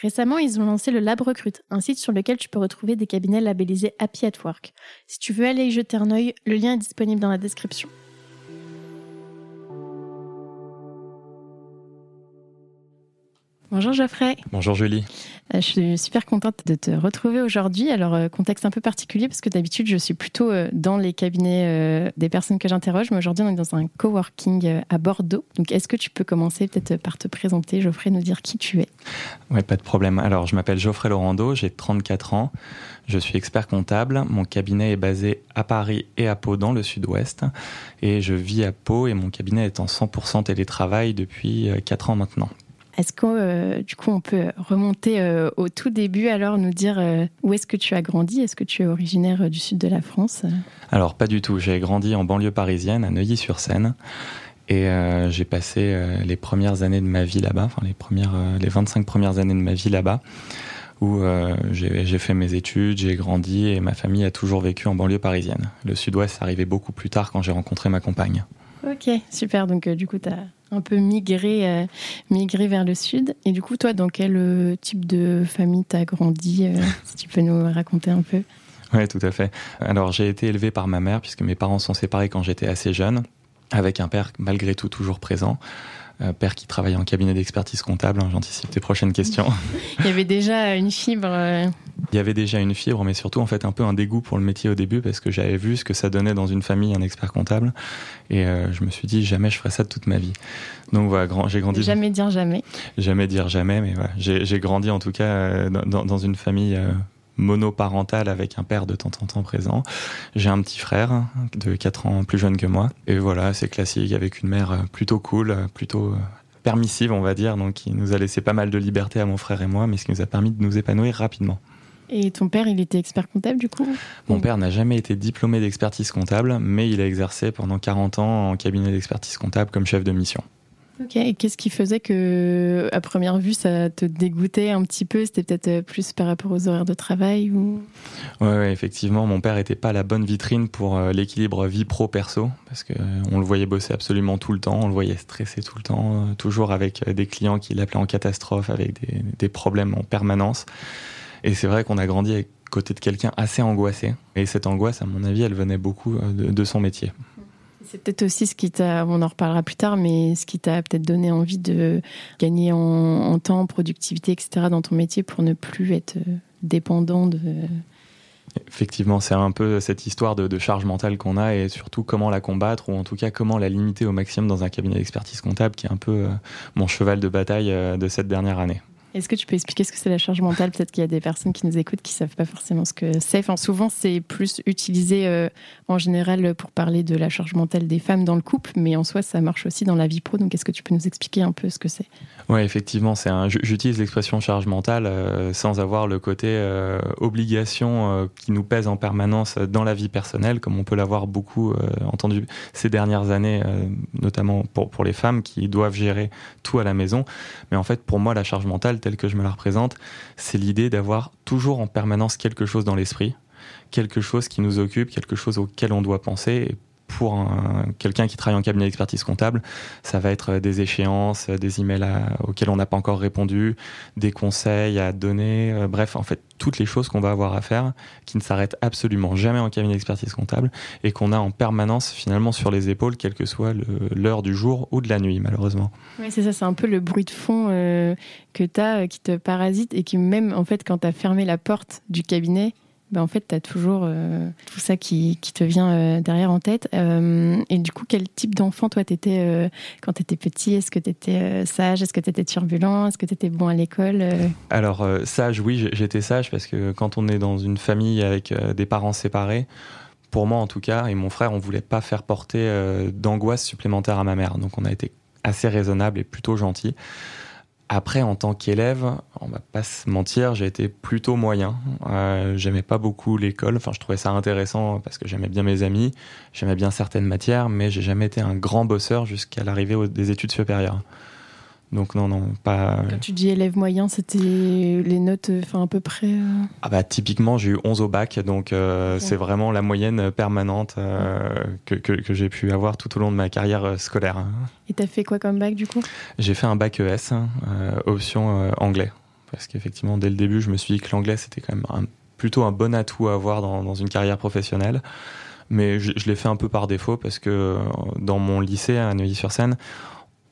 Récemment, ils ont lancé le Lab Recrute, un site sur lequel tu peux retrouver des cabinets labellisés Happy at Work. Si tu veux aller y jeter un œil, le lien est disponible dans la description. Bonjour Geoffrey. Bonjour Julie. Euh, je suis super contente de te retrouver aujourd'hui. Alors, euh, contexte un peu particulier parce que d'habitude, je suis plutôt euh, dans les cabinets des personnes que j'interroge, mais aujourd'hui, on est dans un coworking à Bordeaux. Donc, est-ce que tu peux commencer peut-être par te présenter, Geoffrey, nous dire qui tu es? Oui, pas de problème. Alors, je m'appelle Geoffrey Laurando, j'ai 34 ans. Je suis expert comptable. Mon cabinet est basé à Paris et à Pau dans le sud-ouest. Et je vis à Pau et mon cabinet est en 100% télétravail depuis 4 ans maintenant. Est-ce que euh, du coup on peut remonter euh, au tout début alors nous dire euh, où est-ce que tu as grandi? Est-ce que tu es originaire du sud de la France? Alors pas du tout. J'ai grandi en banlieue parisienne à Neuilly-sur-Seine et j'ai passé les premières années de ma vie là-bas, enfin les premières, les 25 premières années de ma vie là-bas où j'ai fait mes études, j'ai grandi et ma famille a toujours vécu en banlieue parisienne. Le sud-ouest arrivait beaucoup plus tard quand j'ai rencontré ma compagne. Ok, super. Donc du coup, tu as un peu migré, euh, migré vers le sud. Et du coup, toi, dans quel euh, type de famille t'as grandi euh, Si tu peux nous raconter un peu? Oui, tout à fait. Alors, j'ai été élevé par ma mère, puisque mes parents sont séparés quand j'étais assez jeune, avec un père malgré tout toujours présent. Euh, père qui travaille en cabinet d'expertise comptable. Hein, j'anticipe tes prochaines questions. Il y avait déjà une fibre. Euh. Il y avait déjà une fibre, mais surtout en fait un peu un dégoût pour le métier au début parce que j'avais vu ce que ça donnait dans une famille un expert comptable et euh, je me suis dit jamais je ferai ça de toute ma vie. Donc voilà, j'ai grandi. Jamais dire jamais. Jamais dire jamais, mais voilà, j'ai grandi en tout cas dans, dans une famille monoparentale avec un père de temps en temps présent. J'ai un petit frère de 4 ans plus jeune que moi. Et voilà, c'est classique avec une mère plutôt cool, plutôt permissive, on va dire, donc qui nous a laissé pas mal de liberté à mon frère et moi, mais ce qui nous a permis de nous épanouir rapidement. Et ton père, il était expert comptable du coup? Mon père n'a jamais été diplômé d'expertise comptable, mais il a exercé pendant 40 ans en cabinet d'expertise comptable comme chef de mission. Ok, et qu'est-ce qui faisait que, à première vue, ça te dégoûtait un petit peu? C'était peut-être euh, plus par rapport aux horaires de travail ou... ouais, effectivement, mon père n'était pas la bonne vitrine pour euh, l'équilibre vie pro-perso, parce qu'on euh, le voyait bosser absolument tout le temps, on le voyait stresser tout le temps, toujours avec des clients qui l'appelaient en catastrophe, avec des, problèmes en permanence. Et c'est vrai qu'on a grandi à côté de quelqu'un assez angoissé. Et cette angoisse, à mon avis, elle venait beaucoup de son métier. C'est peut-être aussi ce qui t'a, on en reparlera plus tard, mais ce qui t'a peut-être donné envie de gagner en, temps, en productivité, etc. dans ton métier pour ne plus être euh, dépendant de. Effectivement, c'est un peu cette histoire de, de charge mentale qu'on a et surtout comment la combattre ou en tout cas comment la limiter au maximum dans un cabinet d'expertise comptable qui est un peu euh, mon cheval de bataille euh, de cette dernière année. Est-ce que tu peux expliquer ce que c'est la charge mentale? Peut-être qu'il y a des personnes qui nous écoutent qui ne savent pas forcément ce que c'est. Enfin, souvent, c'est plus utilisé euh, en général pour parler de la charge mentale des femmes dans le couple, mais en soi, ça marche aussi dans la vie pro. Donc, est-ce que tu peux nous expliquer un peu ce que c'est? Oui, effectivement, c'est un. J'utilise l'expression charge mentale euh, sans avoir le côté euh, obligation qui nous pèse en permanence dans la vie personnelle, comme on peut l'avoir beaucoup entendu ces dernières années, notamment pour, pour les femmes qui doivent gérer tout à la maison. Mais en fait, pour moi, la charge mentale, telle que je me la représente, c'est l'idée d'avoir toujours en permanence quelque chose dans l'esprit, quelque chose qui nous occupe, quelque chose auquel on doit penser. Pour quelqu'un qui travaille en cabinet d'expertise comptable, ça va être des échéances, des emails auxquels on n'a pas encore répondu, des conseils à donner, euh, bref, en fait, toutes les choses qu'on va avoir à faire qui ne s'arrêtent absolument jamais en cabinet d'expertise comptable et qu'on a en permanence finalement sur les épaules, quelle que soit l'heure du jour ou de la nuit, malheureusement. Oui, c'est ça, c'est un peu le bruit de fond euh, que tu as euh, qui te parasite et qui, même en fait, quand tu as fermé la porte du cabinet, bah, en fait, tu as toujours euh, tout ça qui, qui te vient euh, derrière en tête. Euh, et du coup, quel type d'enfant, toi, t'étais quand tu étais petit? Est-ce que tu étais sage? Est-ce que tu étais turbulent? Est-ce que tu étais bon à l'école Alors, sage, oui, j'étais sage parce que quand on est dans une famille avec des parents séparés, pour moi en tout cas, et mon frère, on voulait pas faire porter d'angoisse supplémentaire à ma mère. Donc, on a été assez raisonnable et plutôt gentil. Après, en tant qu'élève, on va pas se mentir, j'ai été plutôt moyen. Euh, j'aimais pas beaucoup l'école. Enfin, je trouvais ça intéressant parce que j'aimais bien mes amis, j'aimais bien certaines matières, mais j'ai jamais été un grand bosseur jusqu'à l'arrivée des études supérieures. Donc non, non, pas... Quand tu dis élève moyen, c'était les notes enfin, à peu près euh. Ah bah, Typiquement, j'ai eu 11 au bac, donc euh, c'est vraiment la moyenne permanente euh, que, que, j'ai pu avoir tout au long de ma carrière scolaire. Et t'as fait quoi comme bac du coup? J'ai fait un bac ES, option anglais. Parce qu'effectivement, dès le début, je me suis dit que l'anglais, c'était quand même plutôt un bon atout à avoir dans, dans une carrière professionnelle. Mais je, je l'ai fait un peu par défaut parce que dans mon lycée à Neuilly-sur-Seine,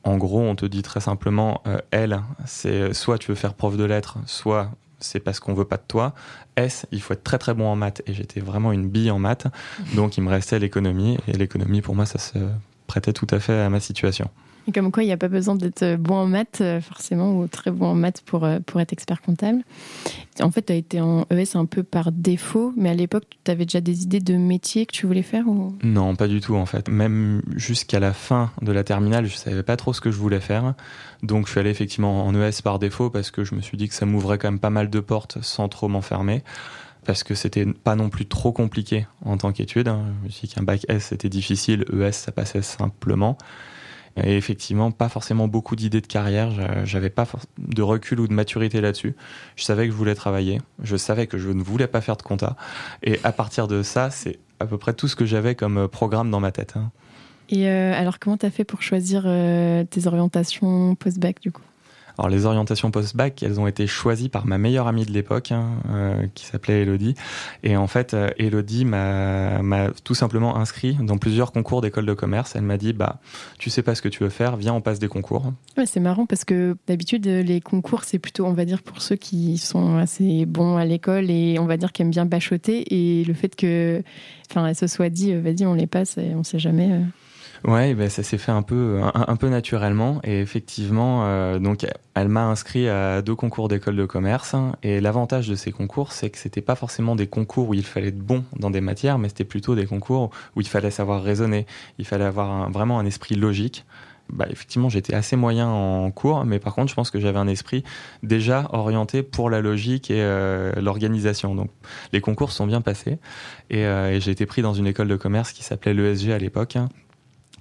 en gros, on te dit très simplement, euh, L, c'est soit tu veux faire prof de lettres, soit c'est parce qu'on veut pas de toi. S, il faut être très très bon en maths. Et j'étais vraiment une bille en maths. Donc il me restait l'économie. Et l'économie, pour moi, ça se prêtait tout à fait à ma situation. Et comme quoi, il n'y a pas besoin d'être bon en maths, euh, forcément, ou très bon en maths pour, euh, pour être expert comptable. En fait, tu as été en ES un peu par défaut, mais à l'époque, tu avais déjà des idées de métier que tu voulais faire ou... Non, pas du tout, en fait. Même jusqu'à la fin de la terminale, je ne savais pas trop ce que je voulais faire. Donc, je suis allé effectivement en ES par défaut parce que je me suis dit que ça m'ouvrait quand même pas mal de portes sans trop m'enfermer parce que c'était pas non plus trop compliqué en tant qu'étude. Je me suis dit qu'un bac S c'était difficile, ES ça passait simplement. Et effectivement, pas forcément beaucoup d'idées de carrière. J'avais pas de recul ou de maturité là-dessus. Je savais que je voulais travailler. Je savais que je ne voulais pas faire de compta. Et à partir de ça, c'est à peu près tout ce que j'avais comme euh, programme dans ma tête. Hein. Et euh, alors, comment tu as fait pour choisir euh, tes orientations post-bac du coup? Alors les orientations post-bac, elles ont été choisies par ma meilleure amie de l'époque, hein, euh, qui s'appelait Elodie. Et en fait, euh, Elodie m'a tout simplement inscrit dans plusieurs concours d'école de commerce. Elle m'a dit, bah, tu sais pas ce que tu veux faire, viens, on passe des concours. Ouais, c'est marrant parce que d'habitude, les concours, c'est plutôt, on va dire, pour ceux qui sont assez bons à l'école et on va dire qui aiment bien bachoter. Et le fait que, enfin, se soit dit, euh, vas-y, on les passe, et on sait jamais. Ouais, ben ça s'est fait un peu, un, peu naturellement. Et effectivement, euh, donc, elle m'a inscrit à deux concours d'école de commerce. Et l'avantage de ces concours, c'est que c'était pas forcément des concours où il fallait être bon dans des matières, mais c'était plutôt des concours où il fallait savoir raisonner. Il fallait avoir vraiment un esprit logique. Bah, effectivement, j'étais assez moyen en cours, mais par contre, je pense que j'avais un esprit déjà orienté pour la logique et euh, l'organisation. Donc, les concours sont bien passés euh, et j'ai été pris dans une école de commerce qui s'appelait l'ESG à l'époque,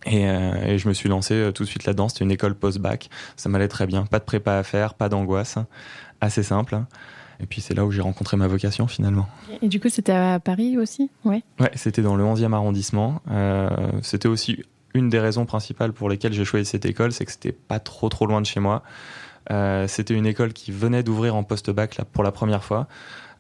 euh, et, je me suis lancé euh, tout de suite là-dedans. C'était une école post-bac. Ça m'allait très bien. Pas de prépa à faire, pas d'angoisse. Assez simple. Et puis c'est là où j'ai rencontré ma vocation finalement. Et du coup, c'était à Paris aussi? Ouais. Ouais, c'était dans le 11e arrondissement. Euh, c'était aussi une des raisons principales pour lesquelles j'ai choisi cette école, c'est que c'était pas trop trop loin de chez moi. c'était une école qui venait d'ouvrir en post-bac pour la première fois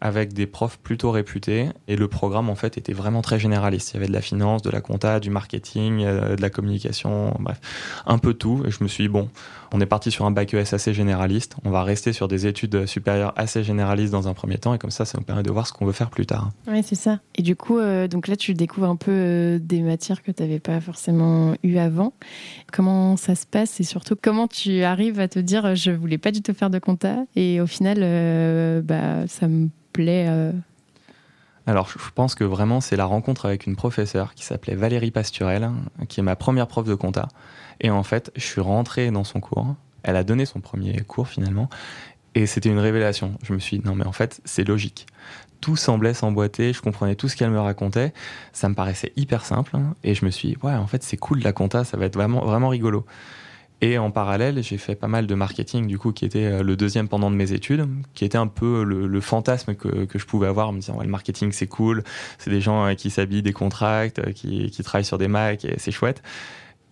avec des profs plutôt réputés et le programme en fait était vraiment très généraliste. Il y avait de la finance, de la compta, du marketing, euh, de la communication, bref, un peu tout. Et je me suis dit, bon, on est parti sur un bac ES assez généraliste, on va rester sur des études supérieures assez généralistes dans un premier temps et comme ça, ça nous permet de voir ce qu'on veut faire plus tard. Oui, c'est ça. Et du coup, euh, donc là, tu découvres un peu euh, des matières que tu n'avais pas forcément eues avant. Comment ça se passe? Et surtout comment tu arrives à te dire, je voulais pas du tout faire de compta? Et au final, bah, ça me euh alors, je pense que vraiment, c'est la rencontre avec une professeure qui s'appelait Valérie Pasturel, qui est ma première prof de compta. Et en fait, je suis rentré dans son cours. Elle a donné son premier cours finalement. Et c'était une révélation. Je me suis dit, non, mais en fait, c'est logique. Tout semblait s'emboîter, je comprenais tout ce qu'elle me racontait. Ça me paraissait hyper simple. Et je me suis dit, ouais, en fait, c'est cool la compta, ça va être vraiment, vraiment rigolo. Et en parallèle, j'ai fait pas mal de marketing, du coup, qui était euh, le deuxième pendant de mes études, qui était un peu le, fantasme que, que, je pouvais avoir, en me disant, ouais, le marketing, c'est cool, c'est des gens euh, qui s'habillent des contracts, euh, qui, qui travaillent sur des Macs, et c'est chouette.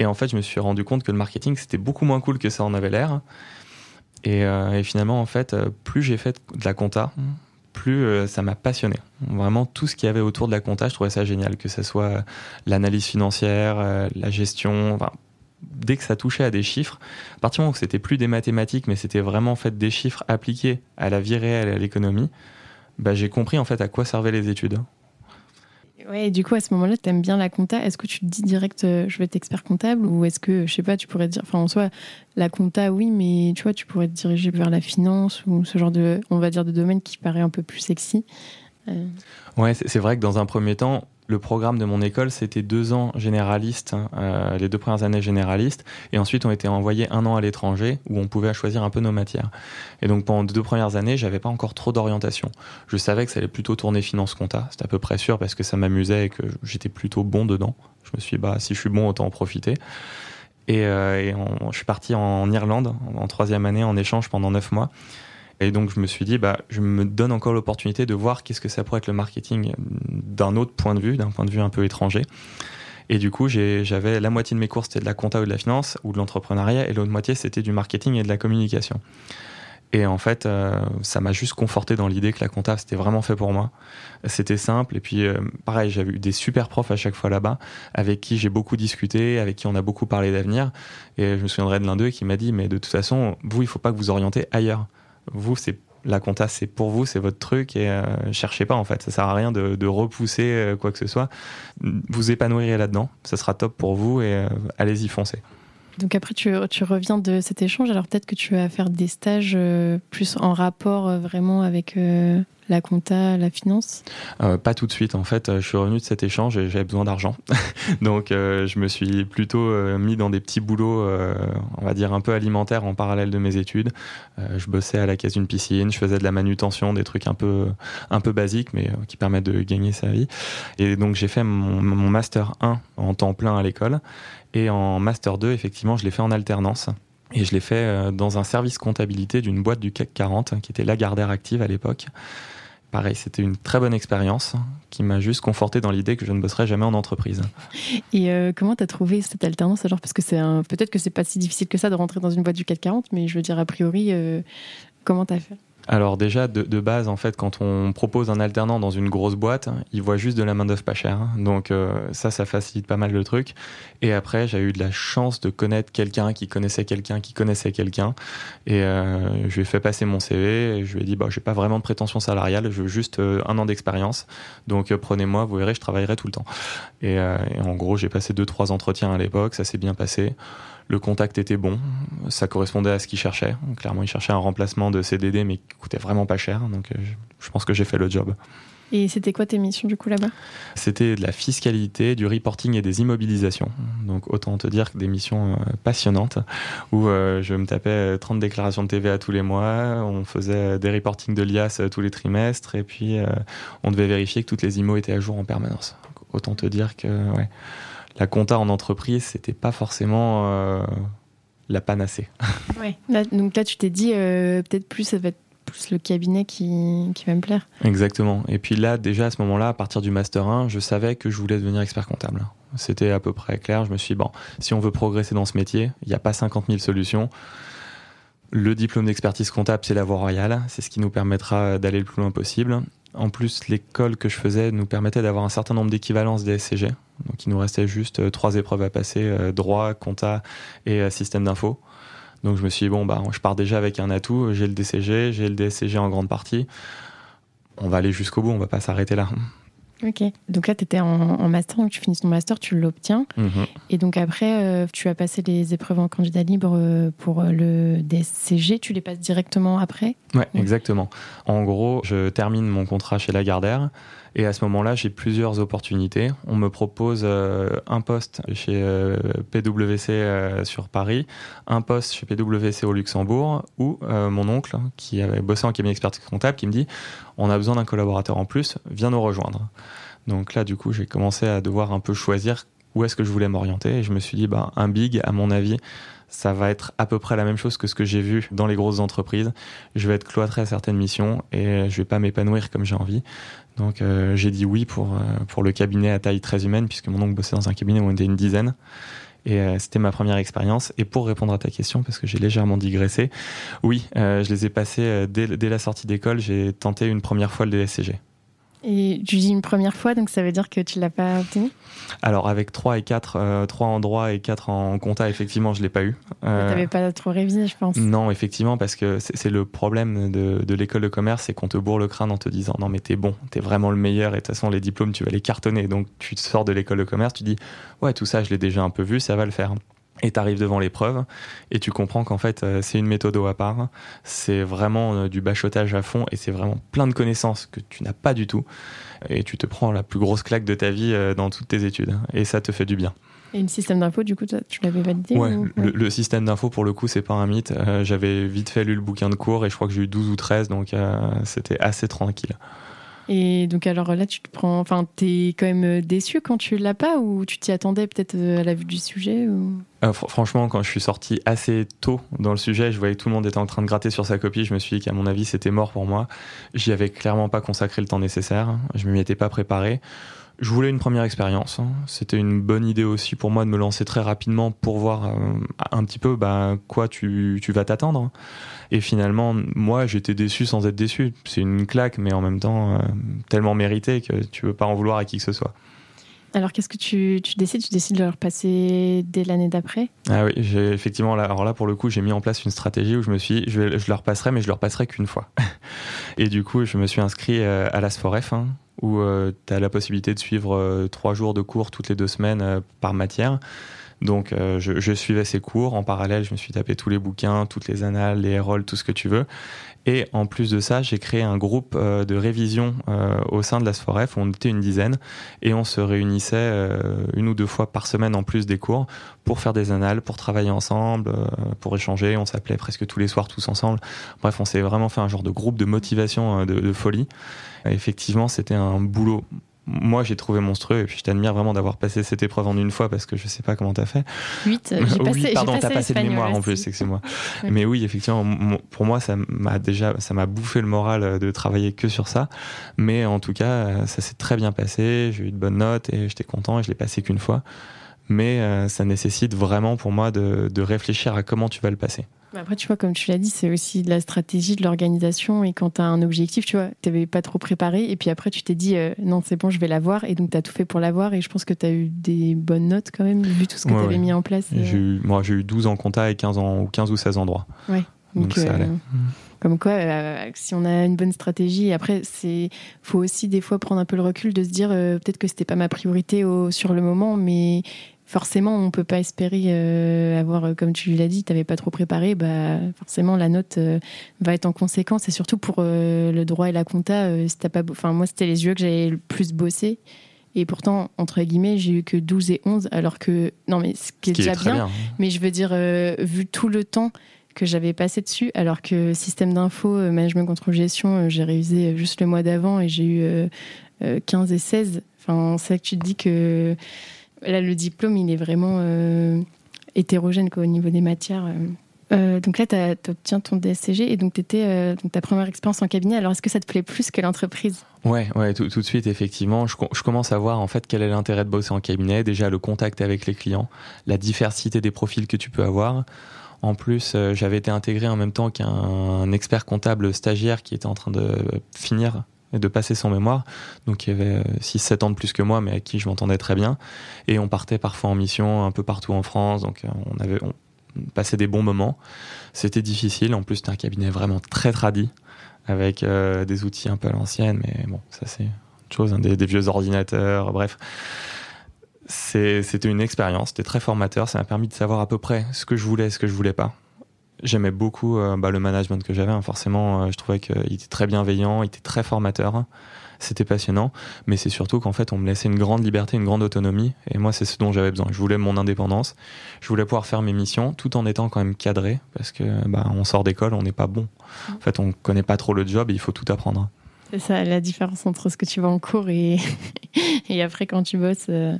Et en fait, je me suis rendu compte que le marketing, c'était beaucoup moins cool que ça en avait l'air. Et, et, finalement, en fait, plus j'ai fait de la compta, plus ça m'a passionné. Vraiment, tout ce qu'il y avait autour de la compta, je trouvais ça génial, que ce soit l'analyse financière, la gestion, enfin, dès que ça touchait à des chiffres, à partir du moment où c'était plus des mathématiques, mais c'était vraiment fait des chiffres appliqués à la vie réelle et à l'économie, bah, j'ai compris en fait à quoi servaient les études. Ouais, et du coup, à ce moment-là, tu aimes bien la compta. Est-ce que tu te dis direct, euh, je vais être expert comptable Ou est-ce que, je sais pas, tu pourrais te dire, enfin, en soi, la compta, oui, mais tu vois, tu pourrais te diriger vers la finance ou ce genre de, on va dire, de domaine qui paraît un peu plus sexy euh. Ouais, c'est vrai que dans un premier temps, le programme de mon école, c'était deux ans généralistes, hein, euh, les deux premières années généralistes, et ensuite on était envoyé un an à l'étranger où on pouvait choisir un peu nos matières. Et donc pendant les deux premières années, j'avais pas encore trop d'orientation. Je savais que ça allait plutôt tourner finance compta, c'était à peu près sûr parce que ça m'amusait et que j'étais plutôt bon dedans. Je me suis dit, bah si je suis bon, autant en profiter. Et, euh, je suis parti en Irlande en troisième année en échange pendant neuf mois. Et donc je me suis dit, bah, je me donne encore l'opportunité de voir qu'est-ce que ça pourrait être le marketing d'un autre point de vue, d'un point de vue un peu étranger. Et du coup, j'avais la moitié de mes cours, c'était de la compta ou de la finance ou de l'entrepreneuriat, et l'autre moitié, c'était du marketing et de la communication. Et en fait, euh, ça m'a juste conforté dans l'idée que la compta, c'était vraiment fait pour moi. C'était simple. Et puis, euh, pareil, j'avais eu des super profs à chaque fois là-bas, avec qui j'ai beaucoup discuté, avec qui on a beaucoup parlé d'avenir. Et je me souviendrai de l'un d'eux qui m'a dit, mais de toute façon, vous, il faut pas que vous orientez ailleurs vous, c'est la compta, c'est pour vous, c'est votre truc et euh, cherchez pas en fait. Ça sert à rien de, repousser euh, quoi que ce soit. Vous épanouirez là-dedans, ça sera top pour vous et euh, allez-y foncez. Donc après, tu, reviens de cet échange, alors peut-être que tu vas faire des stages plus en rapport vraiment avec la compta, la finance euh, Pas tout de suite. En fait, je suis revenu de cet échange et j'avais besoin d'argent. Donc, euh, je me suis plutôt euh, mis dans des petits boulots, on va dire un peu alimentaires en parallèle de mes études. je bossais à la caisse d'une piscine, je faisais de la manutention, des trucs un peu, un peu basiques, mais qui permettent de gagner sa vie. Et donc, j'ai fait mon master 1 en temps plein à l'école. Et en master 2, effectivement, je l'ai fait en alternance. Et je l'ai fait dans un service comptabilité d'une boîte du CAC 40 qui était Lagardère Active à l'époque pareil, c'était une très bonne expérience qui m'a juste conforté dans l'idée que je ne bosserai jamais en entreprise. Et euh, comment tu as trouvé cette alternance alors? Parce que c'est peut-être que c'est pas si difficile que ça de rentrer dans une boîte du 440, mais je veux dire, a priori, euh, comment tu as fait? Alors déjà, de, base, en fait, quand on propose un alternant dans une grosse boîte, il voit juste de la main d'œuvre pas chère. Donc euh, ça, ça facilite pas mal le truc. Et après, j'ai eu de la chance de connaître quelqu'un qui connaissait quelqu'un qui connaissait quelqu'un. Et euh, je lui ai fait passer mon CV. Et je lui ai dit, bah, j'ai pas vraiment de prétention salariale, je veux juste euh, un an d'expérience. Donc prenez-moi, vous verrez, je travaillerai tout le temps. Et, et en gros, j'ai passé deux, trois entretiens à l'époque, ça s'est bien passé. Le contact était bon, ça correspondait à ce qu'il cherchait. Clairement, il cherchait un remplacement de CDD, mais qui coûtait vraiment pas cher. Donc, euh, je pense que j'ai fait le job. Et c'était quoi tes missions du coup là-bas? C'était de la fiscalité, du reporting et des immobilisations. Donc autant te dire que des missions euh, passionnantes où euh, je me tapais 30 déclarations de TVA tous les mois, on faisait des reportings de l'IAS tous les trimestres et puis on devait vérifier que toutes les IMO étaient à jour en permanence. autant te dire que ouais, la compta en entreprise, c'était pas forcément euh, la panacée. Ouais. donc là, tu t'es dit, euh, peut-être plus, ça va être plus le cabinet qui, qui, va me plaire. Exactement. Et puis là, déjà à ce moment-là, à partir du Master 1, je savais que je voulais devenir expert comptable. C'était à peu près clair. Je me suis dit, bon, si on veut progresser dans ce métier, il n'y a pas 50 000 solutions. Le diplôme d'expertise comptable, c'est la voie royale. C'est ce qui nous permettra d'aller le plus loin possible. En plus, l'école que je faisais nous permettait d'avoir un certain nombre d'équivalences des SCG. Donc il nous restait juste euh, trois épreuves à passer, euh, droit, compta et euh, système d'info. Donc je me suis dit, bon, bah, je pars déjà avec un atout, j'ai le DCG, j'ai le DSCG en grande partie. On va aller jusqu'au bout, on va pas s'arrêter là. Ok. Donc là, tu étais en, master, donc tu finis ton master, tu l'obtiens. Mhm. Et donc après, tu as passé les épreuves en candidat libre pour le DSCG. Tu les passes directement après? Ouais, exactement. En gros, je termine mon contrat chez Lagardère. Et à ce moment-là, j'ai plusieurs opportunités. On me propose euh, un poste chez euh, PwC euh, sur Paris, un poste chez PwC au Luxembourg, ou mon oncle, qui avait bossé en cabinet expertise comptable, qui me dit on a besoin d'un collaborateur en plus, viens nous rejoindre. Donc là, du coup, j'ai commencé à devoir un peu choisir où est-ce que je voulais m'orienter. Et je me suis dit, bah, un big, à mon avis, ça va être à peu près la même chose que ce que j'ai vu dans les grosses entreprises. Je vais être cloîtré à certaines missions et je vais pas m'épanouir comme j'ai envie. Donc euh, j'ai dit oui pour, euh, pour le cabinet à taille très humaine, puisque mon oncle bossait dans un cabinet où on était une dizaine. Et euh, c'était ma première expérience. Et pour répondre à ta question, parce que j'ai légèrement digressé, oui, je les ai passés dès, dès, la sortie d'école. J'ai tenté une première fois le DSCG. Et tu dis une première fois, donc ça veut dire que tu l'as pas obtenu Alors avec 3 et 4, 3 en droit et 4 en compta, effectivement, je l'ai pas eu. Euh, tu n'avais pas trop révisé, je pense. Non, effectivement, parce que c'est le problème de, de l'école de commerce, c'est qu'on te bourre le crâne en te disant non mais t'es bon, t'es vraiment le meilleur et de toute façon les diplômes tu vas les cartonner. Donc tu sors de l'école de commerce, tu dis ouais tout ça je l'ai déjà un peu vu, ça va le faire. Et tu arrives devant l'épreuve et tu comprends qu'en fait, euh, c'est une méthode à part. C'est vraiment euh, du bachotage à fond et c'est vraiment plein de connaissances que tu n'as pas du tout. Et tu te prends la plus grosse claque de ta vie euh, dans toutes tes études. Et ça te fait du bien. Et le système d'info, du coup, tu l'avais validé Ouais, le, système d'info, pour le coup, c'est pas un mythe. J'avais vite fait lu le bouquin de cours et je crois que j'ai eu 12 ou 13, donc c'était assez tranquille. Et donc alors là, tu te prends, enfin, t'es quand même déçu quand tu l'as pas ou tu t'y attendais peut-être à la vue du sujet ou... Euh, franchement, quand je suis sorti assez tôt dans le sujet, je voyais que tout le monde était en train de gratter sur sa copie. Je me suis dit qu'à mon avis, c'était mort pour moi. J'y avais clairement pas consacré le temps nécessaire. Je m'y étais pas préparé. Je voulais une première expérience. Hein. C'était une bonne idée aussi pour moi de me lancer très rapidement pour voir euh, un petit peu bah, quoi tu, tu vas t'attendre. Et finalement, moi, j'étais déçu sans être déçu. C'est une claque, mais en même temps, euh, tellement mérité que tu veux pas en vouloir à qui que ce soit. Alors, qu'est-ce que tu, décides? Tu décides de leur passer dès l'année d'après? Ah oui, j'ai effectivement. Là, alors là, pour le coup, j'ai mis en place une stratégie où je me suis, je, je leur passerai, mais je leur passerai qu'une fois. Et du coup, je me suis inscrit euh, à l'ASFOREF, hein, où euh, tu as la possibilité de suivre euh, trois jours de cours toutes les deux semaines par matière. Donc, je, je, suivais ces cours. En parallèle, je me suis tapé tous les bouquins, toutes les annales, les rôles, tout ce que tu veux. Et en plus de ça, j'ai créé un groupe euh, de révision euh, au sein de la SFOREF. On était une dizaine et on se réunissait euh, une ou deux fois par semaine en plus des cours pour faire des annales, pour travailler ensemble, pour échanger. On s'appelait presque tous les soirs tous ensemble. Bref, on s'est vraiment fait un genre de groupe de motivation de, de folie. Effectivement, c'était un boulot moi j'ai trouvé monstrueux et puis je t'admire vraiment d'avoir passé cette épreuve en une fois parce que je sais pas comment t'as fait. 8, j'ai passé, oui, pardon, t'as passé de mémoire en plus, c'est moi. Mais oui, effectivement, pour moi ça m'a déjà, ça m'a bouffé le moral euh, de travailler que sur ça. Mais en tout cas, euh, ça s'est très bien passé, j'ai eu de bonnes notes et j'étais content et je l'ai passé qu'une fois. Mais euh, ça nécessite vraiment pour moi de, de réfléchir à comment tu vas le passer. Après, tu vois, comme tu l'as dit, c'est aussi de la stratégie, de l'organisation. Et quand tu as un objectif, tu vois, tu n'avais pas trop préparé. Et puis après, tu t'es dit, euh, non, c'est bon, je vais l'avoir. Et donc, tu as tout fait pour l'avoir. Et je pense que tu as eu des bonnes notes quand même, vu tout ce que tu avais mis en place. Euh. moi, j'ai eu 12 en compta et 15, en, 15 ou 16 endroits. Ouais. Donc, ça allait. Comme quoi, si on a une bonne stratégie, après, c'est faut aussi des fois prendre un peu le recul de se dire peut-être que c'était pas ma priorité au, sur le moment, mais forcément, on peut pas espérer euh, avoir, euh, comme tu l'as dit, tu n'avais pas trop préparé, bah, forcément, la note euh, va être en conséquence. Et surtout pour le droit et la compta, pas, enfin, moi, c'était les yeux que j'avais le plus bossé. Et pourtant, entre guillemets, j'ai eu que 12 et 11, alors que, non, mais ce qui est déjà bien, mais je veux dire, vu tout le temps que j'avais passé dessus, alors que système d'info, management contrôle gestion, j'ai révisé juste le mois d'avant et j'ai eu 15 et 16. Enfin, c'est que tu te dis que Là, le diplôme, il est vraiment euh, hétérogène au niveau des matières. Euh. Euh, donc là, tu obtiens ton DSCG et donc tu étais ta première expérience en cabinet. Alors, est-ce que ça te plaît plus que l'entreprise? Ouais, ouais, tout, de suite, effectivement. Je, commence à voir en fait quel est l'intérêt de bosser en cabinet. Déjà, le contact avec les clients, la diversité des profils que tu peux avoir. En plus, j'avais été intégré en même temps qu'un expert comptable stagiaire qui était en train de finir et de passer son mémoire. Donc il y avait 6-7 euh, ans de plus que moi, mais avec qui je m'entendais très bien. Et on partait parfois en mission un peu partout en France. Donc euh, on avait on passait des bons moments. C'était difficile. En plus, c'était un cabinet vraiment très tradit, avec euh, des outils un peu à l'ancienne. Mais bon, ça c'est autre chose, hein, des, vieux ordinateurs, bref. C'était une expérience, c'était très formateur. Ça m'a permis de savoir à peu près ce que je voulais, ce que je voulais pas. J'aimais beaucoup euh, bah, le management que j'avais. Hein. Forcément, euh, je trouvais qu'il était très bienveillant, il était très formateur. C'était passionnant, mais c'est surtout qu'en fait, on me laissait une grande liberté, une grande autonomie, et moi, c'est ce dont j'avais besoin. Je voulais mon indépendance, je voulais pouvoir faire mes missions, tout en étant quand même cadré, parce que bah, on sort d'école, on n'est pas bon. En fait, on connaît pas trop le job, et il faut tout apprendre. C'est ça, la différence entre ce que tu vois en cours et, et après quand tu bosses, euh,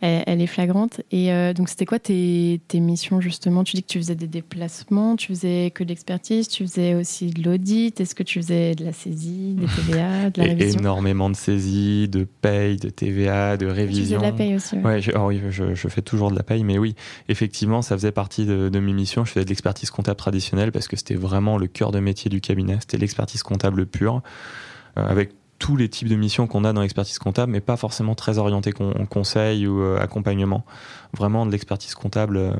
elle, est flagrante. Et euh, donc, c'était quoi tes, tes, missions justement? Tu dis que tu faisais des déplacements, tu faisais que de l'expertise, tu faisais aussi de l'audit. Est-ce que tu faisais de la saisie, des TVA, de la révision? Énormément de saisie, de paye, de TVA, de révision. Tu de la paye aussi. Ouais, je, oh oui, je, je, fais toujours de la paye, mais oui, effectivement, ça faisait partie de, de mes missions. Je faisais de l'expertise comptable traditionnelle parce que c'était vraiment le cœur de métier du cabinet. C'était l'expertise comptable pure. Euh, avec tous les types de missions qu'on a dans l'expertise comptable, mais pas forcément très orienté conseil ou accompagnement. Vraiment de l'expertise comptable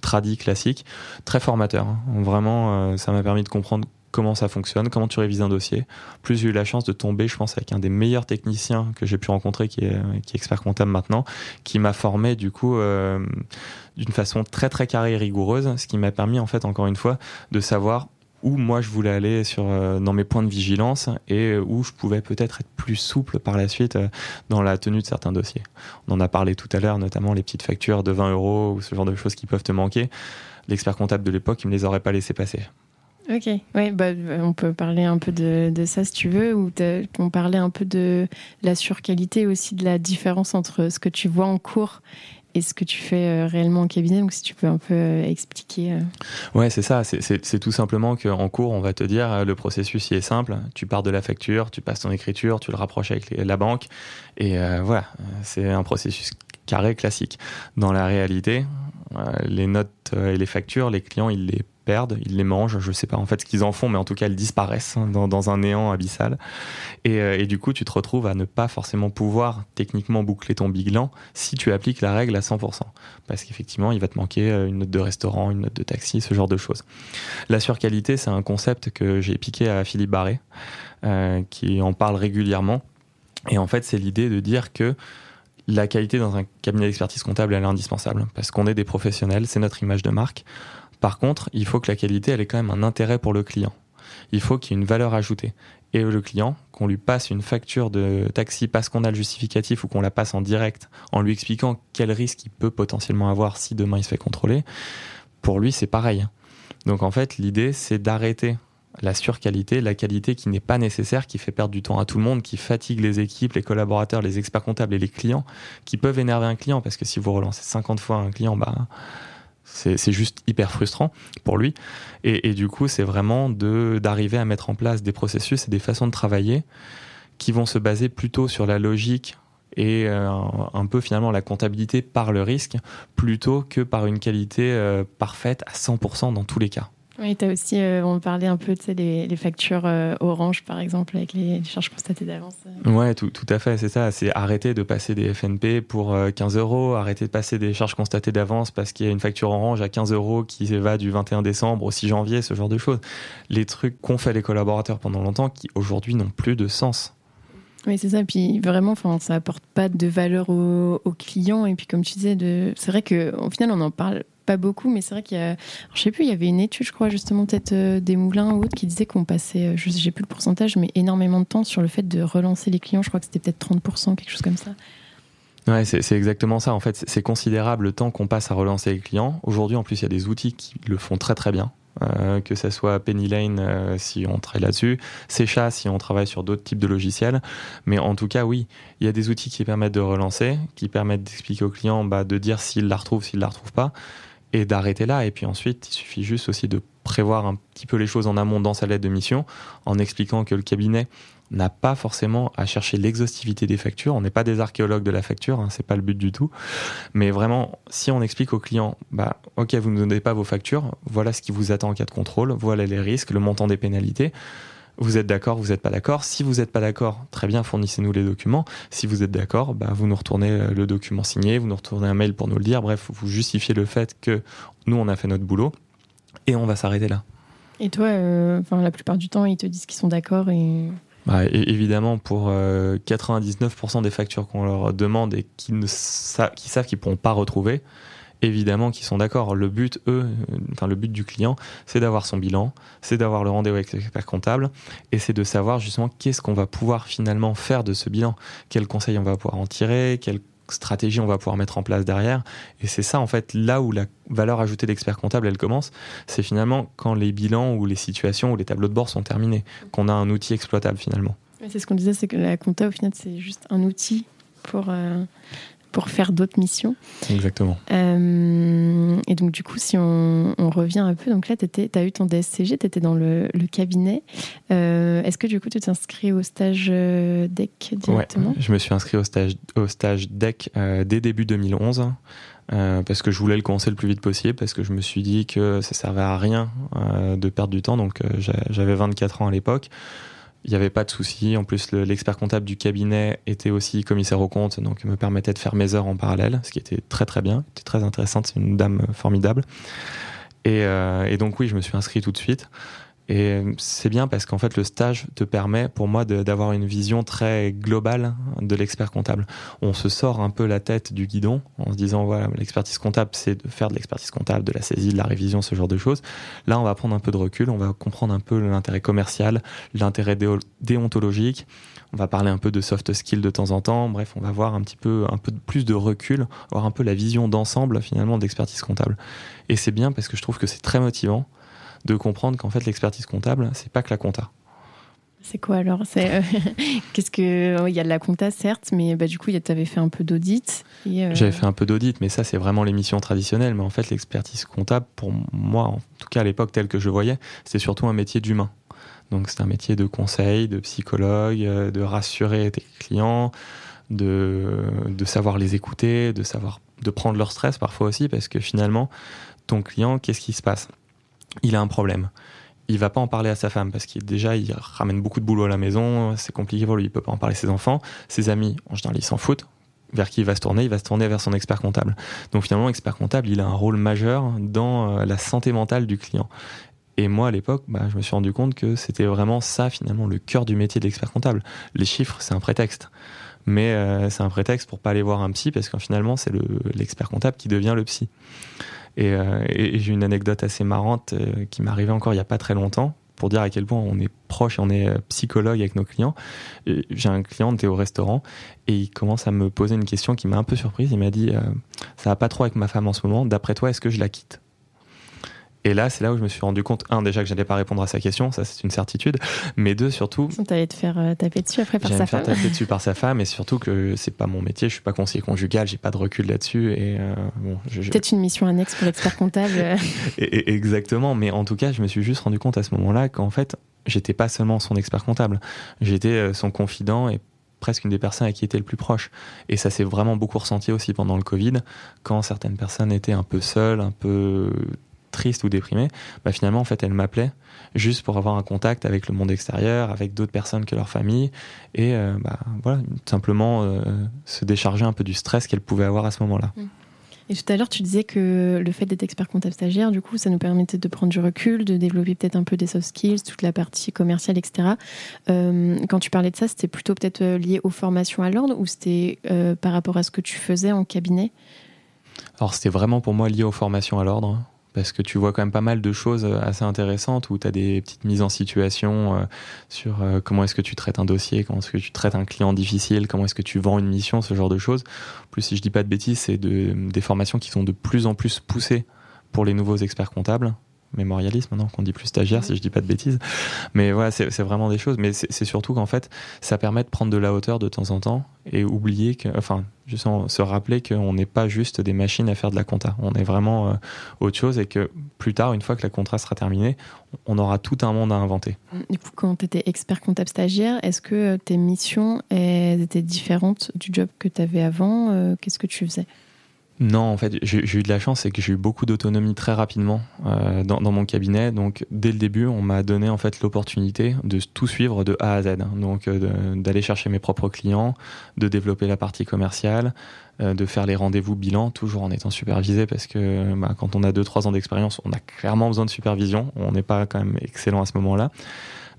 tradie, classique, très formateur. Hein. Vraiment, ça m'a permis de comprendre comment ça fonctionne, comment tu révises un dossier. Plus j'ai eu la chance de tomber, je pense, avec un des meilleurs techniciens que j'ai pu rencontrer, qui est, expert comptable maintenant, qui m'a formé du coup euh, d'une façon très très carrée et rigoureuse, ce qui m'a permis en fait encore une fois de savoir où moi je voulais aller sur euh, dans mes points de vigilance et où je pouvais peut-être être plus souple par la suite euh, dans la tenue de certains dossiers. On en a parlé tout à l'heure, notamment les petites factures de 20 euros ou ce genre de choses qui peuvent te manquer. L'expert comptable de l'époque, il me les aurait pas laissé passer. Ok, ouais, bah, on peut parler un peu de, de ça si tu veux, ou on parlait un peu de la surqualité aussi, de la différence entre ce que tu vois en cours et ce que tu fais euh, réellement en cabinet. Donc, si tu peux un peu euh, expliquer. Euh. Ouais, c'est ça. C'est tout simplement qu'en cours, on va te dire le processus il est simple. Tu pars de la facture, tu passes ton écriture, tu le rapproches avec la banque, et voilà, c'est un processus carré classique. Dans la réalité, les notes et les factures, les clients, ils les ils les mangent, je sais pas en fait ce qu'ils en font, mais en tout cas, elles disparaissent hein, dans, un néant abyssal. Euh, et, du coup, tu te retrouves à ne pas forcément pouvoir techniquement boucler ton bilan si tu appliques la règle à 100%. Parce qu'effectivement, il va te manquer euh, une note de restaurant, une note de taxi, ce genre de choses. La surqualité, c'est un concept que j'ai piqué à Philippe Barré, euh, qui en parle régulièrement. Et en fait, c'est l'idée de dire que la qualité dans un cabinet d'expertise comptable, elle est indispensable. Parce qu'on est des professionnels, c'est notre image de marque. Par contre, il faut que la qualité, elle ait quand même un intérêt pour le client. Il faut qu'il y ait une valeur ajoutée. Et le client, qu'on lui passe une facture de taxi parce qu'on a le justificatif ou qu'on la passe en direct en lui expliquant quel risque il peut potentiellement avoir si demain il se fait contrôler, pour lui, c'est pareil. Donc en fait, l'idée, c'est d'arrêter la surqualité, la qualité qui n'est pas nécessaire, qui fait perdre du temps à tout le monde, qui fatigue les équipes, les collaborateurs, les experts comptables et les clients, qui peuvent énerver un client parce que si vous relancez 50 fois un client, bah c'est juste hyper frustrant pour lui. Et, du coup, c'est vraiment d'arriver à mettre en place des processus et des façons de travailler qui vont se baser plutôt sur la logique et euh, un peu finalement la comptabilité par le risque plutôt que par une qualité euh, parfaite à 100% dans tous les cas. Oui, tu as aussi, euh, on parlait un peu de les, factures euh, Orange, par exemple, avec les, charges constatées d'avance. Euh. Ouais, tout, tout, à fait, c'est ça. C'est arrêter de passer des FNP pour 15 euros, arrêter de passer des charges constatées d'avance parce qu'il y a une facture Orange à 15 euros qui va du 21 décembre au 6 janvier, ce genre de choses. Les trucs qu'ont fait les collaborateurs pendant longtemps qui aujourd'hui n'ont plus de sens. Oui, c'est ça. Puis vraiment, enfin, ça apporte pas de valeur aux, aux clients. Et puis, comme tu disais, de... c'est vrai qu'au final, on en parle pas beaucoup, mais c'est vrai qu'il y a, je sais plus, il y avait une étude, je crois, justement, peut-être euh, des moulins ou autres, qui disait qu'on passait, euh, je sais plus le pourcentage, mais énormément de temps sur le fait de relancer les clients. Je crois que c'était peut-être 30%, quelque chose comme ça. Ouais, c'est exactement ça. En fait, c'est considérable le temps qu'on passe à relancer les clients. Aujourd'hui, en plus, il y a des outils qui le font très très bien. Euh, que ce soit Penny Lane si on travaille là-dessus, Secha si on travaille sur d'autres types de logiciels. Mais en tout cas, oui, il y a des outils qui permettent de relancer, qui permettent d'expliquer au client bah, de dire s'il la retrouve, s'il la retrouve pas et d'arrêter là. Et puis ensuite, il suffit juste aussi de prévoir un petit peu les choses en amont dans sa lettre de mission, en expliquant que le cabinet n'a pas forcément à chercher l'exhaustivité des factures. On n'est pas des archéologues de la facture, hein, c'est pas le but du tout. Mais vraiment, si on explique au client, bah, ok, vous ne donnez pas vos factures, voilà ce qui vous attend en cas de contrôle, voilà les risques, le montant des pénalités. Vous êtes d'accord, vous n'êtes pas d'accord. Si vous n'êtes pas d'accord, très bien, fournissez-nous les documents. Si vous êtes d'accord, bah, vous nous retournez euh, le document signé, vous nous retournez un mail pour nous le dire. Bref, vous justifiez le fait que nous, on a fait notre boulot et on va s'arrêter là. Et toi, euh, la plupart du temps, ils te disent qu'ils sont d'accord et... Bah, évidemment, pour 99% euh, des factures qu'on leur demande et qui, ne savent qu'ils ne pourront pas retrouver, évidemment qu'ils sont d'accord. Le but, eux, enfin le but du client, c'est d'avoir son bilan, c'est d'avoir le rendez-vous avec l'expert comptable, et c'est de savoir justement qu'est-ce qu'on va pouvoir finalement faire de ce bilan, quels conseils on va pouvoir en tirer, quelle stratégie on va pouvoir mettre en place derrière. Et c'est ça, en fait, là où la valeur ajoutée d'expert comptable, elle commence, c'est finalement quand les bilans ou les situations ou les tableaux de bord sont terminés, qu'on a un outil exploitable finalement. C'est ce qu'on disait, c'est que la compta, au final, c'est juste un outil pour, euh, pour faire d'autres missions. Exactement. Euh, et donc, du coup, si on, revient un peu, donc là, tu as eu ton DSCG, tu étais dans le, cabinet. Euh, est-ce que du coup, tu t'es inscrit au stage euh, DEC directement? Je me suis inscrit au stage, au stage DEC dès début 2011. parce que je voulais le commencer le plus vite possible, parce que je me suis dit que ça servait à rien de perdre du temps. Donc j'avais 24 ans à l'époque Il n'y avait pas de souci. En plus, l'expert comptable du cabinet était aussi commissaire au compte, donc me permettait de faire mes heures en parallèle, ce qui était très très bien, c'était très intéressant. C'est une dame formidable. Euh, et, donc oui, je me suis inscrit tout de suite. Et c'est bien parce qu'en fait, le stage te permet, pour moi, d'avoir une vision très globale de l'expert comptable. On se sort un peu la tête du guidon en se disant, voilà, l'expertise comptable, c'est de faire de l'expertise comptable, de la saisie, de la révision, ce genre de choses. Là, on va prendre un peu de recul, on va comprendre un peu l'intérêt commercial, l'intérêt déontologique. On va parler un peu de soft skills de temps en temps. Bref, on va voir un petit peu, un peu plus de recul, voir un peu la vision d'ensemble, finalement, d'expertise comptable. Et c'est bien parce que je trouve que c'est très motivant de comprendre qu'en fait l'expertise comptable, c'est pas que la compta. C'est quoi alors? C'est euh, qu'est-ce que il y a de la compta certes, mais bah, du coup tu avais fait un peu d'audit. Euh, J'avais fait un peu d'audit, mais ça c'est vraiment l'émission traditionnelle. Mais en fait l'expertise comptable, pour moi, en tout cas à l'époque telle que je voyais, c'est surtout un métier d'humain. Donc c'est un métier de conseil, de psychologue, euh, de rassurer tes clients, de, de savoir les écouter, de savoir de prendre leur stress parfois aussi, parce que finalement ton client, qu'est-ce qui se passe? Il a un problème. Il va pas en parler à sa femme parce qu'il déjà il ramène beaucoup de boulot à la maison, c'est compliqué pour lui, il peut pas en parler à ses enfants, ses amis, en général ils s'en foutent. Vers qui il va se tourner? Il va se tourner vers son expert comptable. Donc finalement, l'expert comptable, il a un rôle majeur dans euh, la santé mentale du client. Et moi, à l'époque, bah, je me suis rendu compte que c'était vraiment ça, finalement, le cœur du métier d'expert comptable. Les chiffres, c'est un prétexte. Mais euh, c'est un prétexte pour pas aller voir un psy, parce qu'en finalement, c'est l'expert comptable qui devient le psy. Euh, et, j'ai une anecdote assez marrante euh, qui m'est arrivée encore il n'y a pas très longtemps pour dire à quel point on est proche, on est euh, psychologue avec nos clients. J'ai un client, était au restaurant et il commence à me poser une question qui m'a un peu surprise. Il m'a dit Ça va pas trop avec ma femme en ce moment, d'après toi, est-ce que je la quitte? Et là, c'est là où je me suis rendu compte, un, déjà que j'allais pas répondre à sa question, ça c'est une certitude, mais deux, surtout. Tu allais te faire euh, taper dessus après par sa femme. me faire taper dessus par sa femme, et surtout que c'est pas mon métier, je suis pas conseiller conjugal, j'ai pas de recul là-dessus. et euh, bon, Peut-être une mission annexe pour l'expert comptable. et, exactement, mais en tout cas, je me suis juste rendu compte à ce moment-là qu'en fait, j'étais pas seulement son expert comptable, j'étais euh, son confident et presque une des personnes à qui était le plus proche. Et ça s'est vraiment beaucoup ressenti aussi pendant le Covid, quand certaines personnes étaient un peu seules, un peu triste ou déprimée, bah finalement en fait elle m'appelait juste pour avoir un contact avec le monde extérieur, avec d'autres personnes que leur famille et euh, bah, voilà simplement euh, se décharger un peu du stress qu'elle pouvait avoir à ce moment-là. Mmh. Et tout à l'heure, tu disais que le fait d'être expert comptable stagiaire, du coup, ça nous permettait de prendre du recul, de développer peut-être un peu des soft skills, toute la partie commerciale, etc. Euh, quand tu parlais de ça, c'était plutôt peut-être lié aux formations à l'ordre ou c'était par rapport à ce que tu faisais en cabinet? Alors, c'était vraiment pour moi lié aux formations à l'ordre parce que tu vois quand même pas mal de choses euh, assez intéressantes où tu as des petites mises en situation euh, sur euh, comment est-ce que tu traites un dossier, comment est-ce que tu traites un client difficile, comment est-ce que tu vends une mission, ce genre de choses. En plus, si je dis pas de bêtises, c'est de, des formations qui sont de plus en plus poussées pour les nouveaux experts comptables mémorialiste maintenant qu'on dit plus stagiaire si je dis pas de bêtises. Mais voilà c'est vraiment des choses. Mais c'est surtout qu'en fait ça permet de prendre de la hauteur de temps en temps et oublier que enfin juste se rappeler qu'on n'est pas juste des machines à faire de la compta. On est vraiment euh, autre chose et que plus tard une fois que la contrat sera terminée on aura tout un monde à inventer. Du coup quand tu étais expert comptable stagiaire est-ce que tes missions étaient différentes du job que tu avais avant euh, qu'est-ce que tu faisais? Non, en fait, j'ai eu de la chance, c'est que j'ai eu beaucoup d'autonomie très rapidement euh, dans, mon cabinet. Donc, dès le début, on m'a donné en fait l'opportunité de tout suivre de A à Z. Donc, euh, d'aller chercher mes propres clients, de développer la partie commerciale, euh, de faire les rendez-vous bilan, toujours en étant supervisé, parce que bah, quand on a 2-3 ans d'expérience, on a clairement besoin de supervision. On n'est pas quand même excellent à ce moment-là.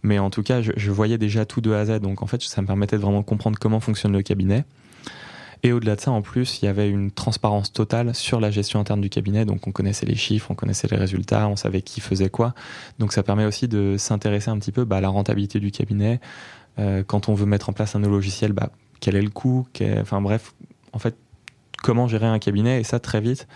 Mais en tout cas, je, je voyais déjà tout de A à Z. Donc, en fait, ça me permettait de vraiment comprendre comment fonctionne le cabinet. Et au-delà de ça, en plus, il y avait une transparence totale sur la gestion interne du cabinet. Donc, on connaissait les chiffres, on connaissait les résultats, on savait qui faisait quoi. Donc, ça permet aussi de s'intéresser un petit peu bah, à la rentabilité du cabinet. Euh, quand on veut mettre en place un nouveau logiciel, bah, quel est le coût? Enfin, bref, en fait, comment gérer un cabinet? Et ça, très vite,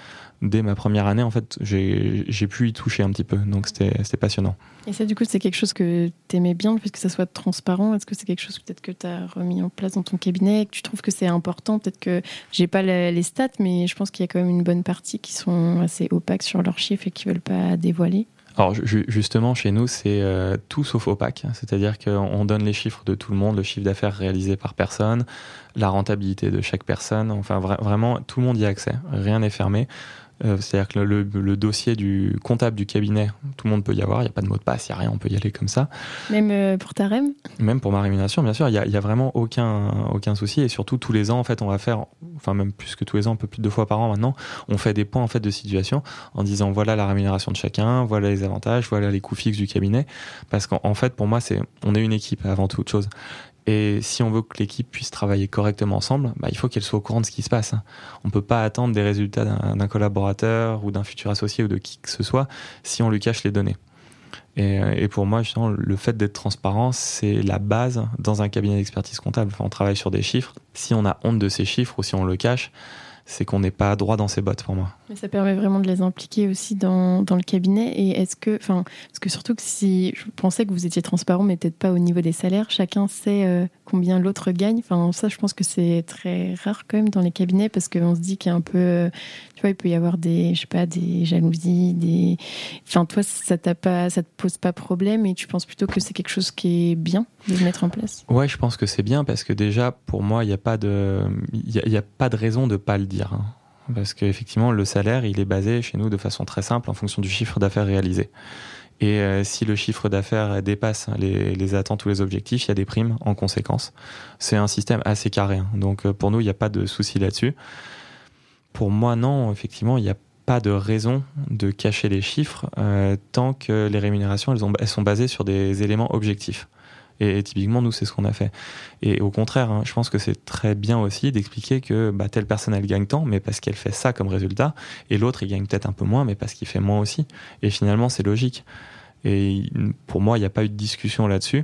dès ma première année, en fait, j'ai pu y toucher un petit peu. Donc, c'était passionnant. Et ça, du coup, c'est quelque chose que tu aimais bien, le fait que ça soit transparent. Est-ce que c'est quelque chose peut-être que tu as remis en place dans ton cabinet, que tu trouves que c'est important? Peut-être que j'ai pas les stats, mais je pense qu'il y a quand même une bonne partie qui sont assez opaques sur leurs chiffres et qui veulent pas dévoiler. Alors justement, chez nous, c'est euh, tout sauf opaque. C'est-à-dire qu'on donne les chiffres de tout le monde, le chiffre d'affaires réalisé par personne, la rentabilité de chaque personne. Enfin, vraiment, tout le monde y a accès. Rien n'est fermé. Euh, c'est-à-dire que le, dossier du comptable du cabinet, tout le monde peut y avoir, il n'y a pas de mot de passe, il n'y a rien, on peut y aller comme ça. Même euh, pour ta REM? Même pour ma rémunération, bien sûr, il n'y a, vraiment aucun, aucun souci. Et surtout, tous les ans, en fait, on va faire, enfin même plus que tous les ans, un peu plus de deux fois par an maintenant, on fait des points en fait, de situation en disant voilà la rémunération de chacun, voilà les avantages, voilà les coûts fixes du cabinet. Parce qu'en fait, pour moi, c'est on est une équipe avant toute chose. Et si on veut que l'équipe puisse travailler correctement ensemble, bah, il faut qu'elle soit au courant de ce qui se passe. On ne peut pas attendre des résultats d'un collaborateur ou d'un futur associé ou de qui que ce soit si on lui cache les données. Et, et pour moi, justement, le fait d'être transparent, c'est la base dans un cabinet d'expertise comptable. Enfin, on travaille sur des chiffres. Si on a honte de ces chiffres ou si on le cache, c'est qu'on n'est pas droit dans ses bottes pour moi. Mais ça permet vraiment de les impliquer aussi dans, dans le cabinet. Et est-ce que, enfin, parce que surtout que si je pensais que vous étiez transparent, mais peut-être pas au niveau des salaires, chacun sait euh, combien l'autre gagne. Enfin, ça, je pense que c'est très rare quand même dans les cabinets parce qu'on se dit qu'il y a un peu, euh, tu vois, il peut y avoir des, je sais pas, des jalousies, des. Enfin, toi, ça t'a pas, ça te pose pas problème et tu penses plutôt que c'est quelque chose qui est bien de mettre en place? Ouais, je pense que c'est bien parce que déjà, pour moi, il n'y a pas de, il y, a pas de raison de pas le dire. Hein. Parce qu'effectivement, le salaire, il est basé chez nous de façon très simple en fonction du chiffre d'affaires réalisé. Et euh, si le chiffre d'affaires dépasse les, attentes ou les objectifs, il y a des primes en conséquence. C'est un système assez carré. Hein. Donc euh, pour nous, il n'y a pas de souci là-dessus. Pour moi, non, effectivement, il n'y a pas de raison de cacher les chiffres euh, tant que les rémunérations, elles, ont, elles sont basées sur des éléments objectifs. Et, typiquement, nous, c'est ce qu'on a fait. Et au contraire, hein, je pense que c'est très bien aussi d'expliquer que bah, telle personne, elle gagne tant, mais parce qu'elle fait ça comme résultat, et l'autre, il gagne peut-être un peu moins, mais parce qu'il fait moins aussi. Et finalement, c'est logique. Et pour moi, il n'y a pas eu de discussion là-dessus.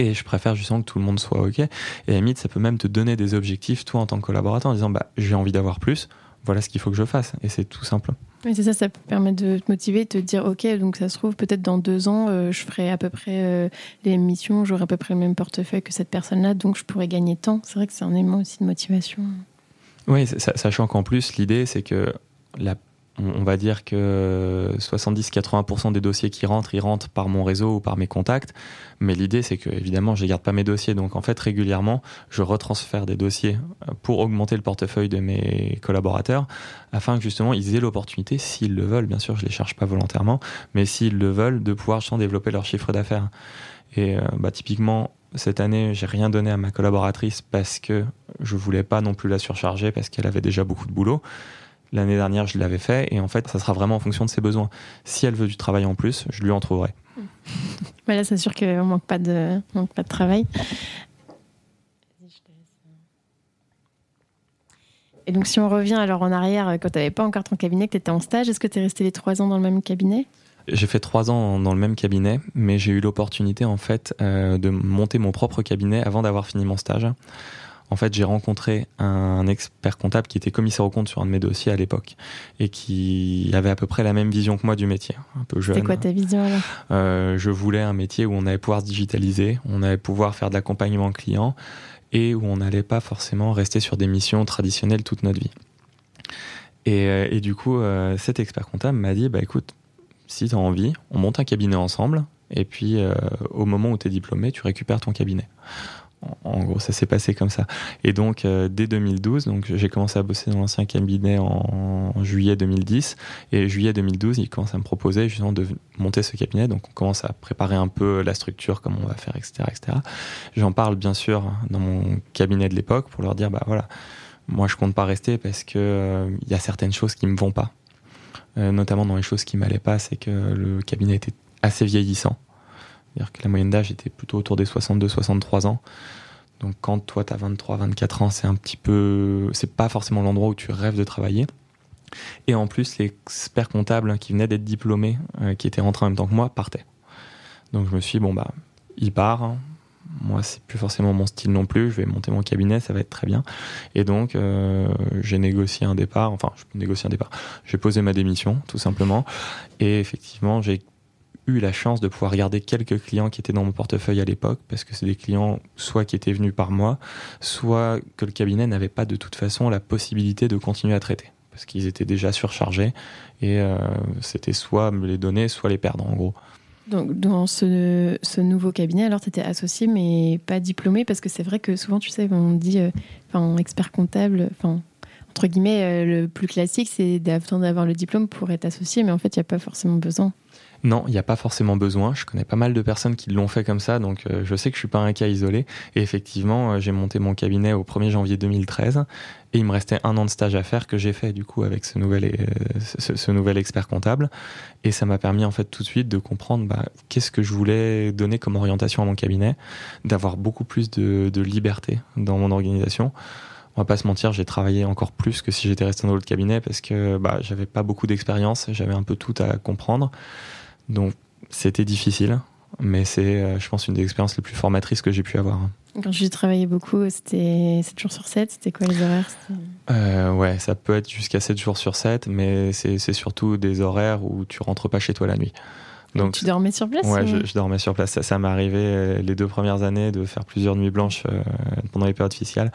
Et je préfère justement que tout le monde soit OK. Et à limite, ça peut même te donner des objectifs, toi, en tant que collaborateur, en disant bah, j'ai envie d'avoir plus, voilà ce qu'il faut que je fasse. Et c'est tout simple. Oui, c'est ça, ça permet de te motiver, de te dire, OK, donc ça se trouve, peut-être dans deux ans, euh, je ferai à peu près euh, les mêmes missions, j'aurai à peu près le même portefeuille que cette personne-là, donc je pourrais gagner tant. C'est vrai que c'est un élément aussi de motivation. Oui, sachant qu'en plus, l'idée, c'est que la on va dire que 70-80% des dossiers qui rentrent, ils rentrent par mon réseau ou par mes contacts. Mais l'idée, c'est que évidemment, je ne garde pas mes dossiers. Donc, en fait, régulièrement, je retransfère des dossiers pour augmenter le portefeuille de mes collaborateurs, afin que justement, ils aient l'opportunité, s'ils le veulent, bien sûr, je ne les cherche pas volontairement, mais s'ils le veulent, de pouvoir justement développer leur chiffre d'affaires. Et euh, bah, typiquement, cette année, j'ai rien donné à ma collaboratrice parce que je voulais pas non plus la surcharger parce qu'elle avait déjà beaucoup de boulot. L'année dernière, je l'avais fait et en fait, ça sera vraiment en fonction de ses besoins. Si elle veut du travail en plus, je lui en trouverai. Voilà, c'est sûr qu'on manque pas de manque pas de travail. Et donc, si on revient alors en arrière, quand tu n'avais pas encore ton cabinet, que tu étais en stage, est-ce que tu es resté les trois ans dans le même cabinet? J'ai fait trois ans dans le même cabinet, mais j'ai eu l'opportunité en fait euh, de monter mon propre cabinet avant d'avoir fini mon stage en fait, j'ai rencontré un expert comptable qui était commissaire au compte sur un de mes dossiers à l'époque et qui avait à peu près la même vision que moi du métier, un peu jeune. C'est quoi ta vision alors? Euh, Je voulais un métier où on allait pouvoir se digitaliser, on allait pouvoir faire de l'accompagnement client et où on n'allait pas forcément rester sur des missions traditionnelles toute notre vie. Et, euh, du coup, euh, cet expert comptable m'a dit, bah écoute, si tu as envie, on monte un cabinet ensemble et puis au moment où tu es diplômé, tu récupères ton cabinet en gros, ça s'est passé comme ça. Et donc, euh, dès 2012, donc j'ai commencé à bosser dans l'ancien cabinet en, juillet 2010. Et juillet 2012, il commence à me proposer justement de monter ce cabinet. Donc, on commence à préparer un peu la structure, comment on va faire, etc., etc. J'en parle bien sûr dans mon cabinet de l'époque pour leur dire, bah voilà, moi je compte pas rester parce que euh, il y a certaines choses qui me vont pas. Euh, notamment dans les choses qui m'allaient pas, c'est que le cabinet était assez vieillissant. C'est-à-dire que la moyenne d'âge était plutôt autour des 62-63 ans. Donc quand toi tu as 23-24 ans, c'est un petit peu c'est pas forcément l'endroit où tu rêves de travailler. Et en plus l'expert comptable qui venait d'être diplômé euh, qui était rentré en même temps que moi partait. Donc je me suis dit, bon bah il part, moi c'est plus forcément mon style non plus, je vais monter mon cabinet, ça va être très bien. Et donc euh, j'ai négocié un départ, enfin je négocier un départ, j'ai posé ma démission tout simplement et effectivement j'ai eu la chance de pouvoir regarder quelques clients qui étaient dans mon portefeuille à l'époque, parce que c'est des clients soit qui étaient venus par moi, soit que le cabinet n'avait pas de toute façon la possibilité de continuer à traiter, parce qu'ils étaient déjà surchargés, et euh, c'était soit me les donner, soit les perdre en gros. Donc, dans ce, nouveau cabinet, alors tu étais associé mais pas diplômé, parce que c'est vrai que souvent, tu sais, on dit, euh, enfin, expert comptable, enfin, entre guillemets, le plus classique, c'est d'avoir le diplôme pour être associé, mais en fait, il n'y a pas forcément besoin. Non, il n'y a pas forcément besoin. Je connais pas mal de personnes qui l'ont fait comme ça, donc euh, je sais que je suis pas un cas isolé. Et effectivement, euh, j'ai monté mon cabinet au 1er janvier 2013 et il me restait un an de stage à faire que j'ai fait du coup avec ce nouvel, euh, ce, nouvel expert comptable. Et ça m'a permis en fait tout de suite de comprendre bah, qu'est-ce que je voulais donner comme orientation à mon cabinet, d'avoir beaucoup plus de, de liberté dans mon organisation on va pas se mentir, j'ai travaillé encore plus que si j'étais resté dans l'autre cabinet parce que bah, j'avais pas beaucoup d'expérience, j'avais un peu tout à comprendre. Donc c'était difficile, mais c'est, euh, je pense, une des expériences les plus formatrices que j'ai pu avoir. Quand j'ai travaillé beaucoup, c'était 7 jours sur 7 C'était quoi les horaires? Euh, Ouais, ça peut être jusqu'à 7 jours sur 7, mais c'est surtout des horaires où tu rentres pas chez toi la nuit. Donc, tu dormais sur place Ouais, je, dormais sur place. Ça, ça m'est arrivé euh, les deux premières années de faire plusieurs nuits blanches pendant les périodes fiscales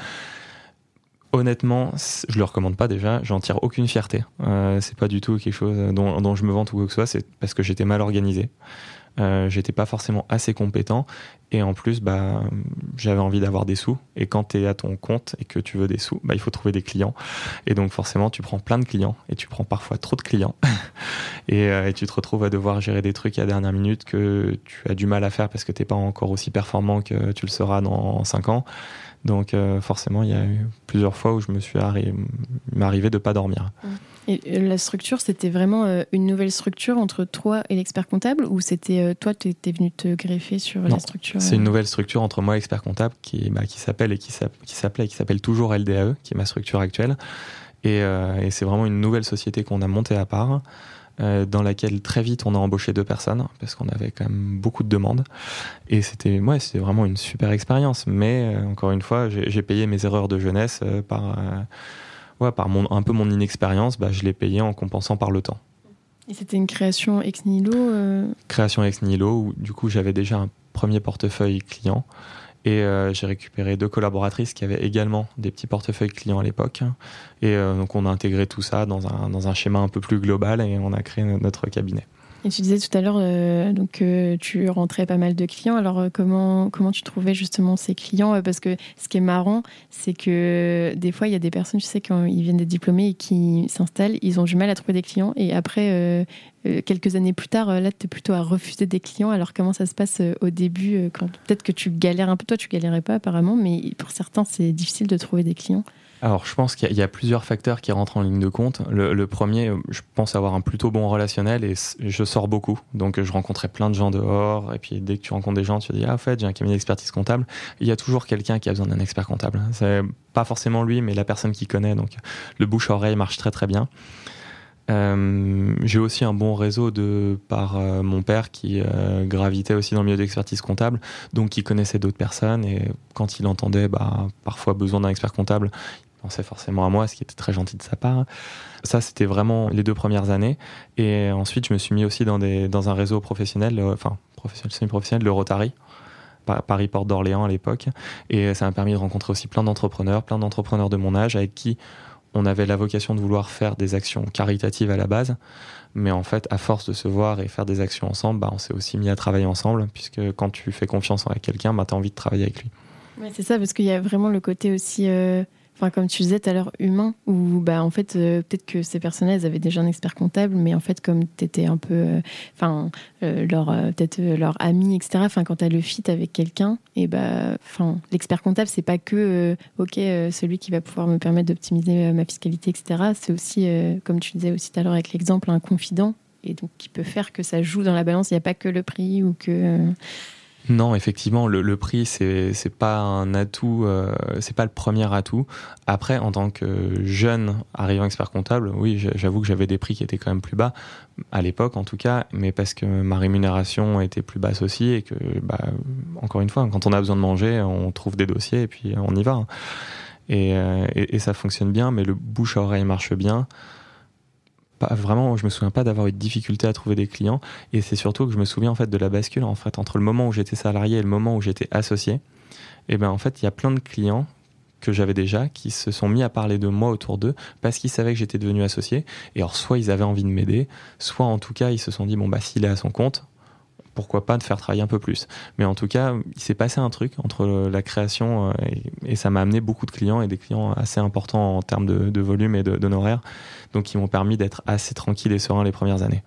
honnêtement, je le recommande pas déjà. J'en tire aucune fierté. Euh, c'est pas du tout quelque chose dont, je me vante ou quoi que ce soit. C'est parce que j'étais mal organisé. Euh, j'étais pas forcément assez compétent et en plus bah j'avais envie d'avoir des sous et quand tu es à ton compte et que tu veux des sous bah il faut trouver des clients et donc forcément tu prends plein de clients et tu prends parfois trop de clients euh, et, tu te retrouves à devoir gérer des trucs à la dernière minute que tu as du mal à faire parce que t'es pas encore aussi performant que tu le seras dans 5 ans donc euh, forcément, il y a eu plusieurs fois où je me suis arrivé, m'arrivait de pas dormir. Et euh, la structure, c'était vraiment euh, une nouvelle structure entre toi et l'expert comptable ou c'était toi, tu étais venu te greffer sur la structure C'est une nouvelle structure entre moi et l'expert comptable qui, bah, qui s'appelle et qui s'appelait et qui s'appelle toujours LDAE, qui est ma structure actuelle. Et, et c'est vraiment une nouvelle société qu'on a montée à part. Euh, dans laquelle très vite on a embauché deux personnes parce qu'on avait quand même beaucoup de demandes. Et c'était ouais, c'était vraiment une super expérience. Mais euh, encore une fois j'ai payé mes erreurs de jeunesse euh, par ouais, par mon, un peu mon inexpérience bah, je l'ai payé en compensant par le temps. Et c'était une création ex nihilo création ex nihilo où du coup j'avais déjà un premier portefeuille client et euh, j'ai récupéré deux collaboratrices qui avaient également des petits portefeuilles clients à l'époque. Et euh, donc on a intégré tout ça dans un, dans un schéma un peu plus global et on a créé notre cabinet. Et tu disais tout à l'heure euh, donc que tu rentrais pas mal de clients. Alors euh, comment comment tu trouvais justement ces clients? Euh, Parce que ce qui est marrant, c'est que des fois il y a des personnes, tu sais, quand ils viennent d'être diplômés et qui s'installent, ils ont du mal à trouver des clients. Et après quelques années plus tard, là, tu es plutôt à refuser des clients. Alors comment ça se passe au début peut-être que tu galères un peu? Toi, tu galérais pas apparemment, mais pour certains, c'est difficile de trouver des clients. Alors, je pense qu'il y, a plusieurs facteurs qui rentrent en ligne de compte. Le, premier, je pense avoir un plutôt bon relationnel et je sors beaucoup. Donc, je rencontrais plein de gens dehors. Et puis, dès que tu rencontres des gens, tu te dis, ah, en fait, j'ai un cabinet d'expertise comptable. Il y a toujours quelqu'un qui a besoin d'un expert comptable. C'est pas forcément lui, mais la personne qui connaît. Donc, le bouche-oreille marche très, très bien. Euh, j'ai aussi un bon réseau de par euh, mon père qui euh, gravitait aussi dans le milieu d'expertise comptable, donc qui connaissait d'autres personnes et quand il entendait bah, parfois besoin d'un expert comptable, pensait forcément à moi, ce qui était très gentil de sa part. Ça, c'était vraiment les deux premières années. Et ensuite, je me suis mis aussi dans, des, dans un réseau professionnel, euh, enfin, professionnel, semi-professionnel, le Rotary. Paris Porte d'Orléans à l'époque. Et ça m'a permis de rencontrer aussi plein d'entrepreneurs, plein d'entrepreneurs de mon âge avec qui on avait la vocation de vouloir faire des actions caritatives à la base. Mais en fait, à force de se voir et faire des actions ensemble, bah, on s'est aussi mis à travailler ensemble, puisque quand tu fais confiance en quelqu'un, bah, tu as envie de travailler avec lui. C'est ça, parce qu'il y a vraiment le côté aussi euh, enfin comme tu disais tout à l'heure humain où bah en fait euh, peut-être que ces personnes elles avaient déjà un expert comptable mais en fait comme tu étais un peu euh, enfin euh, leur peut-être leur ami etc enfin quand tu as le fit avec quelqu'un et bah enfin l'expert comptable c'est pas que OK celui qui va pouvoir me permettre d'optimiser ma fiscalité etc c'est aussi comme tu disais aussi tout à l'heure avec l'exemple un confident et donc qui peut faire que ça joue dans la balance. Il n'y a pas que le prix ou que non, effectivement, le, prix c'est pas un atout, euh, c'est pas le premier atout. Après, en tant que jeune arrivant expert comptable, oui, j'avoue que j'avais des prix qui étaient quand même plus bas à l'époque, en tout cas, mais parce que ma rémunération était plus basse aussi et que, bah, encore une fois, quand on a besoin de manger, on trouve des dossiers et puis on y va. Hein. Et, euh, et, et ça fonctionne bien, mais le bouche à oreille marche bien vraiment, je me souviens pas d'avoir eu de difficulté à trouver des clients. Et c'est surtout que je me souviens en fait de la bascule entre le moment où j'étais salarié et le moment où j'étais associé. Et ben en fait, il y a plein de clients que j'avais déjà qui se sont mis à parler de moi autour d'eux parce qu'ils savaient que j'étais devenu associé. Et alors soit ils avaient envie de m'aider, soit en tout cas ils se sont dit bon bah s'il est à son compte, pourquoi pas de faire travailler un peu plus. Mais en tout cas, il s'est passé un truc entre la création et, ça m'a amené beaucoup de clients et des clients assez importants en termes de, volume et d'honoraires, donc qui m'ont permis d'être assez tranquille et serein les premières années.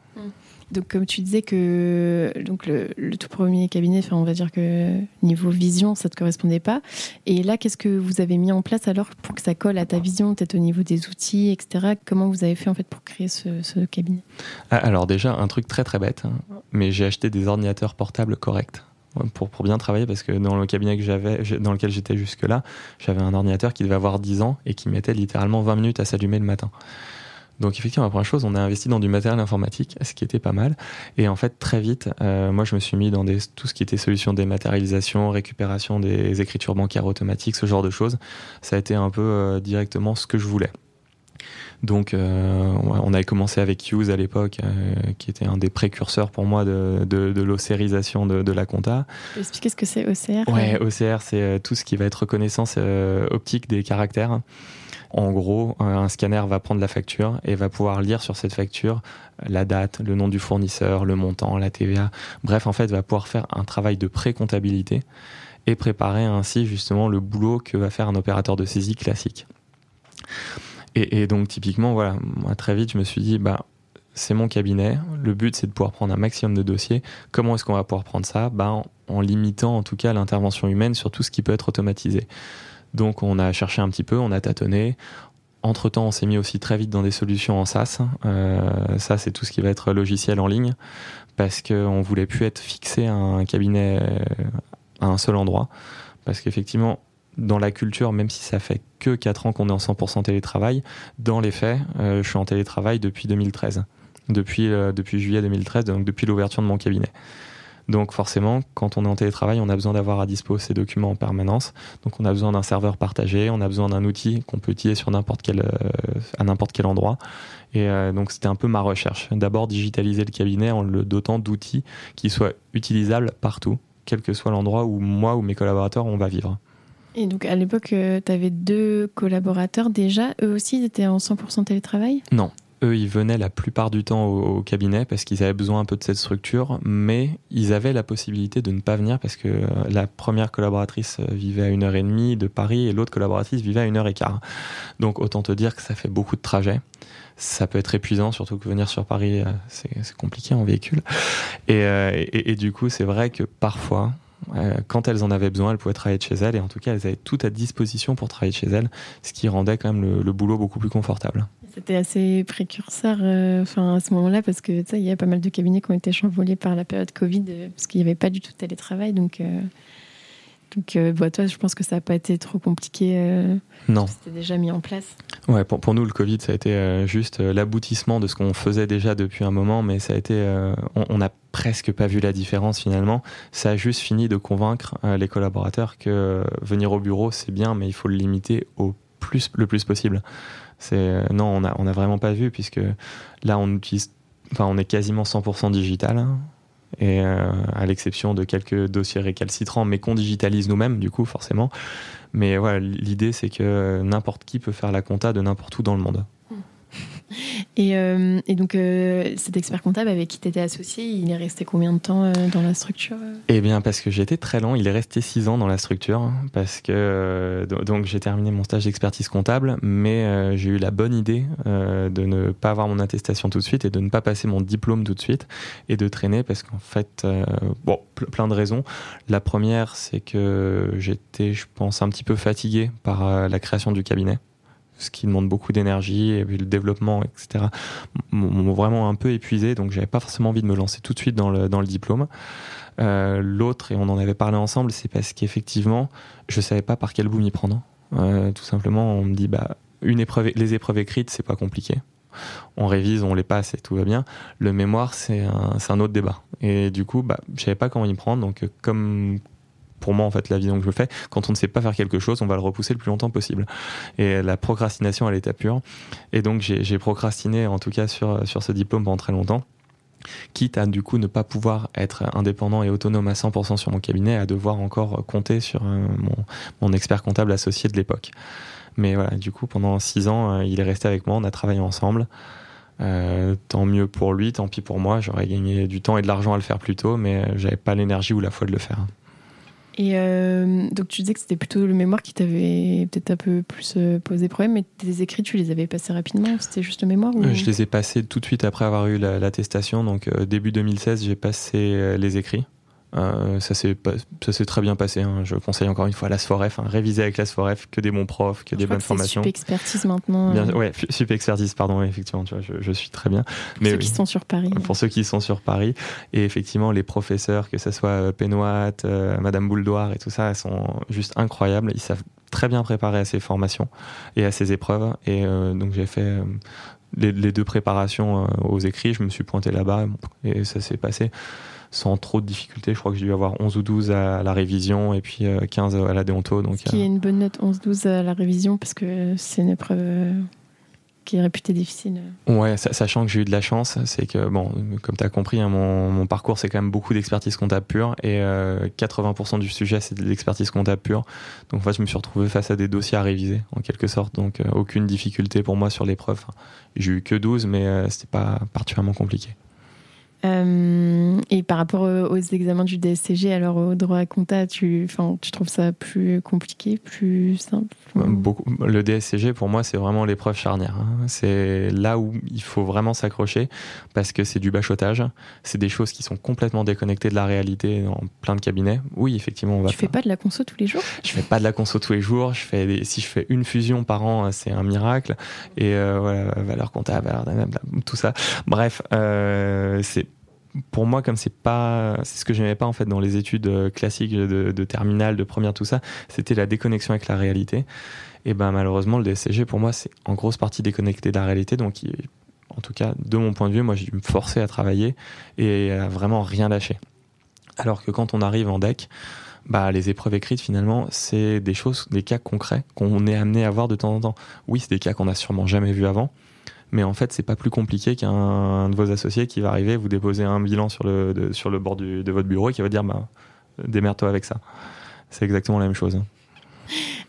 Donc, comme tu disais que donc le, tout premier cabinet, enfin, on va dire que niveau vision, ça ne te correspondait pas. Et là, qu'est-ce que vous avez mis en place alors pour que ça colle à ta vision, peut-être au niveau des outils, etc. Comment vous avez fait en fait pour créer ce, cabinet? Ah, Alors déjà, un truc très très bête, hein, mais j'ai acheté des ordinateurs portables corrects. Pour, pour, bien travailler parce que dans le cabinet que j'avais dans lequel j'étais jusque là j'avais un ordinateur qui devait avoir 10 ans et qui mettait littéralement 20 minutes à s'allumer le matin donc effectivement, la première chose, on a investi dans du matériel informatique, ce qui était pas mal. Et en fait, très vite, euh, moi, je me suis mis dans des, tout ce qui était solution dématérialisation, récupération des écritures bancaires automatiques, ce genre de choses. Ça a été un peu euh, directement ce que je voulais. Donc, euh, on avait commencé avec Hughes à l'époque, qui était un des précurseurs pour moi de, de, de l'océrisation de, de, la compta. Expliquer ce que c'est OCR Ouais, OCR, c'est tout ce qui va être reconnaissance optique des caractères. En gros, un scanner va prendre la facture et va pouvoir lire sur cette facture la date, le nom du fournisseur, le montant, la TVA. Bref, en fait, va pouvoir faire un travail de pré-comptabilité et préparer ainsi justement le boulot que va faire un opérateur de saisie classique. Et, donc typiquement, voilà, moi très vite, je me suis dit, bah, c'est mon cabinet. Le but, c'est de pouvoir prendre un maximum de dossiers. Comment est-ce qu'on va pouvoir prendre ça? Bah, en, limitant en tout cas l'intervention humaine sur tout ce qui peut être automatisé. Donc on a cherché un petit peu, on a tâtonné. Entre temps, on s'est mis aussi très vite dans des solutions en SaaS. Euh, ça, c'est tout ce qui va être logiciel en ligne, parce qu'on voulait plus être fixé à un cabinet à un seul endroit. Parce qu'effectivement, dans la culture, même si ça fait que 4 ans qu'on est en 100% télétravail, dans les faits, euh, je suis en télétravail depuis 2013. Depuis, euh, depuis juillet 2013, donc depuis l'ouverture de mon cabinet. Donc forcément, quand on est en télétravail, on a besoin d'avoir à dispo ces documents en permanence. Donc on a besoin d'un serveur partagé, on a besoin d'un outil qu'on peut utiliser sur n'importe quel, euh, à n'importe quel endroit. Et euh, donc c'était un peu ma recherche. D'abord digitaliser le cabinet en le dotant d'outils qui soient utilisables partout, quel que soit l'endroit où moi ou mes collaborateurs on va vivre. Et donc à l'époque, euh, tu avais deux collaborateurs déjà. Eux aussi, ils étaient en 100% télétravail? Non, eux, ils venaient la plupart du temps au, cabinet parce qu'ils avaient besoin un peu de cette structure, mais ils avaient la possibilité de ne pas venir parce que euh, la première collaboratrice euh, vivait à une heure et demie de Paris et l'autre collaboratrice vivait à une heure et quart. Donc autant te dire que ça fait beaucoup de trajets. Ça peut être épuisant, surtout que venir sur Paris, euh, c'est compliqué en véhicule. Et, du coup, c'est vrai que parfois, quand elles en avaient besoin, elles pouvaient travailler de chez elles et en tout cas, elles avaient tout à disposition pour travailler de chez elles, ce qui rendait quand même le boulot beaucoup plus confortable. C'était assez précurseur euh, enfin, à ce moment-là parce que il y a pas mal de cabinets qui ont été chamboulés par la période Covid euh, parce qu'il n'y avait pas du tout de télétravail. Donc, euh, donc bah, toi, je pense que ça n'a pas été trop compliqué. non. C'était déjà mis en place. Ouais, pour, pour, nous, le Covid, ça a été juste l'aboutissement de ce qu'on faisait déjà depuis un moment, mais ça a été. on n'a presque pas vu la différence finalement. Ça a juste fini de convaincre les collaborateurs que venir au bureau, c'est bien, mais il faut le limiter au plus, le plus possible. Euh, non, on a vraiment pas vu puisque là on utilise, est quasiment 100% digital. Hein, et euh, à l'exception de quelques dossiers récalcitrants, mais qu'on digitalise nous-mêmes, du coup, forcément. Mais voilà, l'idée, c'est que n'importe qui peut faire la compta de n'importe où dans le monde. Et, euh, et, donc, euh, cet expert comptable avec qui tu étais associé, il est resté combien de temps euh, dans la structure Eh bien, parce que j'étais très lent, il est resté six ans dans la structure. Parce que donc j'ai terminé mon stage d'expertise comptable, mais j'ai eu la bonne idée de ne pas avoir mon attestation tout de suite et de ne pas passer mon diplôme tout de suite et de traîner parce qu'en fait, bon, plein de raisons. La première, c'est que j'étais, je pense, un petit peu fatigué par la création du cabinet ce qui demande beaucoup d'énergie et puis le développement, etc. m'ont vraiment un peu épuisé, donc j'avais pas forcément envie de me lancer tout de suite dans le, dans le diplôme. Euh, L'autre, et on en avait parlé ensemble, c'est parce qu'effectivement, je savais pas par quel bout m'y prendre. Euh, tout simplement, on me dit, bah, une épreuve, les épreuves écrites, c'est pas compliqué. On révise, on les passe et tout va bien. Le mémoire, c'est un, un, autre débat. Et du coup, bah, je savais pas comment y prendre. Donc, comme pour moi en fait la vision que je fais quand on ne sait pas faire quelque chose on va le repousser le plus longtemps possible et la procrastination à l'état pur et donc j'ai procrastiné en tout cas sur, sur ce diplôme pendant très longtemps quitte à du coup ne pas pouvoir être indépendant et autonome à 100% sur mon cabinet, à devoir encore compter sur euh, mon, mon, expert comptable associé de l'époque. Mais voilà, du coup, pendant six ans, euh, il est resté avec moi, on a travaillé ensemble. tant mieux pour lui, tant pis pour moi. J'aurais gagné du temps et de l'argent à le faire plus tôt, mais j'avais pas l'énergie ou la foi de le faire. Et euh, donc tu disais que c'était plutôt le mémoire qui t'avait peut-être un peu plus euh, posé problème, mais tes écrits, tu les avais passés rapidement C'était juste le mémoire Je les ai passés tout de suite après avoir eu l'attestation. donc euh, début 2016, j'ai passé les écrits. Euh, ça s'est très bien passé. Hein. Je conseille encore une fois l'ASFOREF. Hein. Réviser avec l'ASFOREF, que des bons profs, que des bonnes formations. Sup expertise maintenant. Bien, ouais, sup expertise, pardon, effectivement, tu vois, je, je suis très bien. Pour Mais, ceux qui sont sur Paris. Pour ceux qui sont sur Paris. Et effectivement, les professeurs, que ce soit euh, Pénoat, euh, Madame Bouldoir et tout ça, elles sont juste incroyables. Ils savent très bien préparer à ces formations et à ces épreuves. Et donc, j'ai fait. Les, les, deux préparations aux écrits, je me suis pointé là-bas et ça s'est passé sans trop de difficultés. Je crois que j'ai dû avoir 11 ou 12 à la révision et puis 15 euh, à la déonto. Donc, Ce qui est une bonne note 11-12 à la révision parce que c'est une épreuve euh, qui est réputée difficile. Ouais, sachant que j'ai eu de la chance, c'est que, bon, comme tu as compris, hein, mon, parcours, c'est quand même beaucoup d'expertise comptable pure et 80% euh, du sujet, c'est de l'expertise comptable pure. Donc, en fait, je me suis retrouvé face à des dossiers à réviser, en quelque sorte. Donc, aucune difficulté pour moi sur l'épreuve. J'ai eu que 12, mais c'était pas particulièrement compliqué. Euh, et par rapport aux examens du DSCG, alors au droit à compta, tu, tu trouves ça plus compliqué, plus simple? Beaucoup. Le DSCG, pour moi, c'est vraiment l'épreuve charnière. Hein. C'est là où il faut vraiment s'accrocher parce que c'est du bachotage. C'est des choses qui sont complètement déconnectées de la réalité dans plein de cabinets. Oui, effectivement, on va. Tu fais pas de la conso tous les jours? Je fais pas de la conso tous les jours. Je fais si je fais une fusion par an, c'est un miracle. Et euh, voilà, valeur comptable, tout ça. Bref, euh, c'est pour moi, comme c'est pas, c'est ce que j'aimais pas en fait dans les études euh, classiques de, de terminale, de première, tout ça, c'était la déconnexion avec la réalité. Et ben malheureusement, le DSCG pour moi, c'est en grosse partie déconnecté de la réalité. Donc, en tout cas, de mon point de vue, moi, j'ai dû me forcer à travailler et à vraiment rien lâcher. Alors que quand on arrive en deck, bah, les épreuves écrites, finalement, c'est des choses, des cas concrets qu'on est amené à voir de temps en temps. Oui, c'est des cas qu'on a sûrement jamais vus avant, mais en fait c'est pas plus compliqué qu'un de vos associés qui va arriver vous déposer un bilan sur le sur le bord de votre bureau et qui va dire bah démerde-toi avec ça. C'est exactement la même chose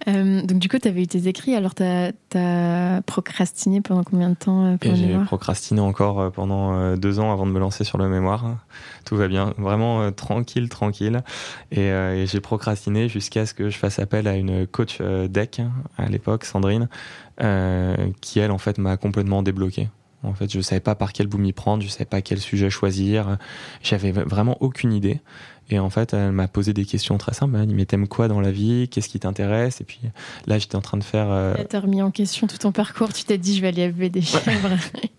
euh, donc du coup, tu avais eu tes écrits, alors tu as, procrastiné pendant combien de temps euh, J'ai procrastiné encore euh, pendant deux ans avant de me lancer sur le mémoire. Tout va bien, vraiment tranquille, tranquille. Et, j'ai procrastiné jusqu'à ce que je fasse appel à une coach deck à l'époque, Sandrine, qui elle en fait m'a complètement débloqué. En fait, je savais pas par quel bout m'y prendre, je savais pas quel sujet choisir. J'avais vraiment aucune idée. Et en fait, elle m'a posé des questions très simples. Elle m'a dit, mais t'aimes quoi dans la vie? Qu'est-ce qui t'intéresse? Et puis là, j'étais en train de faire... Euh... T'as remis en question tout ton parcours. Tu t'es dit, je vais aller élever des chèvres.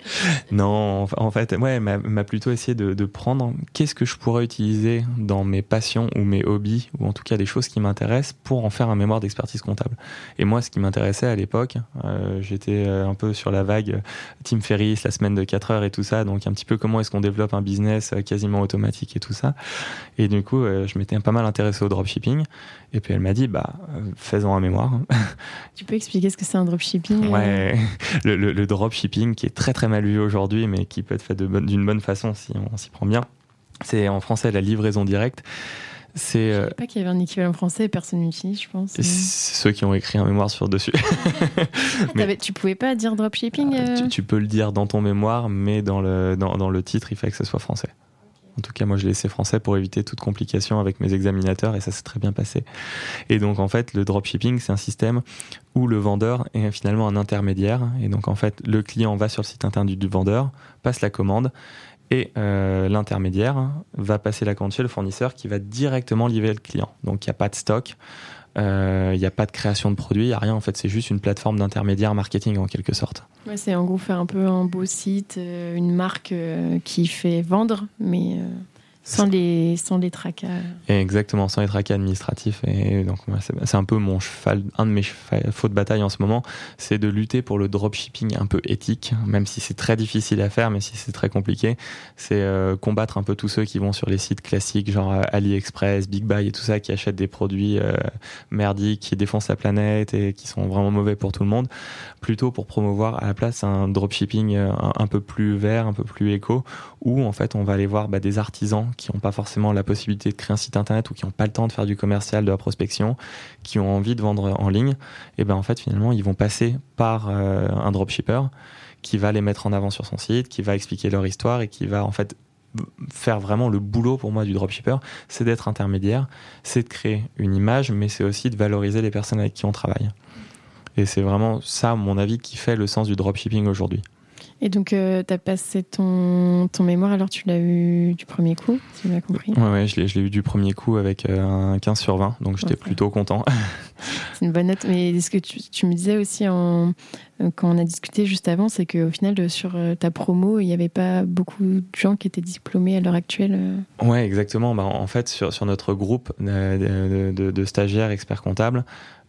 non, en fait, ouais, elle m'a plutôt essayé de, de prendre qu'est-ce que je pourrais utiliser dans mes passions ou mes hobbies, ou en tout cas des choses qui m'intéressent, pour en faire un mémoire d'expertise comptable. Et moi, ce qui m'intéressait à l'époque, euh, j'étais euh, un peu sur la vague Tim Ferriss, la semaine de 4 heures et tout ça. Donc un petit peu comment est-ce qu'on développe un business euh, quasiment automatique et tout ça. Et du coup, euh, je m'étais pas mal intéressé au dropshipping. Et puis elle m'a dit, bah, euh, fais-en un mémoire. Tu peux expliquer ce que c'est un dropshipping euh Ouais, le, le, dropshipping qui est très très mal vu aujourd'hui, mais qui peut être fait d'une bonne façon si on s'y prend bien. C'est en français la livraison directe. C'est. Je savais pas qu'il y avait un équivalent français, personne n'utilise, je pense. C'est ceux qui ont écrit un mémoire sur dessus. mais tu pouvais pas dire dropshipping tu, peux le dire dans ton mémoire, mais dans le, dans, dans le titre, il fallait que ce soit français. En tout cas, moi, je laissais français pour éviter toute complication avec mes examinateurs et ça s'est très bien passé. Et donc, en fait, le dropshipping, c'est un système où le vendeur est finalement un intermédiaire. Et donc, en fait, le client va sur le site internet du vendeur, passe la commande et euh, l'intermédiaire va passer la commande chez le fournisseur qui va directement livrer le client. Donc, il n'y a pas de stock. Il euh, n'y a pas de création de produits, il n'y a rien. En fait, c'est juste une plateforme d'intermédiaire marketing en quelque sorte. Ouais, c'est en gros faire un peu un beau site, euh, une marque euh, qui fait vendre, mais sans les, sans les tracas. Exactement, sans les tracas administratifs. Et donc, c'est un peu mon cheval, un de mes faux de bataille en ce moment, c'est de lutter pour le dropshipping un peu éthique, même si c'est très difficile à faire, mais si c'est très compliqué. C'est euh, combattre un peu tous ceux qui vont sur les sites classiques, genre euh, AliExpress, Big Buy et tout ça, qui achètent des produits euh, merdiques, qui défoncent la planète et qui sont vraiment mauvais pour tout le monde, plutôt pour promouvoir à la place un dropshipping un, un peu plus vert, un peu plus éco, où en fait on va aller voir bah, des artisans qui n'ont pas forcément la possibilité de créer un site internet ou qui n'ont pas le temps de faire du commercial, de la prospection, qui ont envie de vendre en ligne, et ben en fait finalement ils vont passer par euh, un dropshipper qui va les mettre en avant sur son site, qui va expliquer leur histoire et qui va en fait faire vraiment le boulot pour moi du dropshipper, c'est d'être intermédiaire, c'est de créer une image, mais c'est aussi de valoriser les personnes avec qui on travaille. Et c'est vraiment ça, mon avis, qui fait le sens du dropshipping aujourd'hui. Et donc, euh, tu as passé ton, ton mémoire, alors tu l'as eu du premier coup, si j'ai bien compris Ouais, ouais je l'ai eu du premier coup avec euh, un 15 sur 20, donc j'étais plutôt content. c'est une bonne note. Mais ce que tu, tu me disais aussi en, euh, quand on a discuté juste avant, c'est qu'au final, sur ta promo, il n'y avait pas beaucoup de gens qui étaient diplômés à l'heure actuelle. Ouais, exactement. Bah, en fait, sur, sur notre groupe de, de, de stagiaires experts comptables,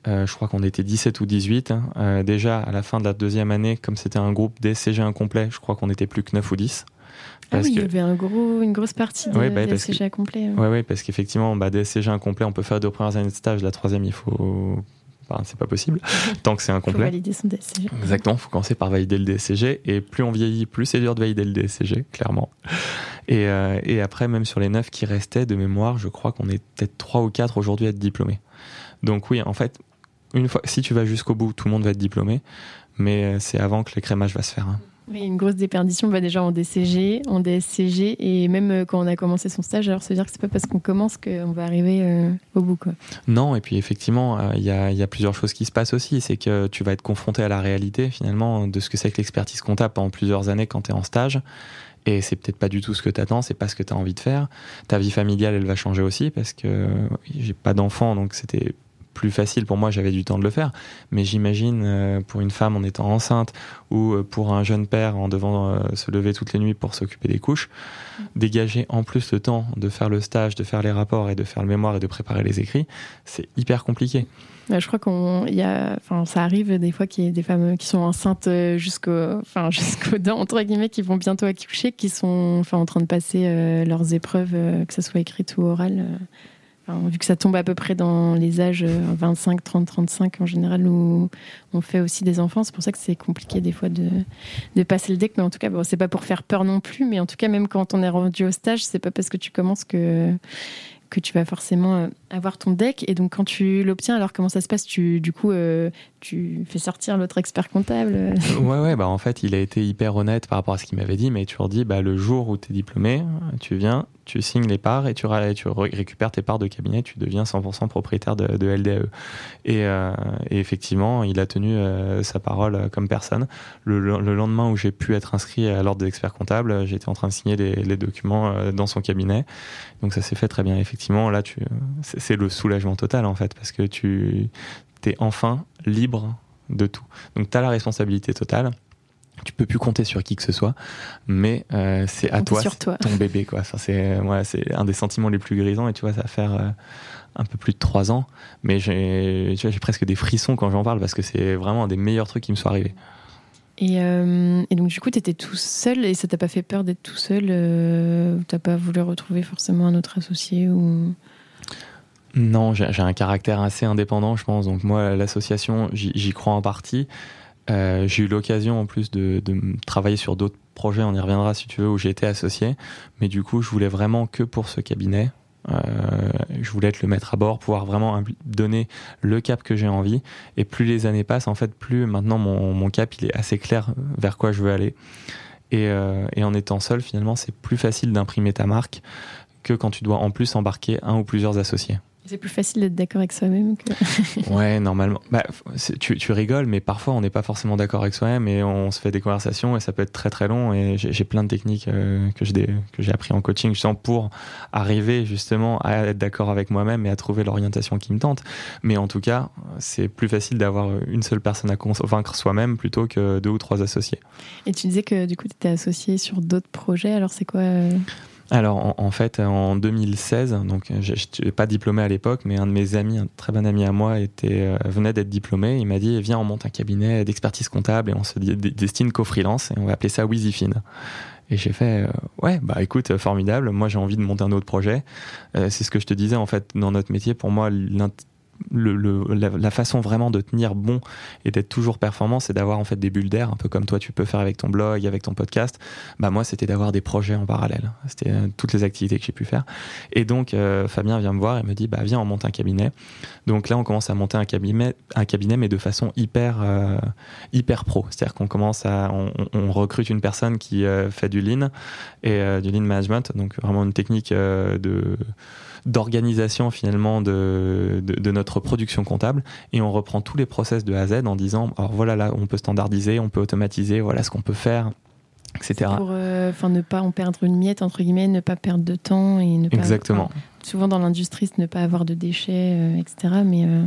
euh, je crois qu'on était 17 ou 18. Hein. Euh, déjà, à la fin de la deuxième année, comme c'était un groupe DSCG incomplet, je crois qu'on était plus que 9 ou 10. ah oui, il y avait un gros, une grosse partie de bah, DSCG incomplet. Oui, ouais, parce qu'effectivement, bah, DSCG incomplet, on peut faire deux premières années de stage. La troisième, il faut. Enfin, c'est pas possible, tant que c'est incomplet. Il faut valider son DSCG. Exactement, il faut commencer par valider le DSCG. Et plus on vieillit, plus c'est dur de valider le DSCG, clairement. Et, euh, et après, même sur les 9 qui restaient de mémoire, je crois qu'on est peut-être 3 ou 4 aujourd'hui à être diplômés. Donc oui, en fait, une fois, si tu vas jusqu'au bout, tout le monde va être diplômé, mais euh, c'est avant que l'écrémage va se faire. Hein. Oui, une grosse déperdition va déjà en DCG, en DSCG, et même euh, quand on a commencé son stage, alors veut dire que c'est pas parce qu'on commence qu'on va arriver euh, au bout. Quoi. Non, et puis effectivement, il y, a, plusieurs choses qui se passent aussi. C'est que tu vas être confronté à la réalité, finalement, de ce que c'est que l'expertise comptable pendant plusieurs années quand tu es en stage. Et c'est peut-être pas du tout ce que tu attends, c'est pas ce que tu as envie de faire. Ta vie familiale, elle va changer aussi parce que j'ai pas d'enfant, donc c'était plus facile pour moi, j'avais du temps de le faire. Mais j'imagine euh, pour une femme en étant enceinte ou euh, pour un jeune père en devant euh, se lever toutes les nuits pour s'occuper des couches, dégager en plus le temps de faire le stage, de faire les rapports et de faire le mémoire et de préparer les écrits, c'est hyper compliqué. Bah, je crois qu'on y a, enfin, ça arrive des fois qu'il y ait des femmes qui sont enceintes jusqu'au, enfin, jusqu'aux dents entre guillemets, qui vont bientôt accoucher, qui sont, enfin, en train de passer leurs épreuves, que ce soit écrites ou orales vu que ça tombe à peu près dans les âges 25, 30, 35 en général où on fait aussi des enfants, c'est pour ça que c'est compliqué des fois de, passer le deck. Mais en tout cas, bon, c'est pas pour faire peur non plus, mais en tout cas, même quand on est rendu au stage, c'est pas parce que tu commences que que tu vas forcément euh, avoir ton deck. Et donc, quand tu l'obtiens, alors comment ça se passe? Tu, du coup, euh, tu fais sortir l'autre expert comptable? Ouais, ouais, bah en fait, il a été hyper honnête par rapport à ce qu'il m'avait dit, mais tu leur dis, bah, le jour où tu es diplômé, tu viens, tu signes les parts et tu, récupères tes parts de cabinet, tu deviens 100% propriétaire de, de LDAE. Et, euh, et, effectivement, il a tenu sa parole comme personne. Le, le lendemain où j'ai pu être inscrit à l'ordre des experts comptables, j'étais en train de signer les, les documents dans son cabinet. Donc ça s'est fait très bien. Effectivement, là, tu, c'est le soulagement total en fait, parce que tu es enfin libre de tout. Donc tu as la responsabilité totale. Tu peux plus compter sur qui que ce soit, mais euh, c'est à toi, ton bébé quoi. c'est ouais, c'est un des sentiments les plus grisants et tu vois ça va faire euh, un peu plus de trois ans, mais j'ai j'ai presque des frissons quand j'en parle parce que c'est vraiment un des meilleurs trucs qui me soit arrivé. Et, euh, et, donc, du coup, tu étais tout seul et ça t'a pas fait peur d'être tout seul euh, Tu n'as pas voulu retrouver forcément un autre associé ou... Non, j'ai un caractère assez indépendant, je pense. Donc, moi, l'association, j'y crois en partie. Euh, j'ai eu l'occasion en plus de, travailler sur d'autres projets, on y reviendra si tu veux, où j'ai été associé. Mais du coup, je voulais vraiment que pour ce cabinet. Euh, je voulais être le maître à bord, pouvoir vraiment donner le cap que j'ai envie. Et plus les années passent, en fait, plus maintenant mon, cap il est assez clair vers quoi je veux aller. Euh, et en étant seul, finalement, c'est plus facile d'imprimer ta marque que quand tu dois en plus embarquer un ou plusieurs associés. C'est plus facile d'être d'accord avec soi-même que. ouais, normalement. Bah, tu, tu, rigoles, mais parfois on n'est pas forcément d'accord avec soi-même et on se fait des conversations et ça peut être très très long. Et j'ai plein de techniques euh, que j'ai appris en coaching justement pour arriver justement à être d'accord avec moi-même et à trouver l'orientation qui me tente. Mais en tout cas, c'est plus facile d'avoir une seule personne à convaincre soi-même plutôt que deux ou trois associés. Et tu disais que du coup tu étais associé sur d'autres projets. Alors c'est quoi euh, alors en, fait en 2016, donc je n'étais pas diplômé à l'époque, mais un de mes amis, un très bon ami à moi, était euh, venait d'être diplômé. Il m'a dit viens on monte un cabinet d'expertise comptable et on se destine qu'au freelance et on va appeler ça WeezyFin. Et j'ai fait euh, ouais bah écoute formidable. Moi j'ai envie de monter un autre projet. Euh, c'est ce que je te disais en fait dans notre métier. Pour moi la, façon vraiment de tenir bon et d'être toujours performant, c'est d'avoir en fait des bulles d'air, un peu comme toi tu peux faire avec ton blog, avec ton podcast. Bah moi, c'était d'avoir des projets en parallèle. C'était euh, toutes les activités que j'ai pu faire. Et donc euh, Fabien vient me voir et me dit bah viens on monte un cabinet. Donc là on commence à monter un cabinet, un cabinet mais de façon hyper euh, hyper pro. C'est-à-dire qu'on commence à on, recrute une personne qui fait du lean et du lean management, donc vraiment une technique de d'organisation finalement de, de, notre production comptable et on reprend tous les process de A à Z en disant alors voilà là on peut standardiser, on peut automatiser, voilà ce qu'on peut faire etc. Pour euh, ne pas en perdre une miette entre guillemets, ne pas perdre de temps et ne pas exactement. souvent dans l'industrie, ne pas avoir de déchets, euh, etc. Mais euh,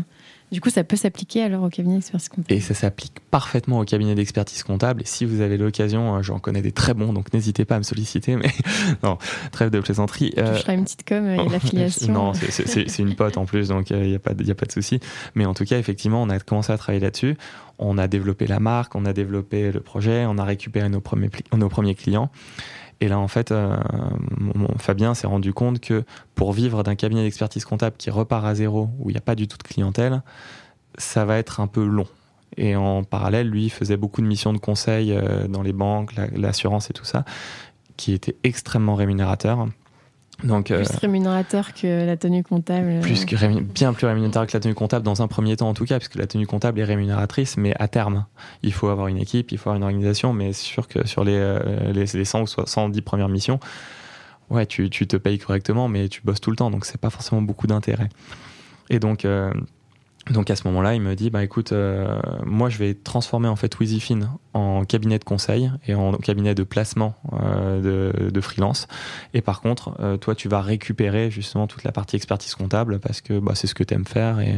du coup, ça peut s'appliquer alors au cabinet d'expertise comptable. Et ça s'applique parfaitement au cabinet d'expertise comptable. Et si vous avez l'occasion, euh, j'en connais des très bons, donc n'hésitez pas à me solliciter. Mais non, trêve de plaisanterie. Tu euh... feras une petite com et l'affiliation. non, c'est une pote en plus, donc il euh, n'y a, pas de, a pas de souci. Mais en tout cas, effectivement, on a commencé à travailler là-dessus. On a développé la marque, on a développé le projet, on a récupéré nos premiers, nos premiers clients. Et là, en fait, euh, Fabien s'est rendu compte que pour vivre d'un cabinet d'expertise comptable qui repart à zéro, où il n'y a pas du tout de clientèle, ça va être un peu long. Et en parallèle, lui, faisait beaucoup de missions de conseil euh, dans les banques, l'assurance et tout ça, qui étaient extrêmement rémunérateurs. Donc, plus euh, rémunérateur que la tenue comptable. Plus que bien plus rémunérateur que la tenue comptable dans un premier temps en tout cas, puisque la tenue comptable est rémunératrice, mais à terme, il faut avoir une équipe, il faut avoir une organisation, mais c'est sûr que sur les, euh, les, 100 ou 110 premières missions, ouais, tu, tu, te payes correctement, mais tu bosses tout le temps, donc c'est pas forcément beaucoup d'intérêt. Et donc, euh, donc à ce moment-là, il me dit bah écoute, euh, moi je vais transformer en fait WeezyFin en cabinet de conseil et en cabinet de placement euh, de, de, freelance. Et par contre, euh, toi tu vas récupérer justement toute la partie expertise comptable parce que bah, c'est ce que tu aimes faire et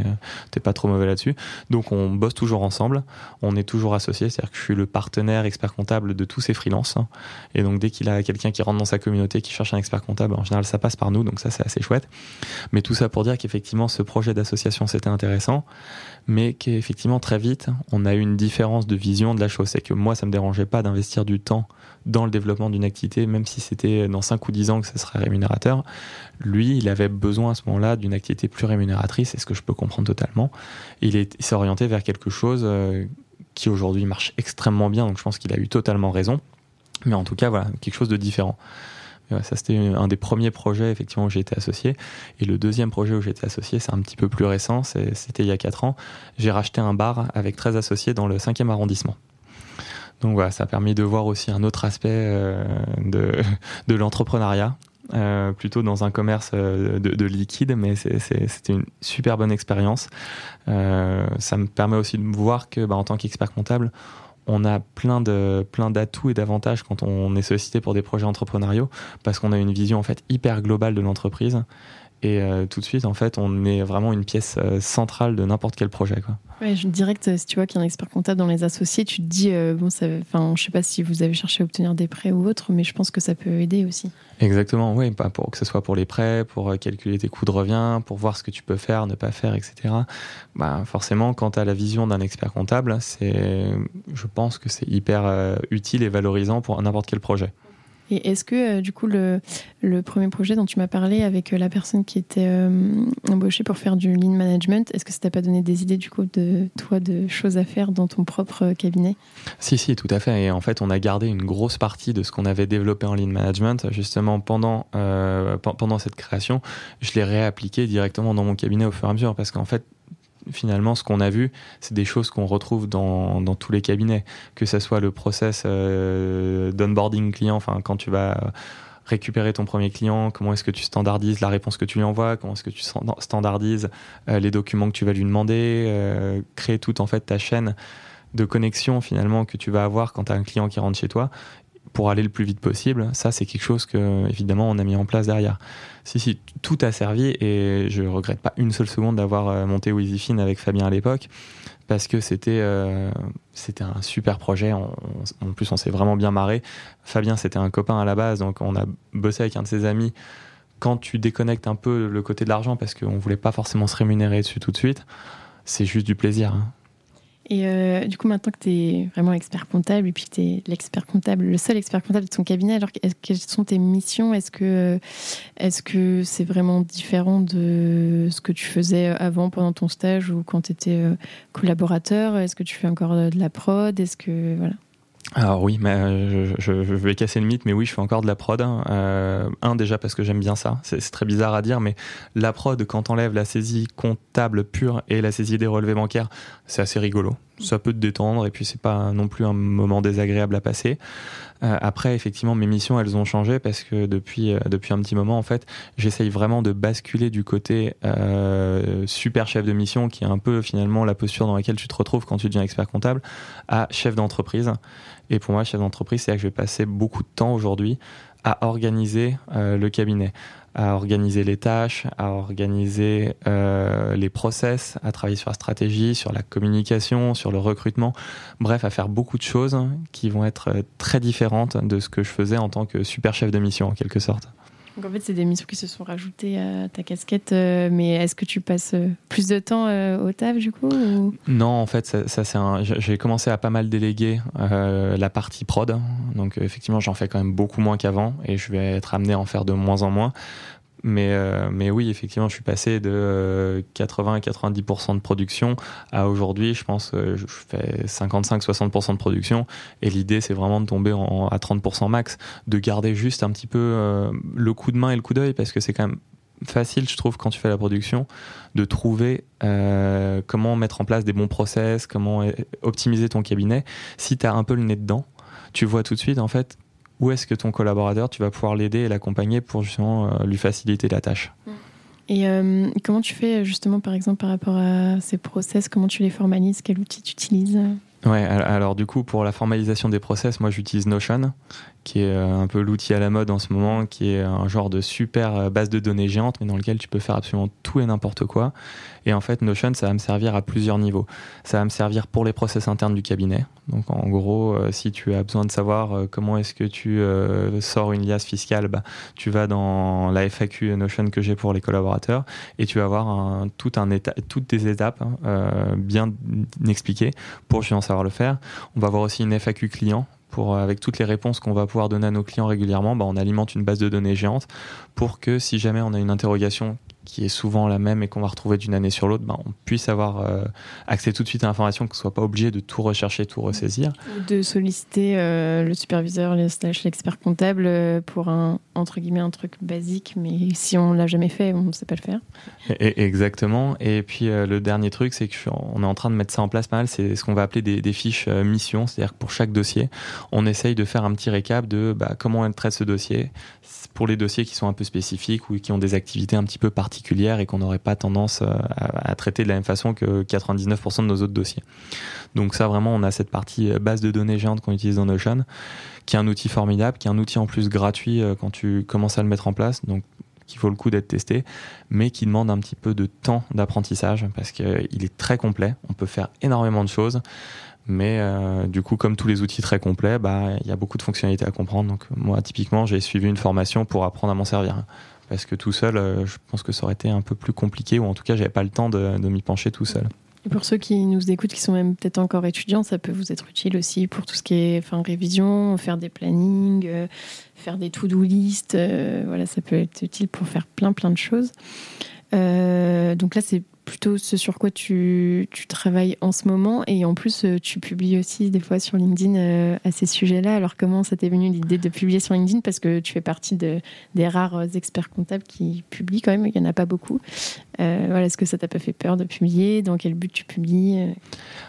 t'es pas trop mauvais là-dessus. Donc on bosse toujours ensemble, on est toujours associés, c'est-à-dire que je suis le partenaire expert comptable de tous ces freelances. Et donc dès qu'il a quelqu'un qui rentre dans sa communauté qui cherche un expert comptable, en général ça passe par nous, donc ça c'est assez chouette. Mais tout ça pour dire qu'effectivement ce projet d'association c'était intéressant mais qu'effectivement très vite, on a eu une différence de vision de la chose. C'est que moi, ça me dérangeait pas d'investir du temps dans le développement d'une activité, même si c'était dans 5 ou 10 ans que ça serait rémunérateur. Lui, il avait besoin à ce moment-là d'une activité plus rémunératrice, et ce que je peux comprendre totalement. Il s'est orienté vers quelque chose euh, qui aujourd'hui marche extrêmement bien, donc je pense qu'il a eu totalement raison. Mais en tout cas, voilà, quelque chose de différent ça, c'était un des premiers projets effectivement où j'ai été associé. Et le deuxième projet où j'ai été associé, c'est un petit peu plus récent, c'était il y a 4 ans. J'ai racheté un bar avec 13 associés dans le 5e arrondissement. Donc voilà, ça a permis de voir aussi un autre aspect euh, de, l'entrepreneuriat. Euh, plutôt dans un commerce euh, de, de liquide, mais c'était une super bonne expérience. ça me permet aussi de voir que, bah, en tant qu'expert comptable, on a plein de plein d'atouts et d'avantages quand on est sollicité pour des projets entrepreneuriaux parce qu'on a une vision en fait hyper globale de l'entreprise et euh, tout de suite en fait on est vraiment une pièce euh, centrale de n'importe quel projet quoi. Ouais, direct, si tu vois qu'il y a un expert comptable dans les associés, tu te dis, euh, bon, ça, je sais pas si vous avez cherché à obtenir des prêts ou autre, mais je pense que ça peut aider aussi. Exactement, oui, pas pour que ce soit pour les prêts, pour euh, calculer tes coûts de revient, pour voir ce que tu peux faire, ne pas faire, etc. Bah, forcément, quand tu as la vision d'un expert comptable, je pense que c'est hyper euh, utile et valorisant pour n'importe quel projet. Et est-ce que, euh, du coup, le, premier projet dont tu m'as parlé avec euh, la personne qui était euh, embauchée pour faire du lean management, est-ce que ça t'a pas donné des idées, du coup, de toi, de choses à faire dans ton propre cabinet? Si, si, tout à fait. Et en fait, on a gardé une grosse partie de ce qu'on avait développé en lean management, justement, pendant, pendant cette création. Je l'ai réappliqué directement dans mon cabinet au fur et à mesure, parce qu'en fait, finalement, ce qu'on a vu, c'est des choses qu'on retrouve dans, tous les cabinets, que ce soit le process euh, d'onboarding client, enfin quand tu vas récupérer ton premier client, comment est-ce que tu standardises la réponse que tu lui envoies, comment est-ce que tu standardises euh, les documents que tu vas lui demander, euh, créer toute en fait ta chaîne de connexion finalement que tu vas avoir quand tu as un client qui rentre chez toi pour aller le plus vite possible. Ça, c'est quelque chose que, évidemment, on a mis en place derrière. Si, si, tout a servi et je regrette pas une seule seconde d'avoir euh, monté WeezyFin avec Fabien à l'époque parce que c'était euh, c'était un super projet. en plus, on s'est vraiment bien marré. Fabien, c'était un copain à la base, donc on a bossé avec un de ses amis. Quand tu déconnectes un peu le côté de l'argent parce qu'on voulait pas forcément se rémunérer dessus tout de suite, c'est juste du plaisir. Hein. Et euh, du coup, maintenant que tu es vraiment expert comptable et puis que tu es l'expert comptable, le seul expert comptable de ton cabinet, alors quelles sont tes missions? Est-ce que est-ce que c'est vraiment différent de ce que tu faisais avant pendant ton stage ou quand tu étais euh, collaborateur? Est-ce que tu fais encore de la prod? Est-ce que voilà alors oui, mais euh, je, vais casser le mythe, mais oui, je fais encore de la prod. Euh, un déjà parce que j'aime bien ça. C'est très bizarre à dire, mais la prod, quand enlève la saisie comptable pure et la saisie des relevés bancaires, c'est assez rigolo. Ça peut te détendre et puis c'est pas non plus un moment désagréable à passer. Euh, après, effectivement, mes missions, elles ont changé parce que depuis, euh, depuis un petit moment, en fait, j'essaye vraiment de basculer du côté euh, super chef de mission, qui est un peu finalement la posture dans laquelle tu te retrouves quand tu deviens expert comptable, à chef d'entreprise. Et pour moi, chef d'entreprise, c'est là que je vais passer beaucoup de temps aujourd'hui à organiser le cabinet, à organiser les tâches, à organiser euh, les process, à travailler sur la stratégie, sur la communication, sur le recrutement, bref, à faire beaucoup de choses qui vont être très différentes de ce que je faisais en tant que super chef de mission en quelque sorte. Donc en fait, c'est des missions qui se sont rajoutées à ta casquette, euh, mais est-ce que tu passes euh, plus de temps au taf du coup Non, en fait, ça c'est un... j'ai commencé à pas mal déléguer la partie prod, donc effectivement, j'en fais quand même beaucoup moins qu'avant et je vais être amené à en faire de moins en moins. Mais, euh, mais oui, effectivement, je suis passé de 80 à 90% de production à aujourd'hui, je pense, euh, je fais 55-60% de production. Et l'idée, c'est vraiment de tomber à 30% max, de garder juste un petit peu euh, le coup de main et le coup d'œil, parce que c'est quand même facile, je trouve, quand tu fais la production, de trouver comment mettre en place des bons process, comment optimiser ton cabinet. Si tu as un peu le nez dedans, tu vois tout de suite, en fait, où est-ce que ton collaborateur, tu vas pouvoir l'aider et l'accompagner pour justement euh, lui faciliter la tâche. Mm. Et euh, comment tu fais justement, par exemple, par rapport à ces process, comment tu les formalises, quel outil tu utilises? Ouais, alors du coup, pour la formalisation des process, moi j'utilise Notion, qui est euh, un peu l'outil à la mode en ce moment, qui est un genre de super euh, base de données géante, mais dans lequel tu peux faire absolument tout et n'importe quoi. Et en fait, Notion, ça va me servir à plusieurs niveaux. Ça va me servir pour les process internes du cabinet. Donc en gros, euh, si tu as besoin de savoir comment est-ce que tu sors une liasse fiscale, bah, tu vas dans la FAQ Notion que j'ai pour les collaborateurs et tu vas avoir toutes des étapes hein, bien expliquées pour justement savoir le faire. On va avoir aussi une FAQ client euh, avec toutes les réponses qu'on va pouvoir donner à nos clients régulièrement, bah, on alimente une base de données géante pour que si jamais on a une interrogation qui est souvent la même et qu'on va retrouver d'une année sur l'autre, ben, on puisse avoir euh, accès tout de suite à l'information, qu'on ne soit pas obligé de tout rechercher, tout ressaisir. De solliciter euh, le superviseur, l'expert comptable euh, pour un, entre guillemets, un truc basique, mais si on ne l'a jamais fait, on ne sait pas le faire. Et, exactement. Et puis le dernier truc, c'est qu'on est en train de mettre ça en place pas mal, c'est ce qu'on va appeler des, des fiches missions, c'est-à-dire que pour chaque dossier, on essaye de faire un petit récap de bah, comment elle traite ce dossier, pour les dossiers qui sont un peu spécifiques ou qui ont des activités un petit peu particulières et qu'on n'aurait pas tendance euh, à, traiter de la même façon que 99% de nos autres dossiers. Donc ça vraiment, on a cette partie euh, base de données géante qu'on utilise dans Notion, qui est un outil formidable, qui est un outil en plus gratuit euh, quand tu commences à le mettre en place. Donc qui vaut le coup d'être testé, mais qui demande un petit peu de temps d'apprentissage parce qu'il est très complet. On peut faire énormément de choses. Mais du coup, comme tous les outils très complets, bah, il y a beaucoup de fonctionnalités à comprendre. Donc moi, typiquement, j'ai suivi une formation pour apprendre à m'en servir. Parce que tout seul, euh, je pense que ça aurait été un peu plus compliqué, ou en tout cas, j'avais pas le temps de, m'y pencher tout seul. Pour ceux qui nous écoutent, qui sont même peut-être encore étudiants, ça peut vous être utile aussi pour tout ce qui est révision, faire des plannings, euh, faire des to-do list. voilà, ça peut être utile pour faire plein, plein de choses. donc là, c'est plutôt ce sur quoi tu, tu, travailles en ce moment. Et en plus, euh, tu publies aussi des fois sur LinkedIn euh, à ces sujets-là. Alors, comment ça t'est venu l'idée de publier sur LinkedIn? Parce que tu fais partie de, des rares experts comptables qui publient quand même. Il n'y en a pas beaucoup. Euh, voilà, Est-ce que ça t'a pas fait peur de publier? Dans quel but tu publies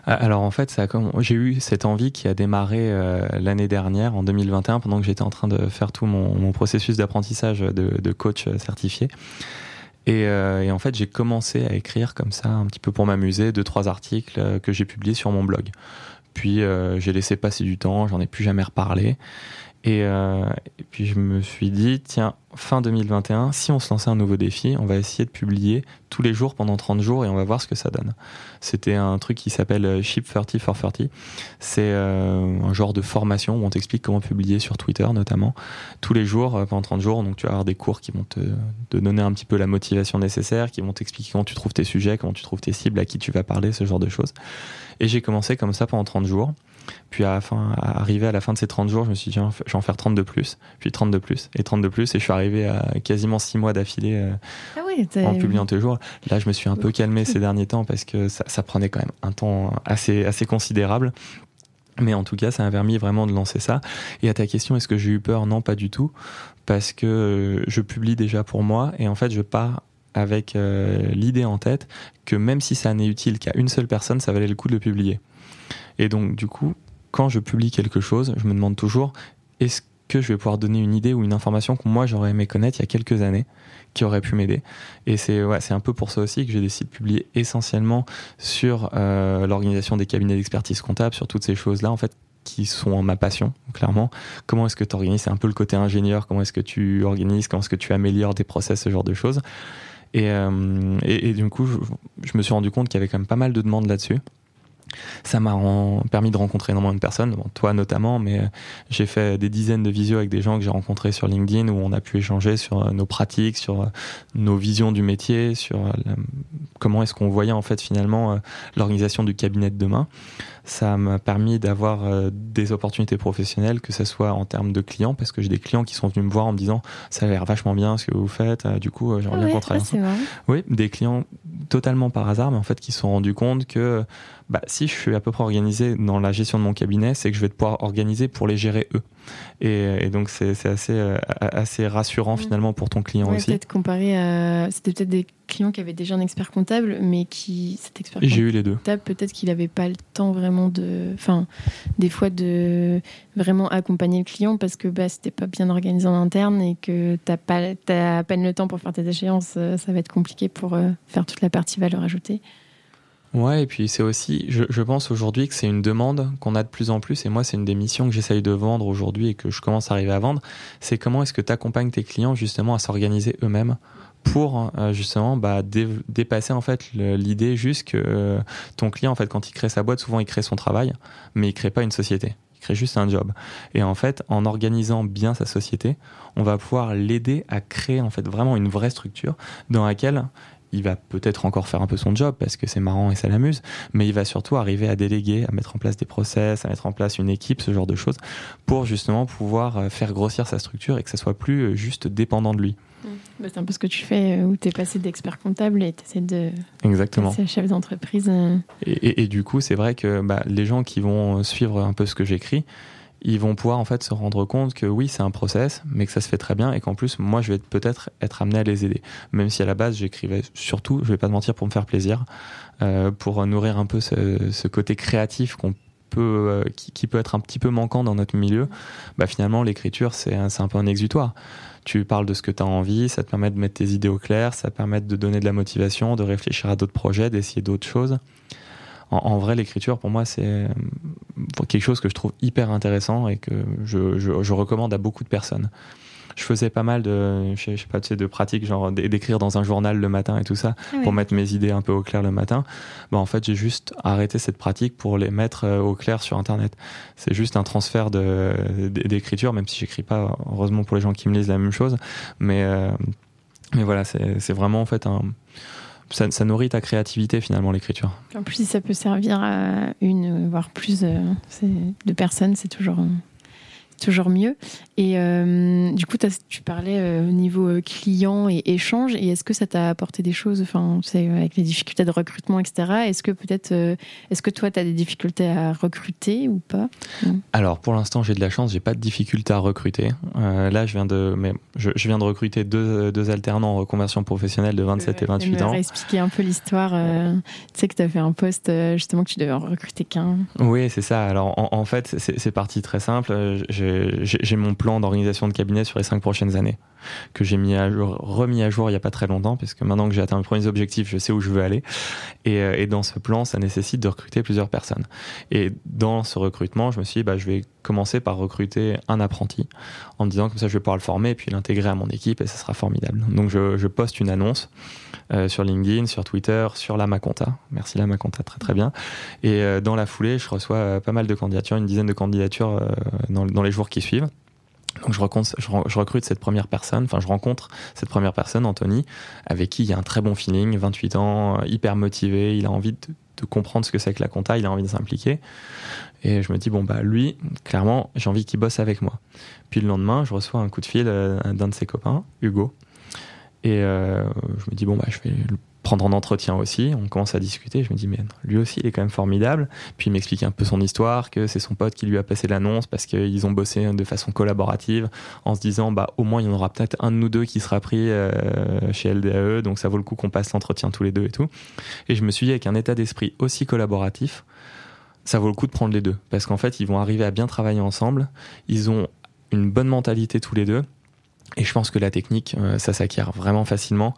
ah, Alors, en fait, ça j'ai eu cette envie qui a démarré l'année dernière, en 2021, pendant que j'étais en train de faire tout mon, mon processus d'apprentissage de, de coach certifié. Euh, et, en fait, j'ai commencé à écrire comme ça, un petit peu pour m'amuser, deux, trois articles euh, que j'ai publiés sur mon blog. Puis euh, j'ai laissé passer du temps, j'en ai plus jamais reparlé. Et, et, puis je me suis dit, tiens, fin 2021, si on se lançait un nouveau défi, on va essayer de publier tous les jours pendant 30 jours et on va voir ce que ça donne. C'était un truc qui s'appelle Ship 30 for 30. C'est euh, un genre de formation où on t'explique comment publier sur Twitter notamment tous les jours euh, pendant 30 jours. Donc tu vas avoir des cours qui vont te donner un petit peu la motivation nécessaire, qui vont t'expliquer comment tu trouves tes sujets, comment tu trouves tes cibles, à qui tu vas parler, ce genre de choses. Et j'ai commencé comme ça pendant 30 jours. Puis à, la fin, à arriver à la fin de ces 30 jours, je me suis dit, je vais en faire 30 de plus, puis 30 de plus, et 30 de plus, et je suis arrivé à quasiment 6 mois d'affilée euh, ah oui, en publiant tous les jours. Là, je me suis un peu calmé ces derniers temps parce que ça, ça, prenait quand même un temps assez, assez considérable. Mais en tout cas, ça m'a permis vraiment de lancer ça. Et à ta question, est-ce que j'ai eu peur? Non, pas du tout. Parce que je publie déjà pour moi, et en fait, je pars avec euh, l'idée en tête que même si ça n'est utile qu'à une seule personne, ça valait le coup de le publier. Et donc, du coup, quand je publie quelque chose, je me demande toujours est-ce que je vais pouvoir donner une idée ou une information que moi j'aurais aimé connaître il y a quelques années qui aurait pu m'aider. Et c'est ouais, un peu pour ça aussi que j'ai décidé de publier essentiellement sur euh, l'organisation des cabinets d'expertise comptable, sur toutes ces choses-là en fait qui sont ma passion, clairement. Comment est-ce que tu organises? C'est un peu le côté ingénieur, comment est-ce que tu organises, comment est-ce que tu améliores tes process, ce genre de choses. Et, euh, du coup, je me suis rendu compte qu'il y avait quand même pas mal de demandes là-dessus. Ça m'a permis de rencontrer énormément de personnes, toi notamment, mais euh, j'ai fait des dizaines de visios avec des gens que j'ai rencontrés sur LinkedIn où on a pu échanger sur euh, nos pratiques, sur euh, nos visions du métier, sur comment est-ce qu'on voyait en fait finalement l'organisation du cabinet de demain. Ça m'a permis d'avoir des opportunités professionnelles, que ce soit en termes de clients, parce que j'ai des clients qui sont venus me voir en me disant ça a l'air vachement bien ce que vous faites, du coup j'aimerais bien qu'on travaille Oui, des clients totalement par hasard, mais en fait qui se sont rendus compte que bah, si je suis à peu près organisé dans la gestion de mon cabinet, c'est que je vais pouvoir organiser pour les gérer eux. Et, donc c'est assez, euh, assez rassurant finalement pour ton client aussi. Peut-être comparé à. C'était peut-être des clients qui avaient déjà un expert comptable, mais qui. Cet expert J'ai eu les deux. Peut-être qu'il n'avait pas le temps vraiment de. Enfin, des fois de vraiment accompagner le client parce que bah, c'était pas bien organisé en interne et que tu pas as à peine le temps pour faire tes échéances. Euh, ça va être compliqué pour euh, faire toute la partie valeur ajoutée. Ouais, et puis c'est aussi, je, je pense aujourd'hui que c'est une demande qu'on a de plus en plus, et moi c'est une des missions que j'essaye de vendre aujourd'hui et que je commence à arriver à vendre, c'est comment est-ce que tu accompagnes tes clients justement à s'organiser eux-mêmes pour euh, justement bah, dépasser en fait l'idée juste que euh, ton client en fait quand il crée sa boîte souvent il crée son travail mais il crée pas une société. Il crée juste un job. Et en fait en organisant bien sa société on va pouvoir l'aider à créer en fait vraiment une vraie structure dans laquelle il va peut-être encore faire un peu son job parce que c'est marrant et ça l'amuse, mais il va surtout arriver à déléguer, à mettre en place des process, à mettre en place une équipe, ce genre de choses, pour justement pouvoir euh, faire grossir sa structure et que ça soit plus euh, juste dépendant de lui. Mmh. Bah, c'est un peu ce que tu fais euh, où tu es passé d'expert comptable et tu essaies de Exactement. passer chef d'entreprise. Et, et, du coup, c'est vrai que bah, les gens qui vont suivre un peu ce que j'écris, ils vont pouvoir en fait se rendre compte que oui, c'est un process, mais que ça se fait très bien et qu'en plus, moi, je vais peut-être être amené à les aider. Même si à la base, j'écrivais surtout, je vais pas te mentir, pour me faire plaisir, euh, pour nourrir un peu ce, côté créatif qu'on peut, euh, qui, qui, peut être un petit peu manquant dans notre milieu. Bah, finalement, l'écriture, c'est un, un peu un exutoire. Tu parles de ce que tu as envie, ça te permet de mettre tes idées au clair, ça permet de donner de la motivation, de réfléchir à d'autres projets, d'essayer d'autres choses en, vrai, l'écriture, pour moi, c'est euh, quelque chose que je trouve hyper intéressant et que je, je, recommande à beaucoup de personnes. Je faisais pas mal de, je sais, pas, tu sais, de pratiques, genre d'écrire dans un journal le matin et tout ça, ah pour mettre mes idées un peu au clair le matin. Bah, en fait, j'ai juste arrêté cette pratique pour les mettre euh, au clair sur Internet. C'est juste un transfert d'écriture, même si j'écris pas, heureusement pour les gens qui me lisent la même chose. Mais, euh, mais voilà, c'est vraiment en fait un ça, nourrit ta créativité finalement l'écriture. En plus, si ça peut servir à une, voire plus euh, de personnes, c'est toujours toujours mieux. Et euh, du coup, tu parlais euh, au niveau euh, client et échange. Et est-ce que ça t'a apporté des choses, enfin, avec les difficultés de recrutement, etc. Est-ce que peut-être, est-ce que toi, tu as des difficultés à recruter ou pas Alors, pour l'instant, j'ai de la chance, j'ai pas de difficultés à recruter. là, je viens de, mais je, viens de recruter deux, deux, alternants en reconversion professionnelle de 27 et 28 ans. expliquer un peu l'histoire. tu sais que tu as fait un poste justement que tu devais en recruter qu'un. Oui, c'est ça. Alors, en, en fait, c'est parti très simple. J'ai mon plan d'organisation de cabinet sur les cinq prochaines années que j'ai mis à jour, remis à jour il y a pas très longtemps, puisque maintenant que j'ai atteint mes premiers objectifs, je sais où je veux aller. Et, euh, et, dans ce plan, ça nécessite de recruter plusieurs personnes. Et dans ce recrutement, je me suis dit, bah, je vais commencé par recruter un apprenti en me disant comme ça je vais pouvoir le former et puis l'intégrer à mon équipe et ça sera formidable. Donc je, poste une annonce euh, sur LinkedIn, sur Twitter, sur la Maconta. Merci la Maconta, très très bien. Et euh, dans la foulée, je reçois pas mal de candidatures, une dizaine de candidatures dans, les jours qui suivent. Donc je, je, recrute cette première personne, enfin je rencontre cette première personne, Anthony, avec qui il y a un très bon feeling, 28 ans, hyper motivé, il a envie de, comprendre ce que c'est que la compta, il a envie de s'impliquer. Et je me dis, bon, bah lui, clairement, j'ai envie qu'il bosse avec moi. Puis le lendemain, je reçois un coup de fil euh, d'un de ses copains, Hugo. Et euh, je me dis, bon, bah, je vais le prendre en entretien aussi. On commence à discuter. Je me dis, mais lui aussi, il est quand même formidable. Puis il m'explique un peu son histoire, que c'est son pote qui lui a passé l'annonce parce qu'ils ont bossé de façon collaborative en se disant, bah, au moins, il y en aura peut-être un de nous deux qui sera pris euh, chez LDAE. Donc ça vaut le coup qu'on passe l'entretien tous les deux et tout. Et je me suis dit, avec un état d'esprit aussi collaboratif, ça vaut le coup de prendre les deux. Parce qu'en fait, ils vont arriver à bien travailler ensemble. Ils ont une bonne mentalité tous les deux. Et je pense que la technique, euh, ça s'acquiert vraiment facilement.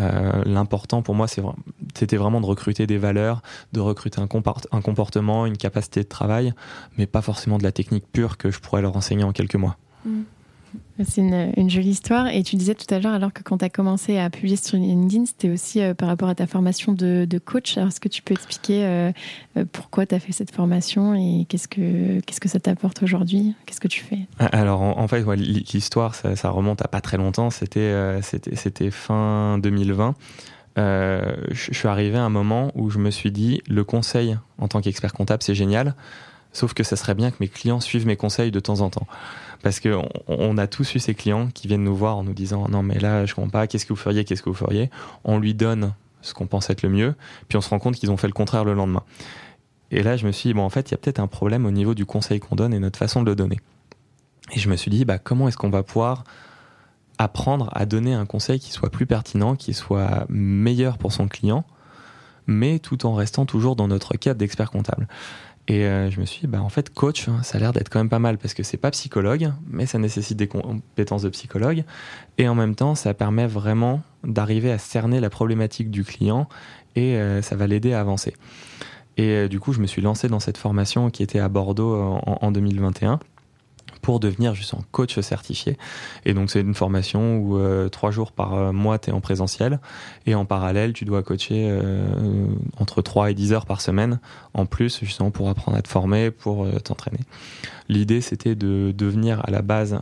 Euh, l'important pour moi, c'était vraiment de recruter des valeurs, de recruter un, comportement, une capacité de travail, mais pas forcément de la technique pure que je pourrais leur enseigner en quelques mois. Mmh. C'est une, jolie histoire. Et tu disais tout à l'heure, alors que quand tu as commencé à publier sur LinkedIn, c'était aussi euh, par rapport à ta formation de, coach. Alors, est-ce que tu peux expliquer euh, euh, pourquoi tu as fait cette formation et qu'est-ce que, qu'est-ce que ça t'apporte aujourd'hui? Qu'est-ce que tu fais? Alors, en, fait, l'histoire, ça, remonte à pas très longtemps. C'était, c'était, c'était fin 2020. je suis arrivé à un moment où je me suis dit, le conseil en tant qu'expert comptable, c'est génial. Sauf que ça serait bien que mes clients suivent mes conseils de temps en temps. Parce qu'on on a tous eu ces clients qui viennent nous voir en nous disant non mais là je comprends pas, qu'est-ce que vous feriez, qu'est-ce que vous feriez? On lui donne ce qu'on pense être le mieux, puis on se rend compte qu'ils ont fait le contraire le lendemain. Et là je me suis dit bon en fait il y a peut-être un problème au niveau du conseil qu'on donne et notre façon de le donner. Et je me suis dit bah comment est-ce qu'on va pouvoir apprendre à donner un conseil qui soit plus pertinent, qui soit meilleur pour son client, mais tout en restant toujours dans notre cadre d'expert comptable? Et euh, je me suis dit, bah, en fait, coach, hein, ça a l'air d'être quand même pas mal parce que c'est pas psychologue, mais ça nécessite des compétences de psychologue. Et en même temps, ça permet vraiment d'arriver à cerner la problématique du client et euh, ça va l'aider à avancer. Et euh, du coup, je me suis lancé dans cette formation qui était à Bordeaux en, en 2021 pour devenir justement coach certifié. Et donc c'est une formation où euh, trois jours par euh, mois tu es en présentiel et en parallèle tu dois coacher euh, entre 3 et 10 heures par semaine en plus justement pour apprendre à te former, pour t'entraîner. L'idée c'était de devenir à la base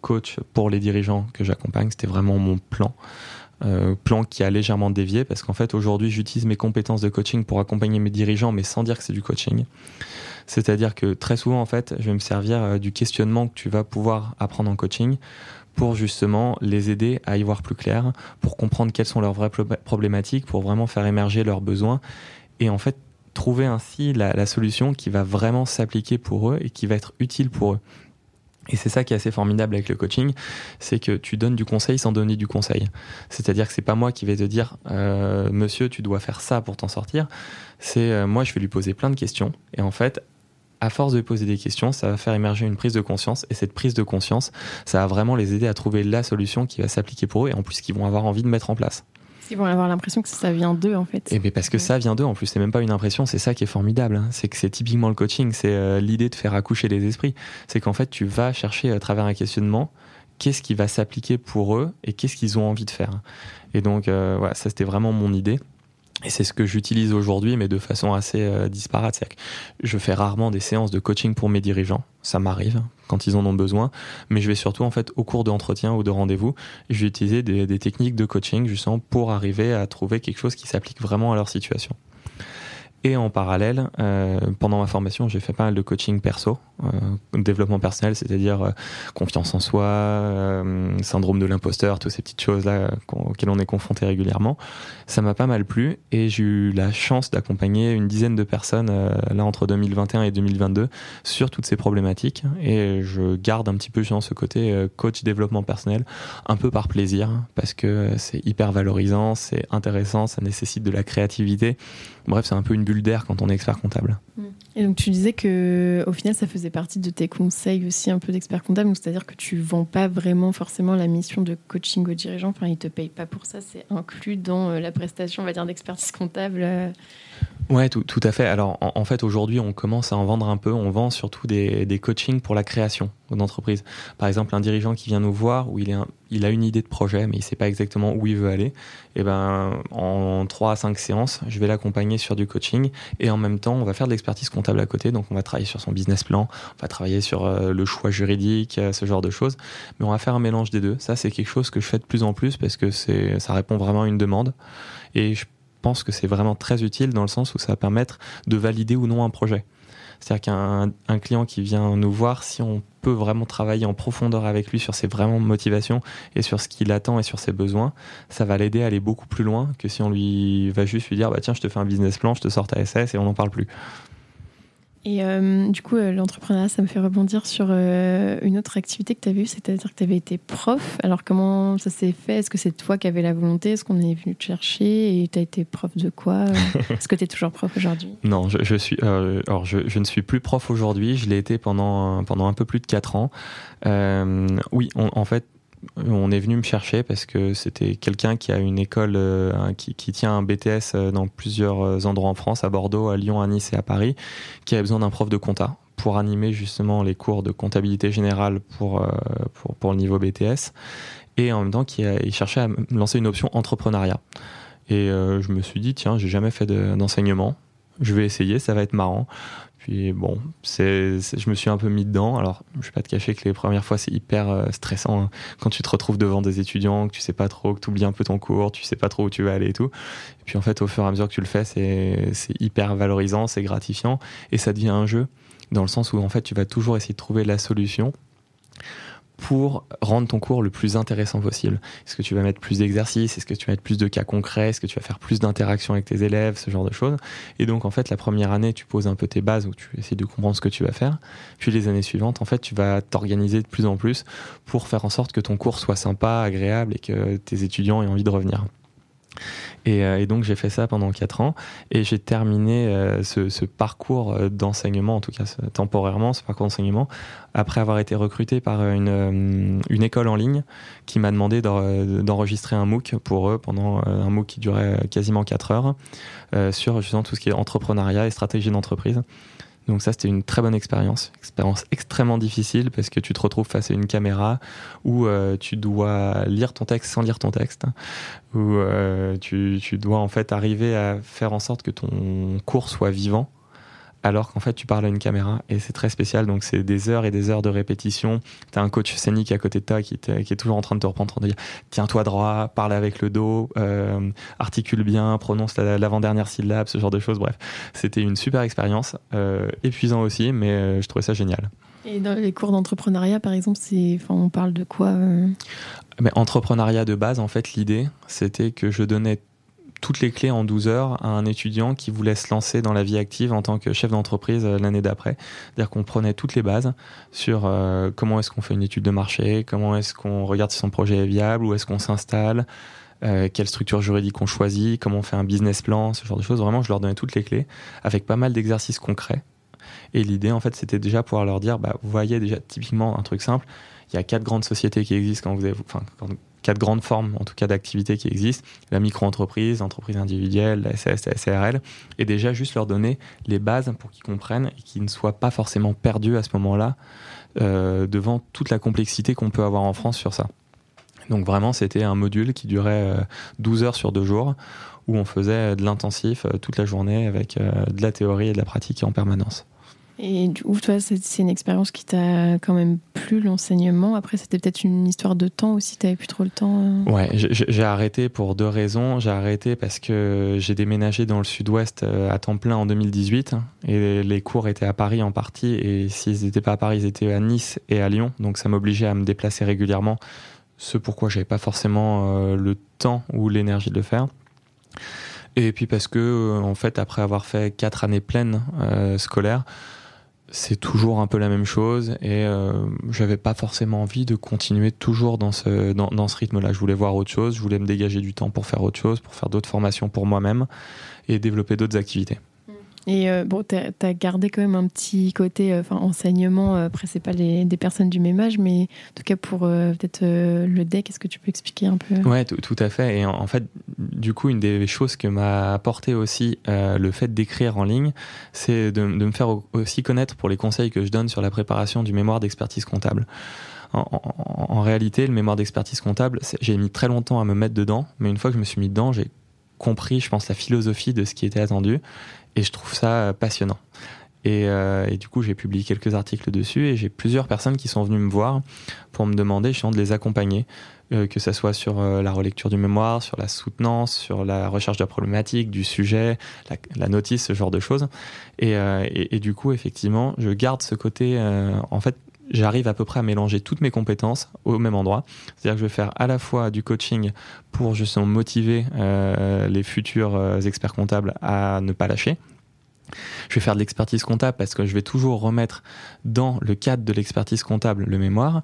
coach pour les dirigeants que j'accompagne, c'était vraiment mon plan. plan qui a légèrement dévié parce qu'en fait aujourd'hui j'utilise mes compétences de coaching pour accompagner mes dirigeants mais sans dire que c'est du coaching. C'est-à-dire que très souvent, en fait, je vais me servir euh, du questionnement que tu vas pouvoir apprendre en coaching pour justement les aider à y voir plus clair, pour comprendre quelles sont leurs vraies problématiques, pour vraiment faire émerger leurs besoins et en fait trouver ainsi la, solution qui va vraiment s'appliquer pour eux et qui va être utile pour eux. Et c'est ça qui est assez formidable avec le coaching, c'est que tu donnes du conseil sans donner du conseil. C'est-à-dire que c'est pas moi qui vais te dire, euh, monsieur, tu dois faire ça pour t'en sortir. C'est euh, moi, je vais lui poser plein de questions. Et en fait, à force de poser des questions, ça va faire émerger une prise de conscience. Et cette prise de conscience, ça va vraiment les aider à trouver la solution qui va s'appliquer pour eux et en plus qu'ils vont avoir envie de mettre en place. Ils vont avoir l'impression que ça vient d'eux en fait. Et eh parce que ça vient d'eux en plus, c'est même pas une impression, c'est ça qui est formidable. Hein. C'est que c'est typiquement le coaching, c'est euh, l'idée de faire accoucher les esprits. C'est qu'en fait, tu vas chercher à travers un questionnement qu'est-ce qui va s'appliquer pour eux et qu'est-ce qu'ils ont envie de faire. Et donc, euh, voilà, ça c'était vraiment mon idée. Et c'est ce que j'utilise aujourd'hui, mais de façon assez euh, disparate. je fais rarement des séances de coaching pour mes dirigeants. Ça m'arrive quand ils en ont besoin. Mais je vais surtout, en fait, au cours d'entretien ou de rendez-vous, je vais utiliser des, des techniques de coaching, justement, pour arriver à trouver quelque chose qui s'applique vraiment à leur situation. Et en parallèle, euh, pendant ma formation, j'ai fait pas mal de coaching perso, euh, développement personnel, c'est-à-dire euh, confiance en soi, euh, syndrome de l'imposteur, toutes ces petites choses-là auxquelles on est confronté régulièrement. Ça m'a pas mal plu et j'ai eu la chance d'accompagner une dizaine de personnes là entre 2021 et 2022 sur toutes ces problématiques. Et je garde un petit peu dans ce côté coach développement personnel, un peu par plaisir, parce que c'est hyper valorisant, c'est intéressant, ça nécessite de la créativité. Bref, c'est un peu une bulle d'air quand on est expert comptable. Mm. Et donc tu disais que au final ça faisait partie de tes conseils aussi un peu d'expert comptable, c'est-à-dire que tu vends pas vraiment forcément la mission de coaching aux dirigeants, enfin ils te payent pas pour ça, c'est inclus dans euh, la prestation on va dire d'expertise comptable. Ouais, tout, tout, à fait. Alors, en, fait, aujourd'hui, on commence à en vendre un peu. On vend surtout des, des coachings pour la création d'entreprise. Par exemple, un dirigeant qui vient nous voir où il, est il a une idée de projet, mais il sait pas exactement où il veut aller. Et eh ben, en 3 à 5 séances, je vais l'accompagner sur du coaching et en même temps, on va faire de l'expertise comptable à côté. Donc, on va travailler sur son business plan, on va travailler sur euh, le choix juridique, euh, ce genre de choses. Mais on va faire un mélange des deux. Ça, c'est quelque chose que je fais de plus en plus parce que ça répond vraiment à une demande. Et je pense que c'est vraiment très utile dans le sens où ça va permettre de valider ou non un projet. C'est-à-dire qu'un client qui vient nous voir, si on peut vraiment travailler en profondeur avec lui sur ses vraiment motivations et sur ce qu'il attend et sur ses besoins, ça va l'aider à aller beaucoup plus loin que si on lui va juste lui dire bah tiens je te fais un business plan, je te sors ta SS et on n'en parle plus. Et euh, du coup, euh, l'entrepreneuriat, ça me fait rebondir sur euh, une autre activité que tu as vue, c'est-à-dire que tu avais été prof. Alors, comment ça s'est fait? Est-ce que c'est toi qui avais la volonté? Est-ce qu'on est venu te chercher? Et tu as été prof de quoi? Est-ce que tu es toujours prof aujourd'hui? Non, je, suis, alors je, je, ne suis plus prof aujourd'hui. Je l'ai été pendant, pendant un peu plus de 4 ans. oui, en fait, on est venu me chercher parce que c'était quelqu'un qui a une école, euh, qui, tient un BTS euh, dans plusieurs euh, endroits en France, à Bordeaux, à Lyon, à Nice et à Paris, qui avait besoin d'un prof de compta pour animer justement les cours de comptabilité générale pour, le niveau BTS. Et en même temps, qui il cherchait à lancer une option entrepreneuriat. Et je me suis dit, tiens, j'ai jamais fait d'enseignement. je vais essayer, ça va être marrant. Puis bon, c'est, je me suis un peu mis dedans. Alors, je vais pas te cacher que les premières fois, c'est hyper euh, stressant hein. quand tu te retrouves devant des étudiants, que tu sais pas trop, que tu oublies un peu ton cours, tu sais pas trop où tu vas aller et tout. Et puis en fait, au fur et à mesure que tu le fais, c'est, c'est hyper valorisant, c'est gratifiant et ça devient un jeu dans le sens où en fait, tu vas toujours essayer de trouver la solution pour rendre ton cours le plus intéressant possible. Est-ce que tu vas mettre plus d'exercices? Est-ce que tu vas mettre plus de cas concrets? Est-ce que tu vas faire plus d'interactions avec tes élèves? Ce genre de choses. Et donc, en fait, la première année, tu poses un peu tes bases où tu essaies de comprendre ce que tu vas faire. Puis les années suivantes, en fait, tu vas t'organiser de plus en plus pour faire en sorte que ton cours soit sympa, agréable et que tes étudiants aient envie de revenir. Euh, et, donc j'ai fait ça pendant 4 ans et j'ai terminé euh, ce, parcours euh, d'enseignement, en tout cas temporairement, ce parcours d'enseignement, après avoir été recruté par une, une école en ligne qui m'a demandé d'enregistrer un MOOC pour eux pendant un MOOC qui durait quasiment 4 heures sur justement tout ce qui est entrepreneuriat et stratégie d'entreprise. Donc ça, c'était une très bonne expérience. Expérience extrêmement difficile parce que tu te retrouves face à une caméra où euh, tu dois lire ton texte sans lire ton texte, où euh, tu, tu, dois en fait arriver à faire en sorte que ton cours soit vivant alors qu'en fait tu parles à une caméra et c'est très spécial. Donc c'est des heures et des heures de répétition. Tu as un coach scénique à côté de toi qui, qui, est toujours en train de te reprendre en train de dire tiens-toi droit parle avec le dos euh, articule bien prononce l'avant-dernière syllabe ce genre de choses. Bref c'était une super expérience euh, épuisant aussi mais euh, je trouvais ça génial. Et dans les cours d'entrepreneuriat, par exemple, c'est, enfin, on parle de quoi mais Entrepreneuriat de base, en fait, l'idée, c'était que je donnais toutes les clés en 12 heures à un étudiant qui voulait se lancer dans la vie active en tant que chef d'entreprise euh, l'année d'après. C'est-à-dire qu'on prenait toutes les bases sur euh, comment est-ce qu'on fait une étude de marché, comment est-ce qu'on regarde si son projet est viable, où est-ce qu'on s'installe, euh, quelle structure juridique on choisit, comment on fait un business plan, ce genre de choses. Vraiment, je leur donnais toutes les clés avec pas mal d'exercices concrets. Et l'idée, en fait, c'était déjà pouvoir leur dire, bah, vous voyez déjà typiquement un truc simple. Il y a quatre grandes sociétés qui existent quand vous avez, quatre grandes formes, en tout cas, d'activités qui existent la micro-entreprise, l'entreprise individuelle, la SS, la SRL, et déjà juste leur donner les bases pour qu'ils comprennent et qu'ils ne soient pas forcément perdus à ce moment-là euh, devant toute la complexité qu'on peut avoir en France sur ça. Donc vraiment, c'était un module qui durait 12 euh, heures sur deux jours, où on faisait de l'intensif euh, toute la journée avec de la théorie et de la pratique en permanence. Et du coup, toi, c'est une expérience qui t'a quand même plu, l'enseignement. Après, c'était peut-être une histoire de temps aussi, t'avais plus trop le temps. Euh. Ouais, j'ai arrêté pour deux raisons. J'ai arrêté parce que j'ai déménagé dans le sud-ouest euh, à temps plein en 2018 et les cours étaient à Paris en partie. Et s'ils n'étaient pas à Paris, ils étaient à Nice et à Lyon. Donc ça m'obligeait à me déplacer régulièrement. Ce pourquoi j'avais pas forcément euh, le temps ou l'énergie de le faire. Et puis parce que, en fait, après avoir fait quatre années pleines scolaires, c'est toujours un peu la même chose et euh, j'avais pas forcément envie de continuer toujours dans ce, dans, dans ce rythme-là. Je voulais voir autre chose, je voulais me dégager du temps pour faire autre chose, pour faire d'autres formations pour moi-même et développer d'autres activités. Et euh, bon, tu as, gardé quand même un petit côté enfin enseignement. Après, c'est pas des personnes du même âge, mais en tout cas pour peut-être le deck, est-ce que tu peux expliquer un peu? Ouais, tout, à fait. Et en, fait, du coup, une des choses que m'a apporté aussi le fait d'écrire en ligne, c'est de, me faire aussi connaître pour les conseils que je donne sur la préparation du mémoire d'expertise comptable. En, réalité, le mémoire d'expertise comptable, j'ai mis très longtemps à me mettre dedans, mais une fois que je me suis mis dedans, j'ai compris, je pense, la philosophie de ce qui était attendu, et je trouve ça euh, passionnant. Euh, et, du coup, j'ai publié quelques articles dessus, et j'ai plusieurs personnes qui sont venues me voir pour me demander justement de les accompagner, euh, que ce soit sur la relecture du mémoire, sur la soutenance, sur la recherche de la problématique, du sujet, la, notice, ce genre de choses. Et, et, du coup, effectivement, je garde ce côté, en fait, j'arrive à peu près à mélanger toutes mes compétences au même endroit. C'est-à-dire que je vais faire à la fois du coaching pour justement motiver euh, les futurs euh, experts comptables à ne pas lâcher. Je vais faire de l'expertise comptable parce que je vais toujours remettre dans le cadre de l'expertise comptable le mémoire.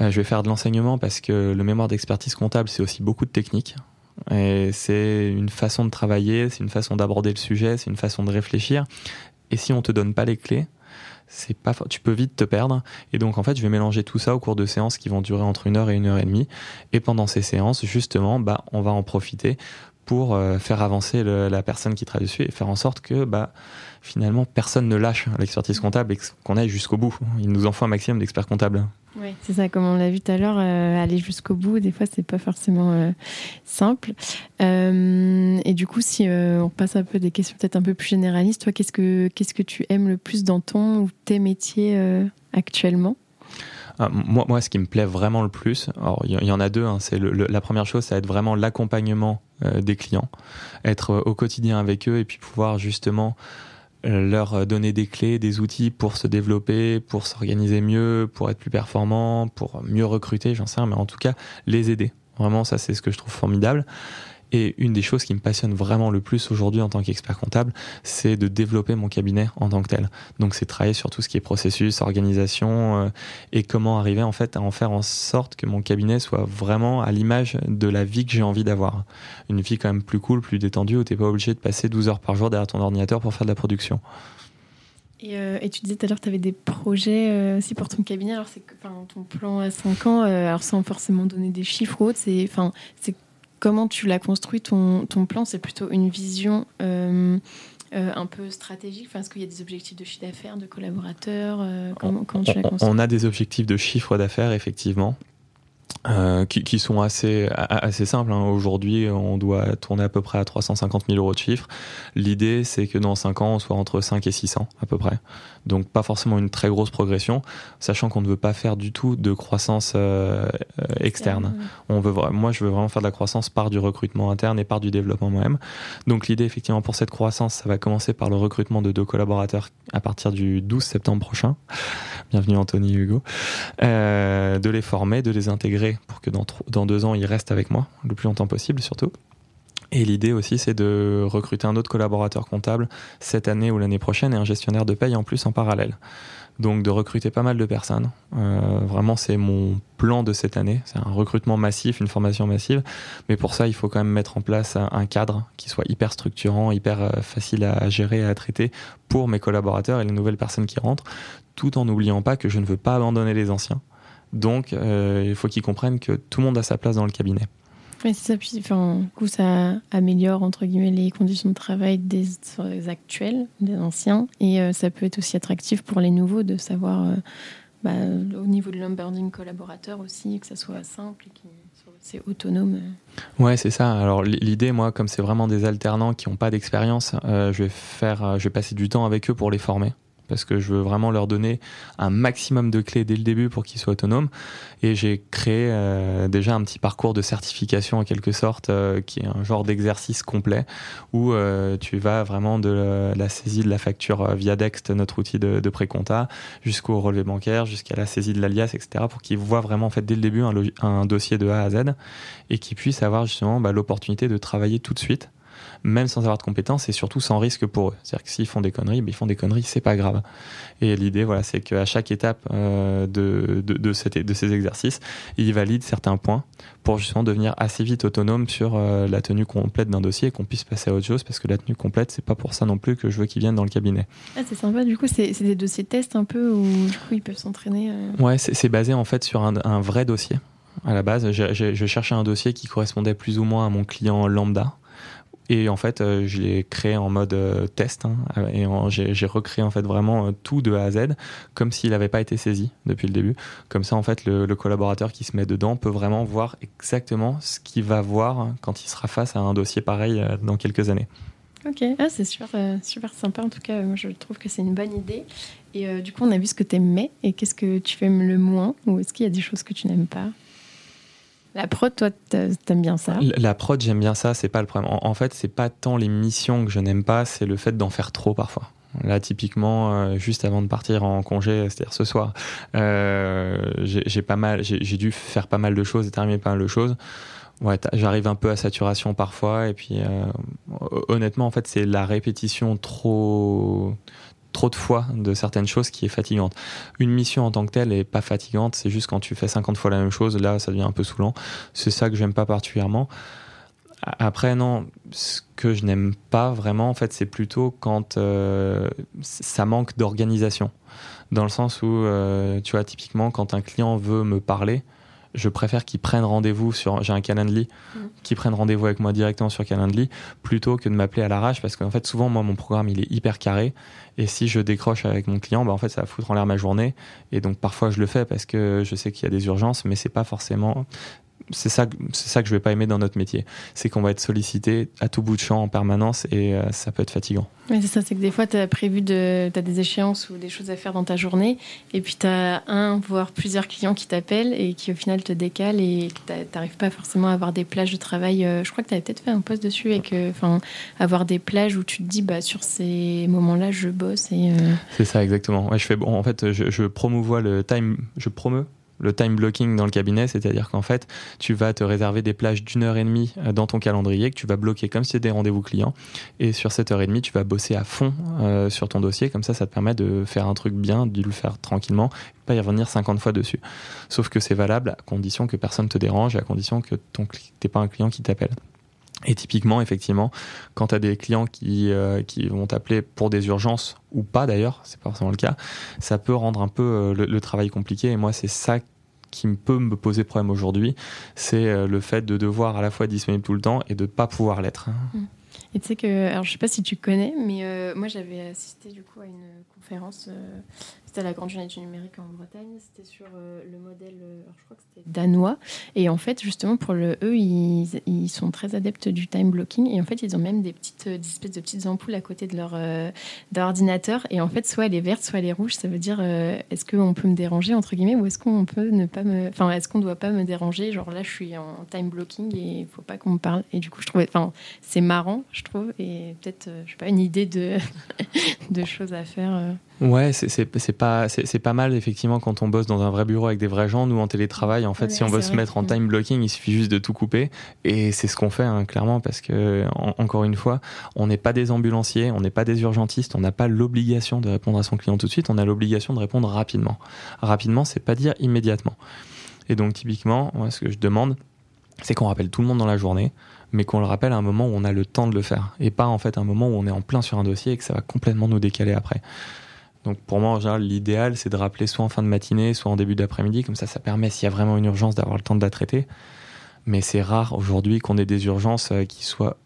Euh, je vais faire de l'enseignement parce que le mémoire d'expertise comptable, c'est aussi beaucoup de techniques. Et c'est une façon de travailler, c'est une façon d'aborder le sujet, c'est une façon de réfléchir. Et si on te donne pas les clés, c'est pas tu peux vite te perdre. Et donc en fait je vais mélanger tout ça au cours de séances qui vont durer entre une heure et une heure et demie. Et pendant ces séances justement bah on va en profiter pour euh, faire avancer la personne qui travaille dessus et faire en sorte que bah finalement personne ne lâche l'expertise comptable et qu'on aille jusqu'au bout il nous en faut un maximum d'experts comptables oui, c'est ça, comme on l'a vu tout à l'heure, euh, aller jusqu'au bout, des fois, c'est pas forcément euh, simple. Euh, et du coup, si on passe un peu des questions peut-être un peu plus généralistes, toi, qu'est-ce que, qu'est-ce que tu aimes le plus dans ton ou tes métiers actuellement? Ah, moi, moi, ce qui me plaît vraiment le plus, il y, en a deux. Hein, c'est la première chose, ça va être vraiment l'accompagnement des clients, être au quotidien avec eux et puis pouvoir justement leur donner des clés, des outils pour se développer, pour s'organiser mieux, pour être plus performant, pour mieux recruter, j'en sais rien, mais en tout cas les aider. Vraiment, ça c'est ce que je trouve formidable. Et une des choses qui me passionne vraiment le plus aujourd'hui en tant qu'expert comptable, c'est de développer mon cabinet en tant que tel. Donc c'est travailler sur tout ce qui est processus, organisation euh, et comment arriver en fait à en faire en sorte que mon cabinet soit vraiment à l'image de la vie que j'ai envie d'avoir. Une vie quand même plus cool, plus détendue où t'es pas obligé de passer 12 heures par jour derrière ton ordinateur pour faire de la production. Et, euh, tu disais tout à l'heure que tu avais des projets euh, aussi pour ton cabinet. Alors, c'est ton plan à 5 ans, alors sans forcément donner des chiffres ou autres, c'est comment tu l'as construit ton, ton plan C'est plutôt une vision euh, euh, un peu stratégique Est-ce qu'il y a des objectifs de chiffre d'affaires, de collaborateurs euh, comment, tu l'as construit On a des objectifs de chiffre d'affaires, effectivement. Qui, qui, sont assez, assez simples. Hein. Aujourd'hui, on doit tourner à peu près à 350 000 euros de chiffre. L'idée, c'est que dans 5 ans, on soit entre 5 et 600 à peu près. Donc pas forcément une très grosse progression, sachant qu'on ne veut pas faire du tout de croissance euh, euh externe. On veut, moi, je veux vraiment faire de la croissance par du recrutement interne et par du développement moi-même. Donc l'idée, effectivement, pour cette croissance, ça va commencer par le recrutement de deux collaborateurs à partir du 12 septembre prochain. Bienvenue Anthony et Hugo. Euh, de les former, de les intégrer pour que dans, dans deux ans, ils restent avec moi, le plus longtemps possible surtout. Et l'idée aussi, c'est de recruter un autre collaborateur comptable cette année ou l'année prochaine et un gestionnaire de paye en plus en parallèle. Donc de recruter pas mal de personnes. Euh, vraiment, c'est mon plan de cette année. C'est un recrutement massif, une formation massive. Mais pour ça, il faut quand même mettre en place un, cadre qui soit hyper structurant, hyper euh, facile à gérer à traiter pour mes collaborateurs et les nouvelles personnes qui rentrent, tout en n'oubliant pas que je ne veux pas abandonner les anciens. Donc, euh, il faut qu'ils comprennent que tout le monde a sa place dans le cabinet. C'est ça. Puis, enfin, du coup, ça améliore entre guillemets les conditions de travail des, actuels, des anciens, et euh, ça peut être aussi attractif pour les nouveaux de savoir, euh, bah, au niveau de l'onboarding collaborateur aussi, que ça soit simple et que c'est autonome. Ouais, c'est ça. Alors l'idée, moi, comme c'est vraiment des alternants qui n'ont pas d'expérience, je vais faire, je vais passer du temps avec eux pour les former parce que je veux vraiment leur donner un maximum de clés dès le début pour qu'ils soient autonomes. Et j'ai créé euh, déjà un petit parcours de certification en quelque sorte, euh, qui est un genre d'exercice complet où euh, tu vas vraiment de la, saisie de la facture via Dext, notre outil de, de pré-compta, jusqu'au relevé bancaire, jusqu'à la saisie de l'alias, etc. pour qu'ils voient vraiment en fait dès le début un, dossier de A à Z et qu'ils puissent avoir justement bah, l'opportunité de travailler tout de suite même sans avoir de compétences et surtout sans risque pour eux. C'est-à-dire que s'ils font des conneries, ben, ils font des conneries, c'est pas grave. Et l'idée, voilà, c'est qu'à chaque étape euh, de, de, de, ces exercices, ils valident certains points pour justement devenir assez vite autonome sur euh, la tenue complète d'un dossier et qu'on puisse passer à autre chose parce que la tenue complète, c'est pas pour ça non plus que je veux qu'ils viennent dans le cabinet. Ah, c'est sympa, du coup, c'est des dossiers tests un peu où du coup, ils peuvent s'entraîner. Euh. Ouais, c'est basé en fait sur un, un vrai dossier. À la base, je cherchais un dossier qui correspondait plus ou moins à mon client lambda. Et en fait, euh, je l'ai créé en mode euh, test. Hein, et j'ai recréé en fait vraiment euh, tout de A à Z, comme s'il n'avait pas été saisi depuis le début. Comme ça, en fait, le, collaborateur qui se met dedans peut vraiment voir exactement ce qu'il va voir quand il sera face à un dossier pareil dans quelques années. Ok, ah, c'est super, super sympa. En tout cas, moi, je trouve que c'est une bonne idée. Et du coup, on a vu ce que tu aimais. Et qu'est-ce que tu aimes le moins Ou est-ce qu'il y a des choses que tu n'aimes pas? La prod, toi, t'aimes bien ça La prod, j'aime bien ça, c'est pas le problème. En, fait, c'est pas tant les missions que je n'aime pas, c'est le fait d'en faire trop parfois. Là, typiquement, euh, juste avant de partir en congé, c'est-à-dire ce soir, euh, j'ai pas mal, j'ai dû faire pas mal de choses et terminer pas mal de choses. Ouais, j'arrive un peu à saturation parfois, et puis euh, honnêtement, en fait, c'est la répétition trop trop de fois de certaines choses qui est fatigante. Une mission en tant que telle est pas fatigante, c'est juste quand tu fais 50 fois la même chose, là ça devient un peu saoulant. C'est ça que j'aime pas particulièrement. Après, non, ce que je n'aime pas vraiment, en fait, c'est plutôt quand euh, ça manque d'organisation. Dans le sens où, euh, tu vois, typiquement, quand un client veut me parler, je préfère qu'ils prennent rendez-vous sur. J'ai un Calendly, mm. qu'ils prennent rendez-vous avec moi directement sur Calendly, plutôt que de m'appeler à l'arrache, parce qu'en fait, souvent, moi, mon programme, il est hyper carré. Et si je décroche avec mon client, bah, en fait, ça va foutre en l'air ma journée. Et donc, parfois, je le fais parce que je sais qu'il y a des urgences, mais c'est pas forcément c'est ça, c'est ça que je vais pas aimer dans notre métier. C'est qu'on va être sollicité à tout bout de champ en permanence et euh, ça peut être fatigant. Oui, c'est ça, c'est que des fois, tu as prévu de, as des échéances ou des choses à faire dans ta journée et puis tu as un, voire plusieurs clients qui t'appellent et qui au final te décalent et tu n'arrives pas forcément à avoir des plages de travail. Euh, je crois que tu avais peut-être fait un post dessus et que, enfin, avoir des plages où tu te dis, bah, sur ces moments-là, je bosse et. Euh, c'est ça, exactement. Ouais, je fais, bon, en fait, je, je promouvois le time, je promeux le time blocking dans le cabinet, c'est-à-dire qu'en fait, tu vas te réserver des plages d'une heure et demie euh, dans ton calendrier que tu vas bloquer comme si c'était des rendez-vous clients. Et sur cette heure et demie, tu vas bosser à fond euh, sur ton dossier. Comme ça, ça te permet de faire un truc bien, de le faire tranquillement, pas y revenir 50 fois dessus. Sauf que c'est valable à condition que personne te dérange et à condition que tu n'es pas un client qui t'appelle. Et typiquement, effectivement, quand tu as des clients qui, euh, qui vont t'appeler pour des urgences ou pas d'ailleurs, c'est pas forcément le cas, ça peut rendre un peu euh, le, travail compliqué. Et moi, c'est ça qui peut me poser problème aujourd'hui, c'est euh, le fait de devoir à la fois être disponible tout le temps et de pas pouvoir l'être. Mmh. Et tu sais que, alors je sais pas si tu connais, mais moi j'avais assisté du coup à une conférence c'était à la Grande Journée du numérique en Bretagne. C'était sur euh, le modèle, euh, je crois que c'était danois. Et en fait, justement, pour le eux, ils, ils, sont très adeptes du time blocking. Et en fait, ils ont même des petites euh, des espèces de petites ampoules à côté de leur, ordinateur. Et en fait, soit elle est verte, soit elle est rouge. Ça veut dire, est-ce qu'on peut me déranger, entre guillemets, ou est-ce qu'on peut ne pas me. Enfin, est-ce qu'on doit pas me déranger? Genre là, je suis en time blocking et il faut pas qu'on me parle. Et du coup, je trouvais. Enfin, c'est marrant, je trouve. Et peut-être, je sais pas, une idée de, de choses à faire. Ouais, c'est pas, pas mal effectivement quand on bosse dans un vrai bureau avec des vrais gens. Nous en télétravail, en fait, si on veut se mettre en time blocking, il suffit juste de tout couper. Et c'est ce qu'on fait hein, clairement parce que encore une fois, on n'est pas des ambulanciers, on n'est pas des urgentistes, on n'a pas l'obligation de répondre à son client tout de suite. On a l'obligation de répondre rapidement. Rapidement, c'est pas dire immédiatement. Et donc typiquement, moi, ce que je demande, c'est qu'on rappelle tout le monde dans la journée mais qu'on le rappelle à un moment où on a le temps de le faire et pas en fait un moment où on est en plein sur un dossier et que ça va complètement nous décaler après. Donc pour moi, en général, l'idéal, c'est de rappeler soit en fin de matinée, soit en début d'après-midi. Comme ça, ça permet, s'il y a vraiment une urgence, d'avoir le temps de la traiter. Mais c'est rare aujourd'hui qu'on ait des urgences euh, qui soient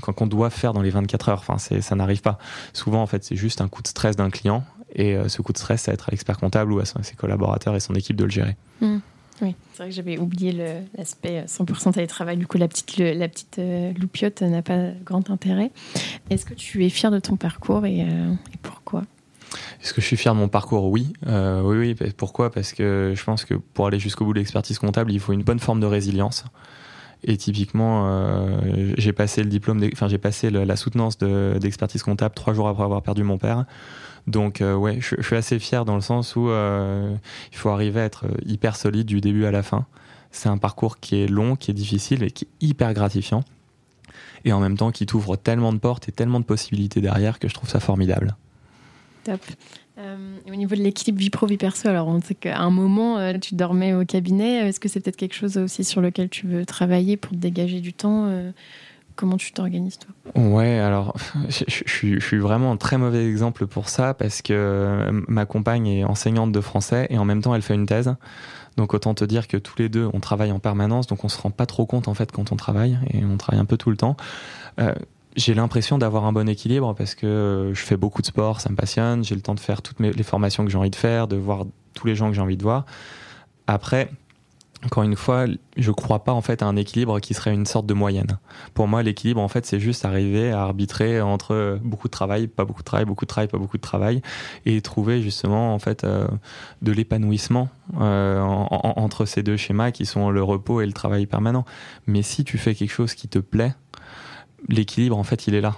qu'on doit faire dans les 24 heures. Enfin, ça n'arrive pas. Souvent, en fait, c'est juste un coup de stress d'un client. Et euh, ce coup de stress, ça va être à l'expert comptable ou à ses collaborateurs et son équipe de le gérer. Mmh. Oui, c'est vrai que j'avais oublié l'aspect 100% euh, télétravail. Du coup, la petite, la petite loupiote n'a pas grand intérêt. Est-ce que tu es fier de ton parcours et pourquoi? Est-ce que je suis fier de mon parcours? Oui. Euh, oui, oui. Pourquoi? Parce que je pense que pour aller jusqu'au bout de l'expertise comptable, il faut une bonne forme de résilience. Et typiquement, euh, j'ai passé le diplôme, enfin j'ai passé la soutenance d'expertise comptable trois jours après avoir perdu mon père. Donc euh, ouais, je, suis assez fier dans le sens où il faut arriver à être hyper solide du début à la fin. C'est un parcours qui est long, qui est difficile et qui est hyper gratifiant. et en même temps qui t'ouvre tellement de portes et tellement de possibilités derrière que je trouve ça formidable. Top. Euh, au niveau de l'équilibre vie pro vie perso, alors on sait qu'à un moment euh, tu dormais au cabinet. Est-ce que c'est peut-être quelque chose aussi sur lequel tu veux travailler pour te dégager du temps euh, Comment tu t'organises toi? Ouais, alors je, suis vraiment un très mauvais exemple pour ça parce que ma compagne est enseignante de français et en même temps elle fait une thèse. Donc autant te dire que tous les deux on travaille en permanence, donc on se rend pas trop compte en fait quand on travaille et on travaille un peu tout le temps. Euh, j'ai l'impression d'avoir un bon équilibre parce que je fais beaucoup de sport, ça me passionne, j'ai le temps de faire toutes les formations que j'ai envie de faire, de voir tous les gens que j'ai envie de voir. Après, encore une fois, je crois pas en fait à un équilibre qui serait une sorte de moyenne. Pour moi, l'équilibre en fait, c'est juste arriver à arbitrer entre beaucoup de travail, pas beaucoup de travail, beaucoup de travail, pas beaucoup de travail, et trouver justement en fait euh, de l'épanouissement euh, entre ces deux schémas qui sont le repos et le travail permanent. Mais si tu fais quelque chose qui te plaît, l'équilibre en fait, il est là.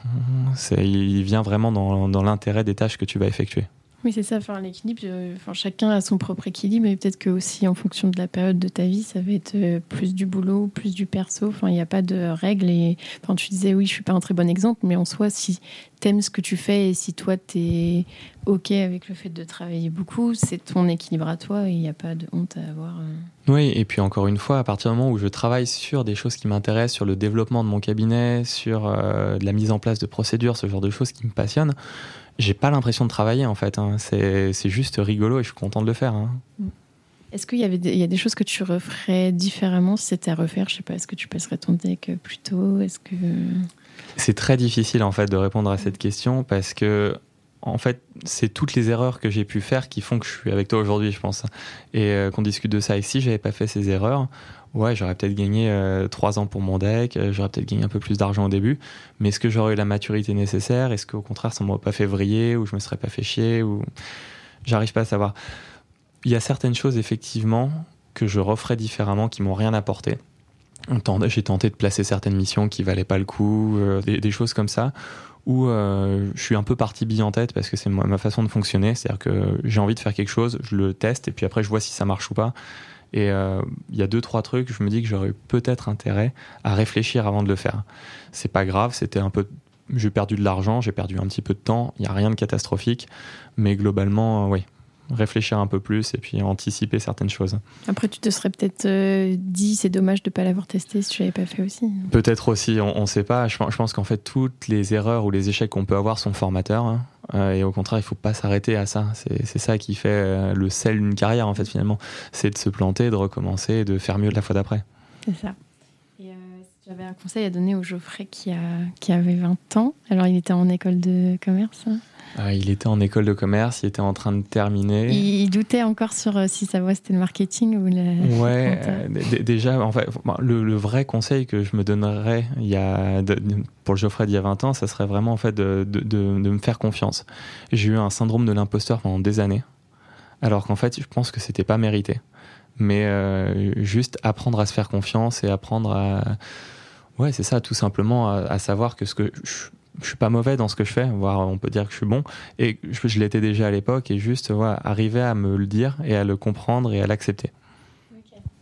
Il vient vraiment dans l'intérêt des tâches que tu vas effectuer. Oui, c'est ça. Enfin, l'équilibre, euh, enfin, chacun a son propre équilibre, et peut-être que aussi en fonction de la période de ta vie, ça va être euh, plus du boulot, plus du perso. Enfin, il n'y a pas de règles. Et enfin, tu disais, oui, je suis pas un très bon exemple, mais en soi, si tu aimes ce que tu fais et si toi, tu es OK avec le fait de travailler beaucoup, c'est ton équilibre à toi et il n'y a pas de honte à avoir. Euh. Oui, et puis encore une fois, à partir du moment où je travaille sur des choses qui m'intéressent, sur le développement de mon cabinet, sur de la mise en place de procédures, ce genre de choses qui me passionnent, j'ai pas l'impression de travailler en fait. Hein. C'est juste rigolo et je suis content de le faire. Hein. Est-ce qu'il y avait des, il y a des choses que tu referais différemment si c'était à refaire? Je sais pas. Est-ce que tu passerais ton deck plus tôt? Est-ce que c'est très difficile en fait de répondre à cette question parce que en fait, c'est toutes les erreurs que j'ai pu faire qui font que je suis avec toi aujourd'hui, je pense. Et euh, qu'on discute de ça. Et si j'avais pas fait ces erreurs, ouais, j'aurais peut-être gagné euh, trois ans pour mon deck, euh, j'aurais peut-être gagné un peu plus d'argent au début, mais est-ce que j'aurais eu la maturité nécessaire? Est-ce qu'au contraire, ça m'aurait pas fait vriller ou je me serais pas fait chier J'arrive pas à savoir? Il y a certaines choses, effectivement, que je referais différemment qui m'ont rien apporté. J'ai tenté de placer certaines missions qui valaient pas le coup, euh, des, choses comme ça, où je suis un peu parti bille en tête parce que c'est ma façon de fonctionner. C'est-à-dire que j'ai envie de faire quelque chose, je le teste et puis après je vois si ça marche ou pas. Et euh, il y a deux, trois trucs, je me dis que j'aurais peut-être intérêt à réfléchir avant de le faire. C'est pas grave, c'était un peu. J'ai perdu de l'argent, j'ai perdu un petit peu de temps, il n'y a rien de catastrophique, mais globalement, euh, oui, réfléchir un peu plus et puis anticiper certaines choses. Après, tu te serais peut-être euh, dit c'est dommage de ne pas l'avoir testé si tu l'avais pas fait aussi. Peut-être aussi, on ne sait pas. Je, pense qu'en fait, toutes les erreurs ou les échecs qu'on peut avoir sont formateurs. Hein. Euh, et au contraire, il faut pas s'arrêter à ça. C'est ça qui fait euh, le sel d'une carrière, en fait, finalement. C'est de se planter, de recommencer et de faire mieux de la fois d'après. C'est ça. Et si j'avais un conseil à donner au Geoffrey qui, a, qui avait 20 ans, alors il était en école de commerce hein. Ah, il était en école de commerce, il était en train de terminer. Il, doutait encore sur euh, si sa voie c'était le marketing ou le. Ouais, euh, déjà, en fait, le, vrai conseil que je me donnerais il y a, pour le Geoffrey d'il y a 20 ans, ça serait vraiment en fait de, de, me faire confiance. J'ai eu un syndrome de l'imposteur pendant des années, alors qu'en fait, je pense que c'était pas mérité. Mais euh, juste apprendre à se faire confiance et apprendre à. Ouais, c'est ça, tout simplement, à, à savoir que ce que. Je, je suis pas mauvais dans ce que je fais, voire on peut dire que je suis bon. Et je, l'étais déjà à l'époque et juste voilà, arriver à me le dire et à le comprendre et à l'accepter.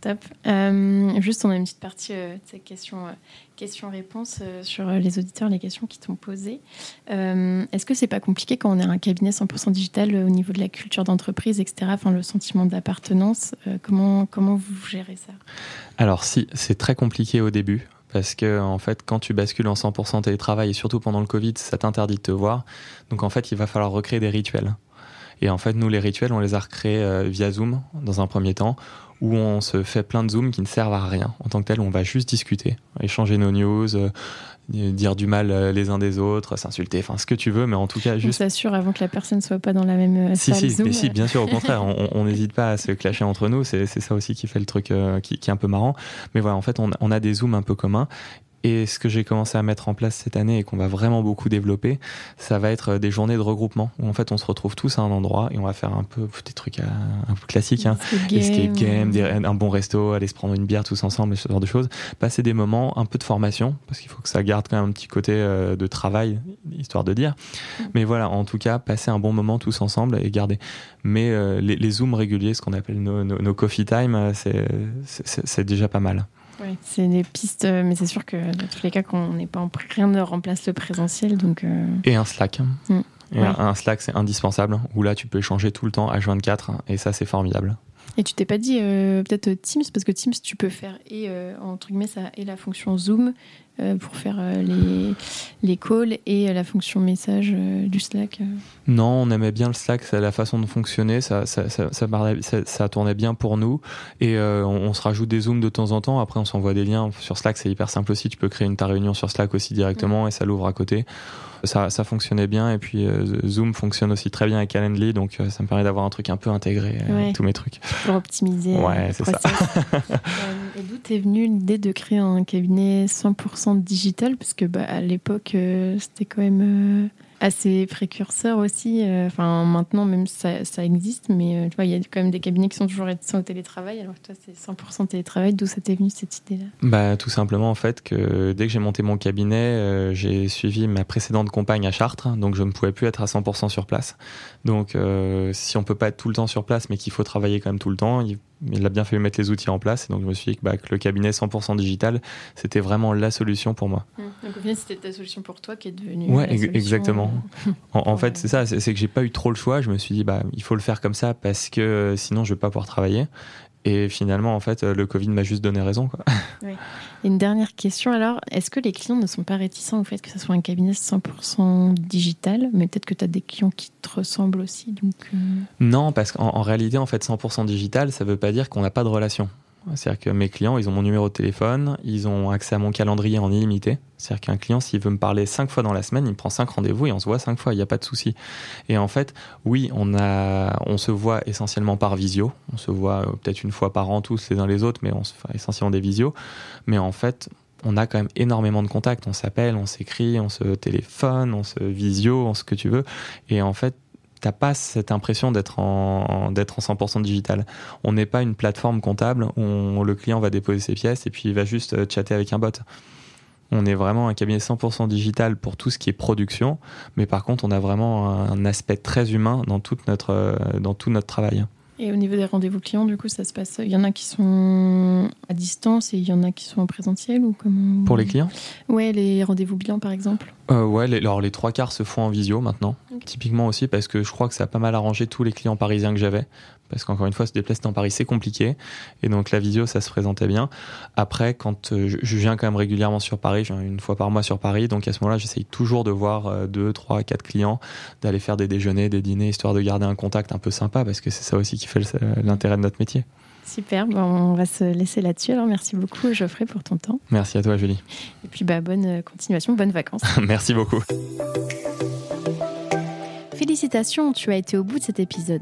top. Euh, juste, on a une petite partie euh, de questions, euh, questions-réponses sur les auditeurs, les questions qui t'ont posées. Est-ce que c'est pas compliqué quand on est un cabinet 100% digital au niveau de la culture d'entreprise, etc. Enfin, le sentiment d'appartenance. comment comment vous gérez ça? Alors si, c'est très compliqué au début parce que en fait quand tu bascules en 100% télétravail et surtout pendant le Covid ça t'interdit de te voir. Donc en fait il va falloir recréer des rituels. Et en fait nous les rituels on les a recréés euh, via Zoom dans un premier temps où on se fait plein de Zoom qui ne servent à rien. En tant que tel on va juste discuter échanger nos news euh, dire du mal euh, les uns des autres, s'insulter, enfin ce que tu veux, mais en tout cas juste. On s'assure avant que la personne soit pas dans la même si, salle si, Zoom. Mais si, bien sûr, au contraire, on n'hésite pas à se clasher entre nous. C'est ça aussi qui fait le truc qui, qui, est un peu marrant. Mais voilà, en fait, on, on a des zooms un peu communs et ce que j'ai commencé à mettre en place cette année et qu'on va vraiment beaucoup développer, ça va être des journées de regroupement où en fait on se retrouve tous à un endroit et on va faire un peu des trucs euh, un peu classiques, hein. escape game, un bon resto, aller se prendre une bière tous ensemble, ce genre de choses. Passer des moments, un peu de formation parce qu'il faut que ça garde quand même un petit côté euh, de travail, histoire de dire. Mm. Mais voilà, en tout cas, passer un bon moment tous ensemble et garder. Mais euh, les, zooms réguliers, ce qu'on appelle nos, nos, nos, coffee time, c'est déjà pas mal. Ouais, c'est des pistes, euh, mais c'est sûr que dans tous les cas, quand on n'est pas en rien ne remplace le présentiel, donc euh, Et un Slack. Mm. Et Ouais. un- Slack, c'est indispensable, où là, tu peux échanger tout le temps, H24, et ça, c'est formidable. Et tu t'es pas dit euh, peut-être Teams parce que Teams tu peux faire et euh, entre guillemets ça et la fonction Zoom pour faire euh, les les calls et euh, la fonction message euh, du Slack. euh. Non, on aimait bien le Slack, c'est la façon de fonctionner, ça, ça, ça, tournait bien pour nous. Et euh, on, on se rajoute des zooms de temps en temps. Après, on s'envoie des liens. Sur Slack, c'est hyper simple aussi. Tu peux créer une ta réunion sur Slack aussi directement et ça l'ouvre à côté. Ça, ça fonctionnait bien. Et puis, euh, Zoom fonctionne aussi très bien avec Calendly. Donc, euh, ça me permet d'avoir un truc un peu intégré Ouais. tous mes trucs. pour optimiser. Ouais, euh, c'est ça. d'où t'es venue l'idée de créer un cabinet 100% digital? Parce que bah, à l'époque, euh, c'était quand même euh, assez précurseur aussi. Euh, maintenant, même ça, existe, mais tu il y a quand même des cabinets qui sont toujours réticents au télétravail, alors que toi, c'est 100% télétravail. D'où ça t'est venu cette idée-là? Bah, tout simplement, en fait, que dès que j'ai monté mon cabinet, j'ai suivi ma précédente compagne à Chartres, donc je ne pouvais plus être à 100% sur place. Donc, si on peut pas être tout le temps sur place, mais qu'il faut travailler quand même tout le temps, il a bien fallu mettre les outils en place. Et donc, je me suis dit que, bah, que le cabinet 100% digital, c'était vraiment la solution pour moi. Donc au final, c'était ta solution pour toi qui est devenue. Ouais, la ex- solution, exactement. En, en fait, euh, c'est ça, c'est c'est que j'ai pas eu trop le choix. Je me suis dit, bah, il faut le faire comme ça parce que euh, sinon, je vais pas pouvoir travailler. Et finalement, en fait, euh, le Covid m'a juste donné raison. Quoi. Une dernière question alors, est-ce que les clients ne sont pas réticents au fait que ce soit un cabinet 100% digital Mais peut-être que tu as des clients qui te ressemblent aussi. Donc, euh, Non, parce qu'en en réalité, en fait, 100% digital, ça veut pas dire qu'on n'a pas de relation. C'est-à-dire que mes clients, ils ont mon numéro de téléphone, ils ont accès à mon calendrier en illimité. C'est-à-dire qu'un client, s'il veut me parler cinq fois dans la semaine, il me prend cinq rendez-vous et on se voit cinq fois, il n'y a pas de souci. Et en fait, oui, on, a, on se voit essentiellement par visio. On se voit euh, peut-être une fois par an tous les uns les autres, mais on se fait essentiellement des visios. Mais en fait, on a quand même énormément de contacts. On s'appelle, on s'écrit, on se téléphone, on se visio, on ce que tu veux. Et en fait, t'as pas cette impression d'être en, d'être en 100% digital. On n'est pas une plateforme comptable où le client va déposer ses pièces et puis il va juste euh, chatter avec un bot. On est vraiment un cabinet 100% digital pour tout ce qui est production, mais par contre, on a vraiment un aspect très humain dans, euh, dans tout notre travail. Et au niveau des rendez-vous clients, du coup, ça se passe. Il y en a qui sont à distance et il y en a qui sont en présentiel ou comment Pour les clients Ouais, les rendez-vous bilan par exemple. Euh, ouais, les, alors les trois quarts se font en visio maintenant. Typiquement aussi parce que je crois que ça a pas mal arrangé tous les clients parisiens que j'avais. Parce qu'encore une fois, se déplacer dans Paris, c'est compliqué. Et donc la visio, ça se présentait bien. Après, quand euh, je, je viens quand même régulièrement sur Paris, je viens une fois par mois sur Paris. Donc à ce moment-là, j'essaye toujours de voir euh, deux, trois, quatre clients, d'aller faire des déjeuners, des dîners, histoire de garder un contact un peu sympa. Parce que c'est ça aussi qui fait le- l'intérêt de notre métier. Super, bon, on va se laisser là-dessus. Alors merci beaucoup Geoffrey pour ton temps. Merci à toi, Julie. Et puis bah, bonne euh, continuation, bonnes vacances. Merci beaucoup. Félicitations, tu as été au bout de cet épisode.